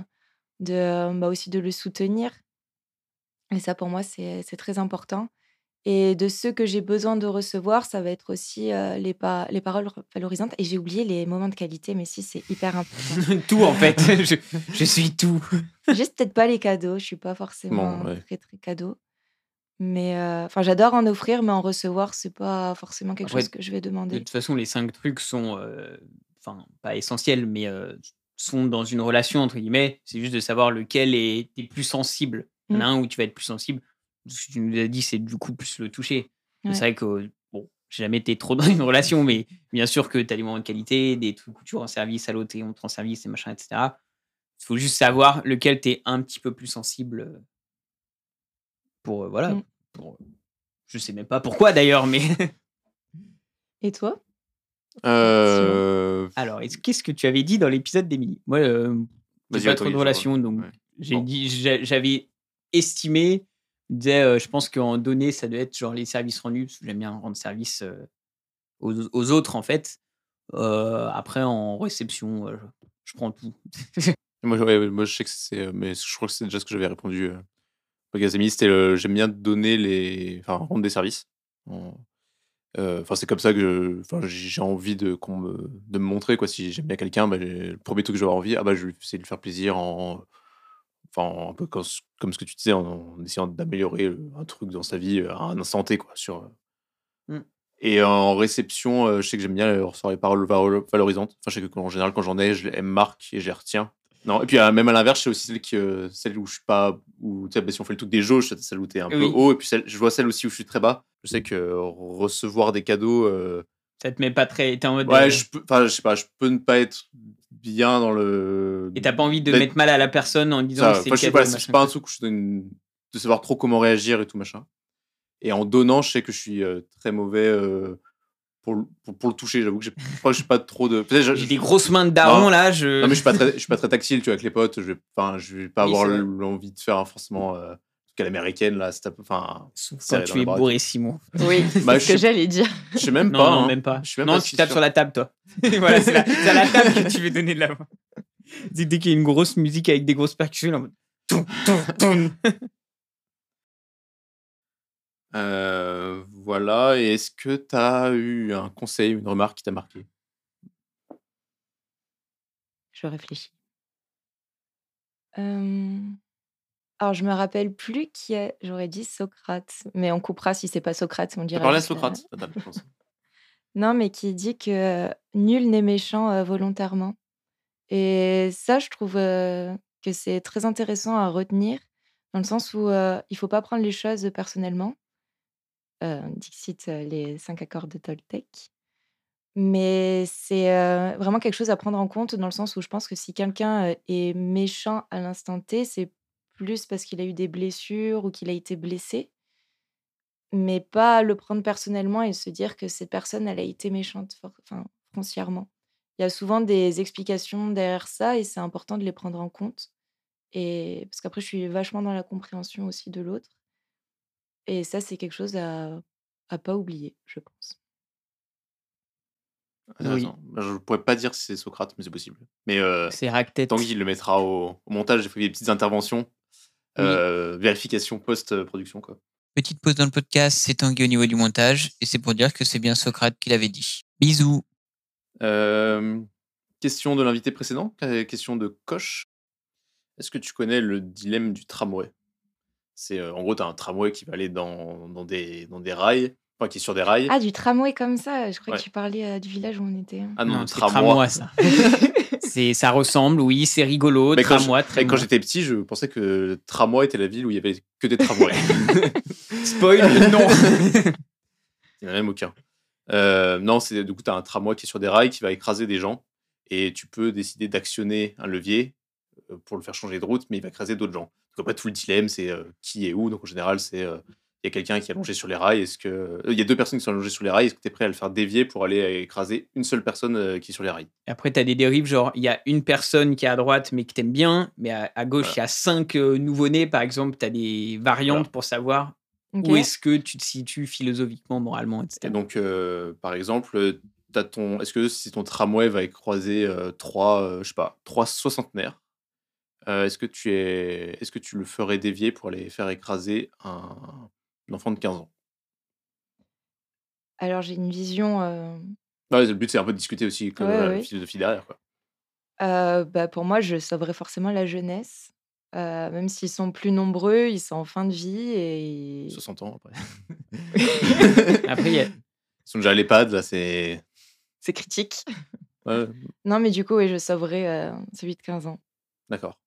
de, bah, aussi de le soutenir. Et ça, pour moi, c'est très important. Et de ceux que j'ai besoin de recevoir, ça va être aussi euh, les, pa- les paroles valorisantes. Et j'ai oublié les moments de qualité, mais si, c'est hyper important. [laughs] tout en fait. [laughs] je, je suis tout. [laughs] Juste peut-être pas les cadeaux. Je suis pas forcément Bon, ouais. très, très cadeau. Mais euh, enfin, j'adore en offrir, mais en recevoir, c'est pas forcément quelque Après, chose que je vais De demander. toute façon, les cinq trucs sont, euh, enfin, pas essentiels, mais sont dans une relation, entre guillemets. C'est juste de savoir lequel est t'es plus sensible. Il y en a Mm. un où tu vas être plus sensible. Ce que tu nous as dit, c'est du coup plus le toucher. Ouais. C'est vrai que, bon, j'ai jamais été trop [laughs] dans une relation, mais bien sûr que tu as des moments de qualité, des trucs où tu rends service à l'autre et on te rend service et machin, etc. Il faut juste savoir lequel tu es un petit peu plus sensible euh, pour, euh, voilà, Mm. pour, je sais même pas pourquoi d'ailleurs, mais. [laughs] Et toi? Euh, Alors, est-ce- qu'est-ce que tu avais dit dans l'épisode d'Emily Moi, euh, j'ai pas trop de relation, donc ouais. j'ai Bon. dit, j'a- j'avais estimé, je pense qu'en données, ça doit être genre les services rendus, parce que j'aime bien rendre service aux, autres en fait. Après, en réception, je, prends tout. [laughs] Moi, je sais que c'est. Mais je crois que c'est déjà ce que j'avais répondu. Au Gazemi, c'était j'aime bien donner les. Enfin, rendre des services. Euh, Enfin, c'est comme ça que j'ai envie de, qu'on me, de me montrer. Quoi. Si j'aime bien quelqu'un, bah, le premier truc que avoir envie, ah, bah, je de lui faire plaisir en. Enfin, un peu comme, ce- comme ce que tu disais, en, en essayant d'améliorer un truc dans sa vie à un instant T. Quoi, sur, euh. Mm. Et en réception, je sais que j'aime bien recevoir les paroles valo- valorisantes. Enfin, je sais que qu'en général, quand j'en ai, je les marquent et je les retiens. Non, et puis même à l'inverse, c'est aussi celle, qui, euh, celle où je suis pas. Où, tu sais, bah, si on fait le truc des jauges, c'est celle où tu es un peu haut. Et puis celle- je vois celle aussi où je suis très bas. Je sais que euh, recevoir des cadeaux. euh, ça te met pas très. T'es en mode. ouais, je peux. Je sais pas, je peux ne pas être bien dans le. Et t'as pas envie de mettre mal à la personne en disant Ça, que c'est je suis cadeau, pas, c'est pas un truc où je donne de savoir trop comment réagir et tout machin. Et en donnant, je sais que je suis euh, très mauvais euh, pour, le- pour, pour le toucher. J'avoue que je crois que j'ai pas trop de. J'ai des grosses mains de daron, Non. là, je- Non, mais je suis pas très, je suis pas très tactile, tu vois, avec les potes. Je vais, je vais pas Oui, avoir l'envie de faire forcément. Euh, qu'à l'américaine là, c'est un peu- enfin. Quand tu es bourré. Simon. Oui, [laughs] c'est Bah, ce je que sais- j'allais dire. Je sais même Non, pas. non, hein. même pas. Je même non, pas tu si tapes sûr. sur la table, toi. [laughs] [laughs] voilà, c'est la- c'est à la table que tu veux donner de la voix. C'est Dès qu'il y a une grosse musique avec des grosses percussions, en mode. Euh, voilà. Et est-ce que tu as eu un conseil, une remarque qui t'a marqué? Je réfléchis. Euh, Alors, je me rappelle plus qui est. J'aurais dit Socrate, mais on coupera si c'est pas Socrate. On T'as dira parlé à juste, euh, Socrate t'as- je pense. [laughs] Non, mais qui dit que nul n'est méchant euh, volontairement. Et ça, je trouve euh, que c'est très intéressant à retenir, dans le sens où euh, il faut pas prendre les choses personnellement. Euh, Dixit, euh, les cinq accords de Toltec. Mais c'est euh, vraiment quelque chose à prendre en compte, dans le sens où je pense que si quelqu'un euh, est méchant à l'instant T, c'est plus parce qu'il a eu des blessures ou qu'il a été blessé mais pas le prendre personnellement et se dire que cette personne, elle a été méchante, for- enfin, foncièrement. Il y a souvent des explications derrière ça et c'est important de les prendre en compte. Et parce qu'après, je suis vachement dans la compréhension aussi de l'autre. Et ça, c'est quelque chose à, à pas oublier, je pense. Intéressant. Bah, Je pourrais pas dire si c'est Socrate, mais c'est possible. Mais euh, C'est Ractet. Tanguy il le mettra au, au montage. J'ai fait des petites interventions, Oui. euh, vérification post-production quoi. Petite pause dans le podcast, c'est Tanguy au niveau du montage, et c'est pour dire que c'est bien Socrate qui l'avait dit. Bisous. Euh, question de l'invité précédent, euh, question de Coche. Est-ce que tu connais le dilemme du tramway? C'est en gros, tu as un tramway qui va aller dans, dans, des, dans des rails, enfin qui est sur des rails. Ah, du tramway comme ça Je crois Ouais. que tu parlais euh, du village où on était. Ah non, Non, le c'est tramway. tramway, ça. [laughs] C'est, ça ressemble, oui, c'est rigolo. Mais quand tramway, je- quand j'étais petit, je pensais que le tramway était la ville où il y avait que des tramways. [laughs] [laughs] Spoil, non. Il n'y en a même aucun. Euh, non, c'est du coup, tu as un tramway qui est sur des rails qui va écraser des gens et tu peux décider d'actionner un levier euh, pour le faire changer de route, mais il va écraser d'autres gens. Donc après, tout le dilemme, c'est euh, qui est où. Donc en général, c'est euh, il y a quelqu'un qui est allongé sur les rails. Est-ce que euh, il y a deux personnes qui sont allongées sur les rails Est-ce que tu es prêt à le faire dévier pour aller écraser une seule personne euh, qui est sur les rails? Après, tu as des dérives, genre, il y a une personne qui est à droite, mais que t'aimes bien, mais à, à gauche, il y a cinq euh, nouveau-nés, par exemple, tu as des variantes pour savoir où est-ce que tu te situes philosophiquement, moralement, etc. Et donc, euh, par exemple, t'as ton, est-ce que si ton tramway va écraser euh, trois, euh, je sais pas, trois soixantenaires, euh, est-ce que tu es, est-ce que tu le ferais dévier pour aller faire écraser un enfant de 15 ans Alors, j'ai une vision. euh, Ouais, Le but, c'est un peu de discuter aussi comme Ouais, la ouais. philosophie derrière. Quoi. euh, bah, pour moi, je sauverais forcément la jeunesse. euh, même s'ils sont plus nombreux, ils sont en fin de vie et 60 ans après. [laughs] [laughs] Après, il y a- Ils sont déjà à l'EHPAD, là, c'est. c'est critique. Ouais, Non, mais du coup, oui, je sauverais euh, celui de 15 ans. d'accord.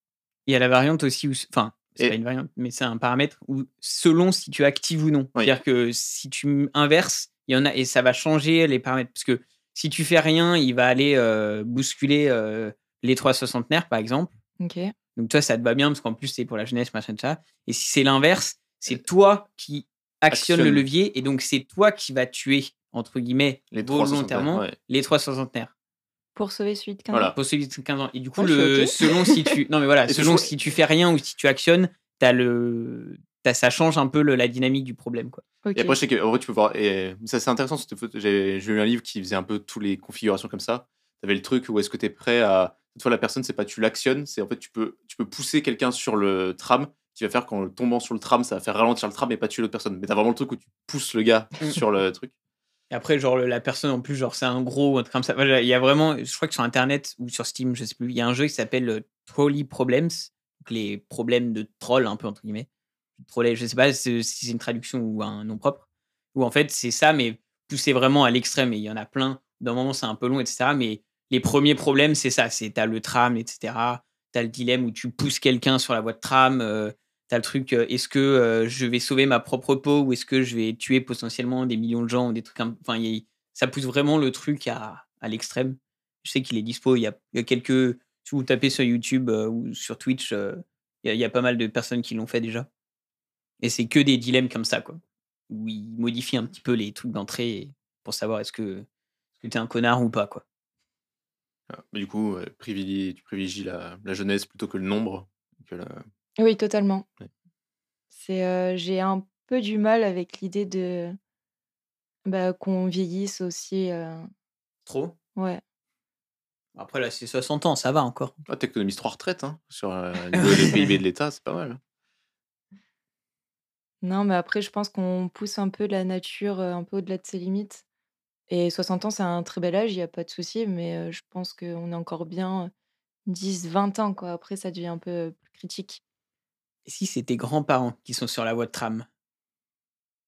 Il y a la variante aussi où, enfin, c'est Et- pas une variante, mais c'est un paramètre où selon si tu actives ou non. Oui. C'est-à-dire que si tu inverses, il y en a et ça va changer les paramètres. Parce que si tu fais rien, il va aller euh, bousculer euh, les trois soixantenaires, par exemple. Ok. Donc toi, ça te va bien parce qu'en plus, c'est pour la jeunesse, machin, ça. Et si c'est l'inverse, c'est toi qui actionne le levier et donc c'est toi qui vas tuer, entre guillemets, Les volontairement ouais. les trois soixantenaires. Pour sauver celui de 15 Voilà. ans. Pour celui de 15 ans. Et du coup, Ah, le, selon si tu. [laughs] Non, mais voilà, Et selon si tu fais rien ou si tu actionnes, t'as le. t'as- ça change un peu le- la dynamique du problème. Quoi. Et après, je sais qu'en vrai, tu peux voir. Et ça, c'est intéressant. J'ai lu un livre qui faisait un peu toutes les configurations comme ça. Tu avais le truc où est-ce que tu es prêt à. Cette fois, la personne, c'est pas tu l'actionnes, c'est en fait, tu peux, tu peux pousser quelqu'un sur le tram qui va faire qu'en tombant sur le tram, ça va faire ralentir le tram et pas tuer l'autre personne. Mais tu as vraiment le truc où tu pousses le gars Mm. sur le truc. Après, genre, la personne en plus, genre, c'est un gros ou un truc comme ça. Il y a vraiment. Je crois que sur Internet ou sur Steam, je sais plus, il y a un jeu qui s'appelle euh, Trolley Problems. Les problèmes de troll, un peu, entre guillemets. Trolley, je sais pas si c'est une traduction ou un nom propre. Où en fait, c'est ça, mais poussé vraiment à l'extrême. Et il y en a plein. D'un moment, c'est un peu long, etc. Mais les premiers problèmes, c'est ça. C'est t'as le tram, etc. T'as le dilemme où tu pousses quelqu'un sur la voie de tram. euh, T'as le truc, euh, est-ce que euh, je vais sauver ma propre peau ou est-ce que je vais tuer potentiellement des millions de gens ou des trucs. Enfin, ça pousse vraiment le truc à, l'extrême. Je sais qu'il est dispo. Il y a, quelques. Si vous tapez sur YouTube euh, ou sur Twitch, il, y a, pas mal de personnes qui l'ont fait déjà. Et c'est que des dilemmes comme ça, quoi. Où ils modifient un petit peu les trucs d'entrée pour savoir est-ce que, que t'es un connard ou pas, quoi. Ah, du coup, tu privilégies la, jeunesse plutôt que le nombre. Oui, totalement. Ouais. C'est, euh, j'ai un peu du mal avec l'idée de bah, qu'on vieillisse aussi. euh, Trop? Ouais. Après, là, c'est 60 ans, ça va encore. Ah, t'économises trois retraites hein, sur euh, le [laughs] niveau des PIB de l'État, c'est pas mal. Non, mais après, je pense qu'on pousse un peu la nature euh, un peu au-delà de ses limites. Et 60 ans, c'est un très bel âge, il n'y a pas de souci, mais euh, je pense qu'on est encore bien euh, 10, 20 ans, quoi. Après, ça devient un peu plus critique. Et si c'est tes grands-parents qui sont sur la voie de tram?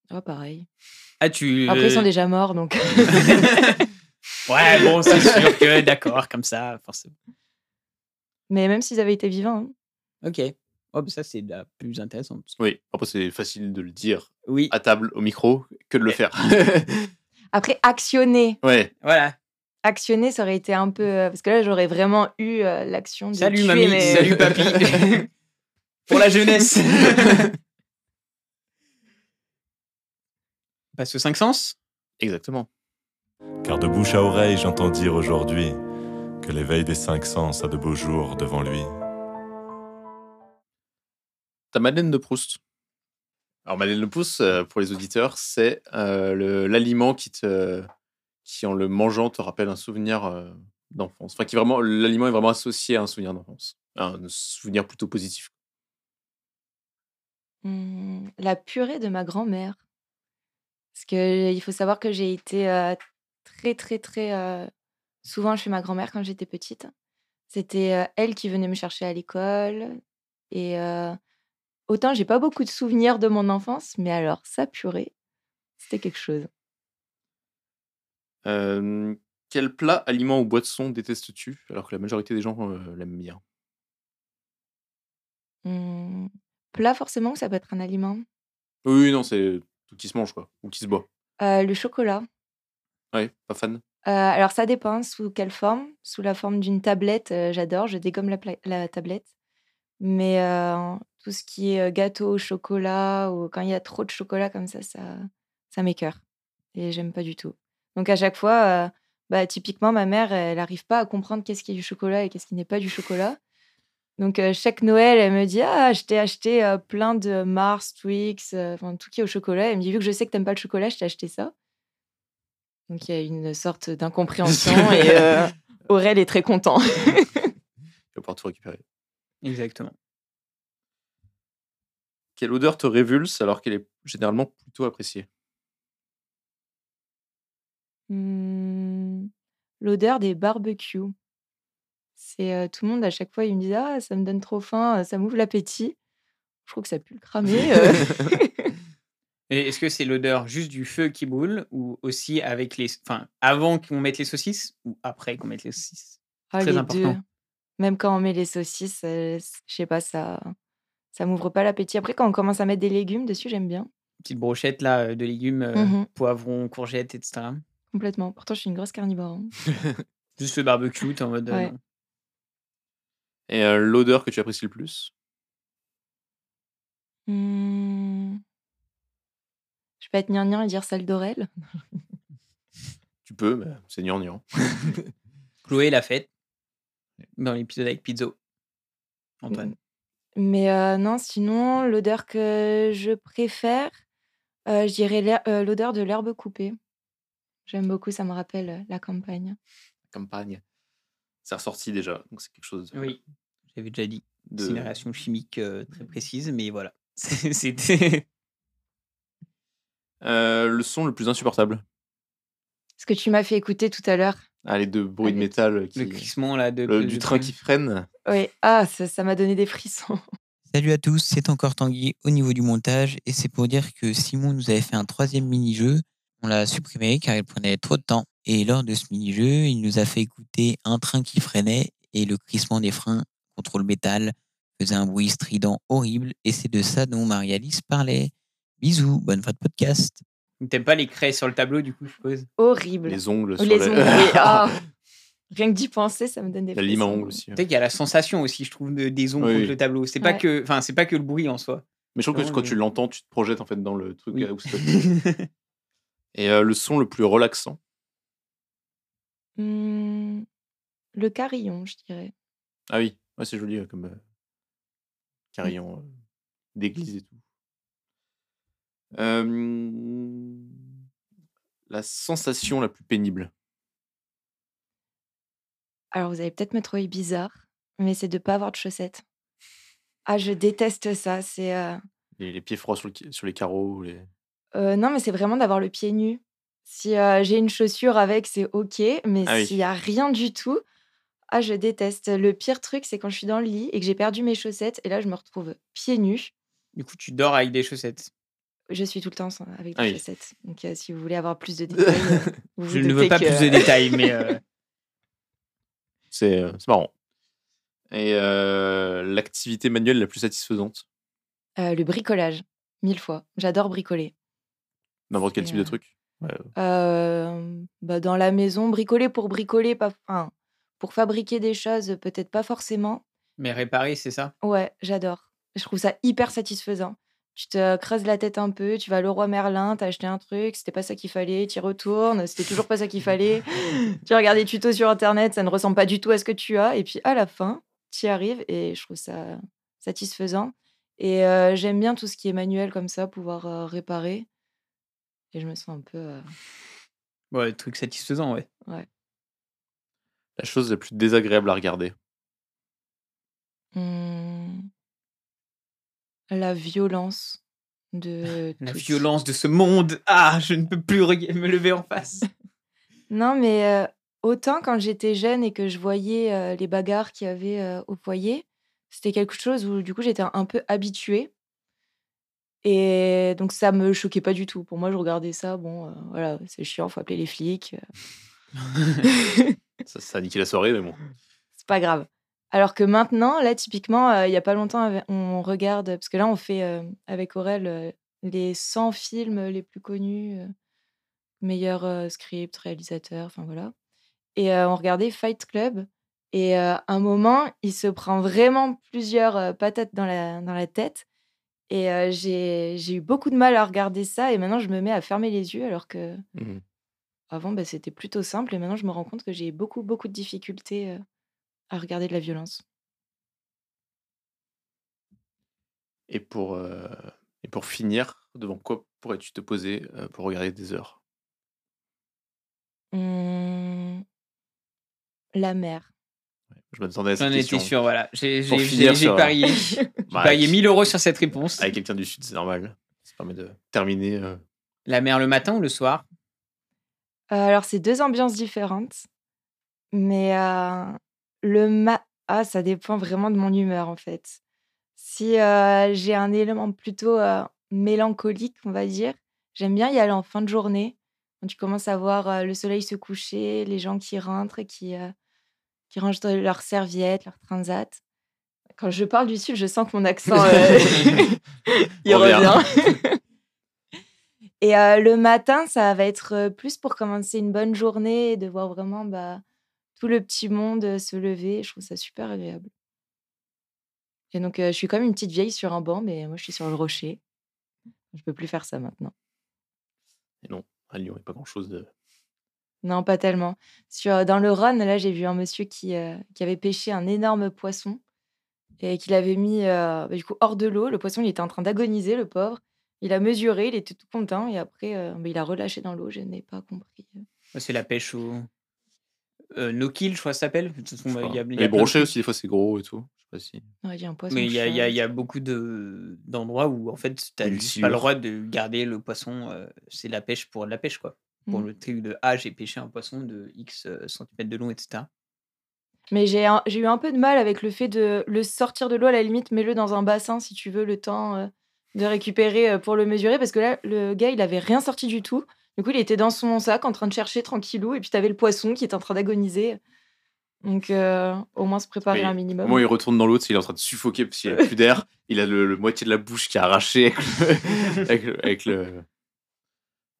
Ah, pareil. Ah, tu. Après, ils sont euh, déjà morts, donc. [laughs] [laughs] Ouais, bon, c'est sûr que, d'accord, comme ça, forcément. mais même s'ils avaient été vivants. hein. Ok. Oh, bah, ça, c'est la plus intéressante. parce que- Oui, après, c'est facile de le dire Oui. à table, au micro, que de le faire. [laughs] Après, actionner. ouais. Voilà. Actionner, ça aurait été un peu. euh, Parce que là, j'aurais vraiment eu euh, l'action de. Salut, tuer mamie. mes- Salut, papy. Pour la jeunesse. Passe au 5 sens? Exactement. Car de bouche à oreille, j'entends dire aujourd'hui que l'éveil des cinq sens a de beaux jours devant lui. Ta Madeleine de Proust. Alors, Madeleine de Proust, euh, pour les auditeurs, c'est euh, l'aliment qui, te, qui, en le mangeant, te rappelle un souvenir euh, d'enfance. Enfin, qui vraiment, l'aliment est vraiment associé à un souvenir d'enfance. Un souvenir plutôt positif. Hum, la purée de ma grand-mère. Parce que il faut savoir que j'ai été euh, très, très, très euh, souvent chez ma grand-mère quand j'étais petite. C'était euh, elle qui venait me chercher à l'école. Et autant j'ai pas beaucoup de souvenirs de mon enfance, mais alors sa purée, c'était quelque chose. Quel plat, aliment ou boisson détestes-tu? Alors que la majorité des gens l'aiment bien Hum, plat, forcément, ça peut être un aliment? Oui, non, c'est tout qui se mange, quoi. Ou qui se boit. Euh, le chocolat. Ouais, pas fan. Euh, alors, ça dépend sous quelle forme. Sous la forme d'une tablette, euh, j'adore, je dégomme la, tablette. Mais tout ce qui est gâteau au chocolat ou quand il y a trop de chocolat comme ça, ça, ça m'écœure. Et j'aime pas du tout. Donc, à chaque fois, bah, typiquement, ma mère, elle n'arrive pas à comprendre qu'est-ce qui est du chocolat et qu'est-ce qui n'est pas du chocolat. Donc, euh, chaque Noël, elle me dit Ah, je t'ai acheté euh, plein de Mars, Twix, euh, enfin, tout qui est au chocolat. Elle me dit Vu que je sais que t'aimes pas le chocolat, je t'ai acheté ça. Donc, il y a une sorte d'incompréhension [laughs] et euh, Aurel est très content. Tu [laughs] vas pouvoir tout récupérer. Exactement. Quelle odeur te révulse alors qu'elle est généralement plutôt appréciée? Mmh, L'odeur des barbecues. C'est euh, tout le monde à chaque fois, ils me disent Ah, ça me donne trop faim, ça m'ouvre l'appétit. Je trouve que ça pue le cramer. [laughs] euh. [laughs] Et est-ce que c'est l'odeur juste du feu qui brûle ou aussi avec les. Enfin, avant qu'on mette les saucisses ou après qu'on mette les saucisses? Ah, Très les important. deux. Même quand on met les saucisses, euh, c- je sais pas, ça, ça m'ouvre pas l'appétit. Après, quand on commence à mettre des légumes dessus, j'aime bien. Petite brochette là euh, de légumes, euh, Mhm. poivrons, courgettes, etc. Complètement. Pourtant, je suis une grosse carnivore. hein. [laughs] Juste le barbecue, t'es en mode. euh, Ouais. non. Et euh, l'odeur que tu apprécies le plus? Mmh. Je peux être gnangnan et dire celle d'Aurel? Tu peux, mais c'est gnangnan. [laughs] Chloé l'a faite dans l'épisode avec Pizzo. Antoine. Mais euh, non, sinon, l'odeur que je préfère, euh, je dirais l'odeur de l'herbe coupée. J'aime beaucoup, ça me rappelle la campagne. Campagne. C'est ressorti déjà, donc c'est quelque chose. de- Oui, j'avais déjà dit. De- C'est une réaction chimique euh, très précise, mais voilà. [laughs] C'était. Euh, le son le plus insupportable Ce que tu m'as fait écouter tout à l'heure. Ah, les deux bruits de métal qui. Le crissement là de. le- de du train train. qui freine. Oui, ah, ça ça m'a donné des frissons. [laughs] Salut à tous, c'est encore Tanguy au niveau du montage et c'est pour dire que Simon nous avait fait un troisième mini-jeu. On l'a supprimé car il prenait trop de temps. Et lors de ce mini-jeu, il nous a fait écouter un train qui freinait et le crissement des freins contre le métal faisait un bruit strident horrible et c'est de ça dont Marie-Alice parlait. Bisous, bonne fin de podcast. T'aimes pas les craies sur le tableau, du coup, je suppose? Horrible. Les ongles Ou sur les les- ongles, oui. [laughs] Ah. Rien que d'y penser, ça me donne des La lime à ongles aussi. Tu sais qu'il y a la sensation aussi, je trouve, de- des ondes Oui, contre le tableau. C'est pas Ouais. que, enfin, c'est pas que le bruit en soi. Mais je trouve que quand tu l'entends, tu te projettes en fait dans le truc Oui. euh, où. [laughs] Et euh, le son le plus relaxant. Hmm, le carillon, je dirais. Ah oui, ouais, c'est joli comme euh, carillon euh, d'église et tout. Euh, la sensation la plus pénible? Alors, vous allez peut-être me trouver bizarre, mais c'est de pas avoir de chaussettes. Ah, je déteste ça. C'est Les, les pieds froids sur, le, sur les carreaux. Les... non, mais c'est vraiment d'avoir le pied nu. Si j'ai une chaussure avec, c'est ok, mais Ah s'il y a rien du tout, ah, je déteste. Le pire truc, c'est quand je suis dans le lit et que j'ai perdu mes chaussettes, et là, je me retrouve pieds nus. Du coup, tu dors avec des chaussettes. Je suis tout le temps avec des Ah oui. chaussettes. Donc, euh, si vous voulez avoir plus de [laughs] détails, euh, vous Je vous ne veux pas que- plus de [laughs] détails, mais euh, C'est c'est marrant. Et euh, l'activité manuelle la plus satisfaisante? Euh, le bricolage, mille fois. J'adore bricoler. N'importe quel type de truc? Ouais. Euh, bah, dans la maison, bricoler pour bricoler, pas, enfin, pour fabriquer des choses, peut-être pas forcément. mais réparer, c'est ça? Ouais, j'adore. Je trouve ça hyper satisfaisant. Tu te creuses la tête un peu, tu vas à Leroy Merlin, t'as acheté un truc, c'était pas ça qu'il fallait, tu y retournes, c'était toujours pas ça qu'il fallait. [laughs] tu regardes des tutos sur internet, ça ne ressemble pas du tout à ce que tu as, et puis à la fin, tu y arrives et je trouve ça satisfaisant. Et euh, j'aime bien tout ce qui est manuel comme ça, pouvoir euh, réparer. Et je me sens un peu. euh, Ouais, truc satisfaisant, ouais. ouais. La chose la plus désagréable à regarder. Mmh. La violence de La tout- violence de ce monde. Ah, je ne peux plus me lever en face. [laughs] Non, mais euh, autant quand j'étais jeune et que je voyais euh, les bagarres qu'il y avait euh, au foyer, c'était quelque chose où du coup j'étais un peu habituée. Et donc ça me choquait pas du tout. Pour moi, je regardais ça, bon, voilà, c'est chiant, faut appeler les flics, [laughs] [laughs] Ça, ça a niqué la soirée, mais bon. c'est pas grave. Alors que maintenant, là, typiquement, euh, il y a pas longtemps, on regarde, parce que là, on fait euh, avec Aurel euh, les 100 films les plus connus, euh, meilleurs euh, scripts, réalisateurs, enfin voilà. Et euh, on regardait Fight Club. Et euh, à un moment, il se prend vraiment plusieurs euh, patates dans la, dans la tête. Et euh, j'ai eu beaucoup de mal à regarder ça. Et maintenant, je me mets à fermer les yeux, alors que Mhm. Avant, bah, c'était plutôt simple. Et maintenant, je me rends compte que j'ai beaucoup, beaucoup de difficultés euh, à regarder de la violence. Et pour, euh, et pour finir, devant quoi pourrais-tu te poser euh, pour regarder des heures? Mmh, la mer. Je m'attendais à cette J'en question. étais sûr, voilà. J'ai Pour j'ai- finir j'ai- j'ai sur- parié. [laughs] J'ai Bah, parié avec- 1000 euros sur cette réponse. Avec quelqu'un du Sud, c'est normal. Ça permet de terminer. euh, La mer le matin ou le soir? Alors, c'est deux ambiances différentes. Mais euh, le ma... Ah, ça dépend vraiment de mon humeur, en fait. Si euh, j'ai un élément plutôt euh, mélancolique, on va dire, j'aime bien y aller en fin de journée. Quand tu commences à voir euh, le soleil se coucher, les gens qui rentrent qui, euh, qui rangent leurs serviettes, leurs transats. Quand je parle du Sud, je sens que mon accent, [laughs] euh, [laughs] il Revient. [laughs] Et euh, le matin, ça va être euh, plus pour commencer une bonne journée et de voir vraiment bah, tout le petit monde euh, se lever. Je trouve ça super agréable. Et donc, euh, je suis comme une petite vieille sur un banc, mais moi, je suis sur le rocher. Je peux plus faire ça maintenant. Et non, à Lyon, il n'y a pas grand-chose de. Non, pas tellement. Sur, dans le Rhône, là, j'ai vu un monsieur qui, euh, qui avait pêché un énorme poisson et qu'il avait mis euh, bah, du coup hors de l'eau. Le poisson, il était en train d'agoniser, le pauvre. Il a mesuré, il était tout content et après, euh, bah, il a relâché dans l'eau. Je n'ai pas compris. Ouais, C'est la pêche au. Euh, no kill, je crois que ça s'appelle. Les brochets aussi, des fois, c'est gros et tout. Je sais pas si. Ouais, j'ai un poisson Mais il y a, il y a- chat. il y a beaucoup de- d'endroits où en fait tu n'as pas le droit de garder le poisson. euh, c'est la pêche pour de la pêche quoi. Pour Mm. le truc de ah j'ai pêché un poisson de X euh, centimètres de long etc. Mais j'ai eu un peu de mal avec le fait de le sortir de l'eau, à la limite, mets-le dans un bassin si tu veux le temps euh, de récupérer euh, pour le mesurer. Parce que là, le gars, il avait rien sorti du tout. Du coup, il était dans son sac en train de chercher tranquillou. Et puis, tu avais le poisson qui était en train d'agoniser. Donc, euh, au moins se préparer un minimum. où il retourne dans l'autre, il est en train de suffoquer parce qu'il a plus d'air. [laughs] Il a le, le moitié de la bouche qui est arrachée avec, le- [laughs] avec, le- avec, le-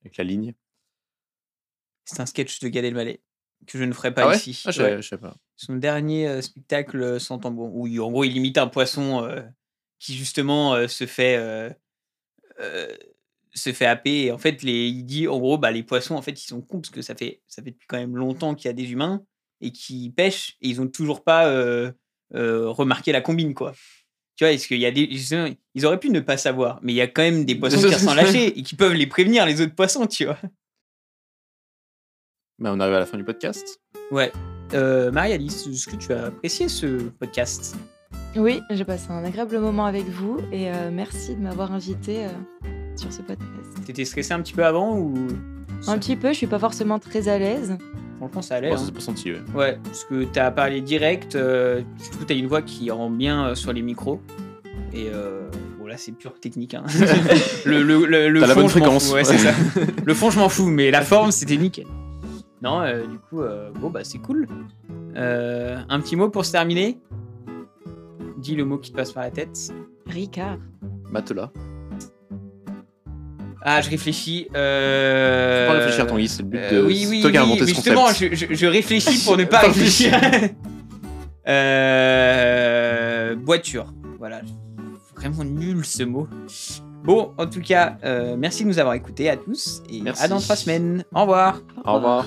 avec la ligne. C'est un sketch de Gad Elmaleh. que je ne ferai pas Ah ouais? ici. Ah, je savais pas. Son dernier euh, spectacle sans tambour, où il- en gros il imite un poisson euh, qui justement euh, se fait euh, euh, se fait happer. Et en fait, les, il dit en gros, bah, les poissons, en fait, ils sont cons parce que ça fait, ça fait depuis quand même longtemps qu'il y a des humains et qui pêchent et ils ont toujours pas euh, euh, remarqué la combine, quoi. Tu vois, est-ce qu'il y a des. Ils auraient pu ne pas savoir, mais il y a quand même des [laughs] poissons qui sont lâchés et qui peuvent les prévenir, les autres poissons, tu vois. Bah, on arrive à la fin du podcast. Ouais. Euh, Marie-Alice, est-ce que tu as apprécié ce podcast? Oui, j'ai passé un agréable moment avec vous et euh, merci de m'avoir invité euh, sur ce podcast. T'étais stressé un petit peu avant ou Un petit peu, je suis pas forcément très à l'aise. Franchement, ça allait. Bon, hein. ça s'est pas senti, ouais. Ouais, parce que t'as parlé direct, euh, je trouve que t'as une voix qui rend bien euh, sur les micros. Et euh, bon, là, c'est pure technique. Hein. [laughs] le le, le, le T'as la fond, bonne fréquence. fous, Ouais, c'est [laughs] ça. Le fond, je m'en fous, mais la forme, c'était nickel. Non, euh, du coup, euh, bon, bah, c'est cool. Euh, un petit mot pour se terminer? Dis le mot qui te passe par la tête. Ricard. Matelas. Ah, je réfléchis. Euh... Faut pas réfléchir, Tanguy, c'est le but de- oui, c'est oui, oui, inventé mais ce justement, concept. je, je- je réfléchis pour ne [laughs] pas réfléchir. [laughs] euh... Voiture. Voilà. Vraiment nul ce mot. Bon, en tout cas, euh, merci de nous avoir écoutés à tous et Merci. à dans trois semaines. Au revoir. Au revoir.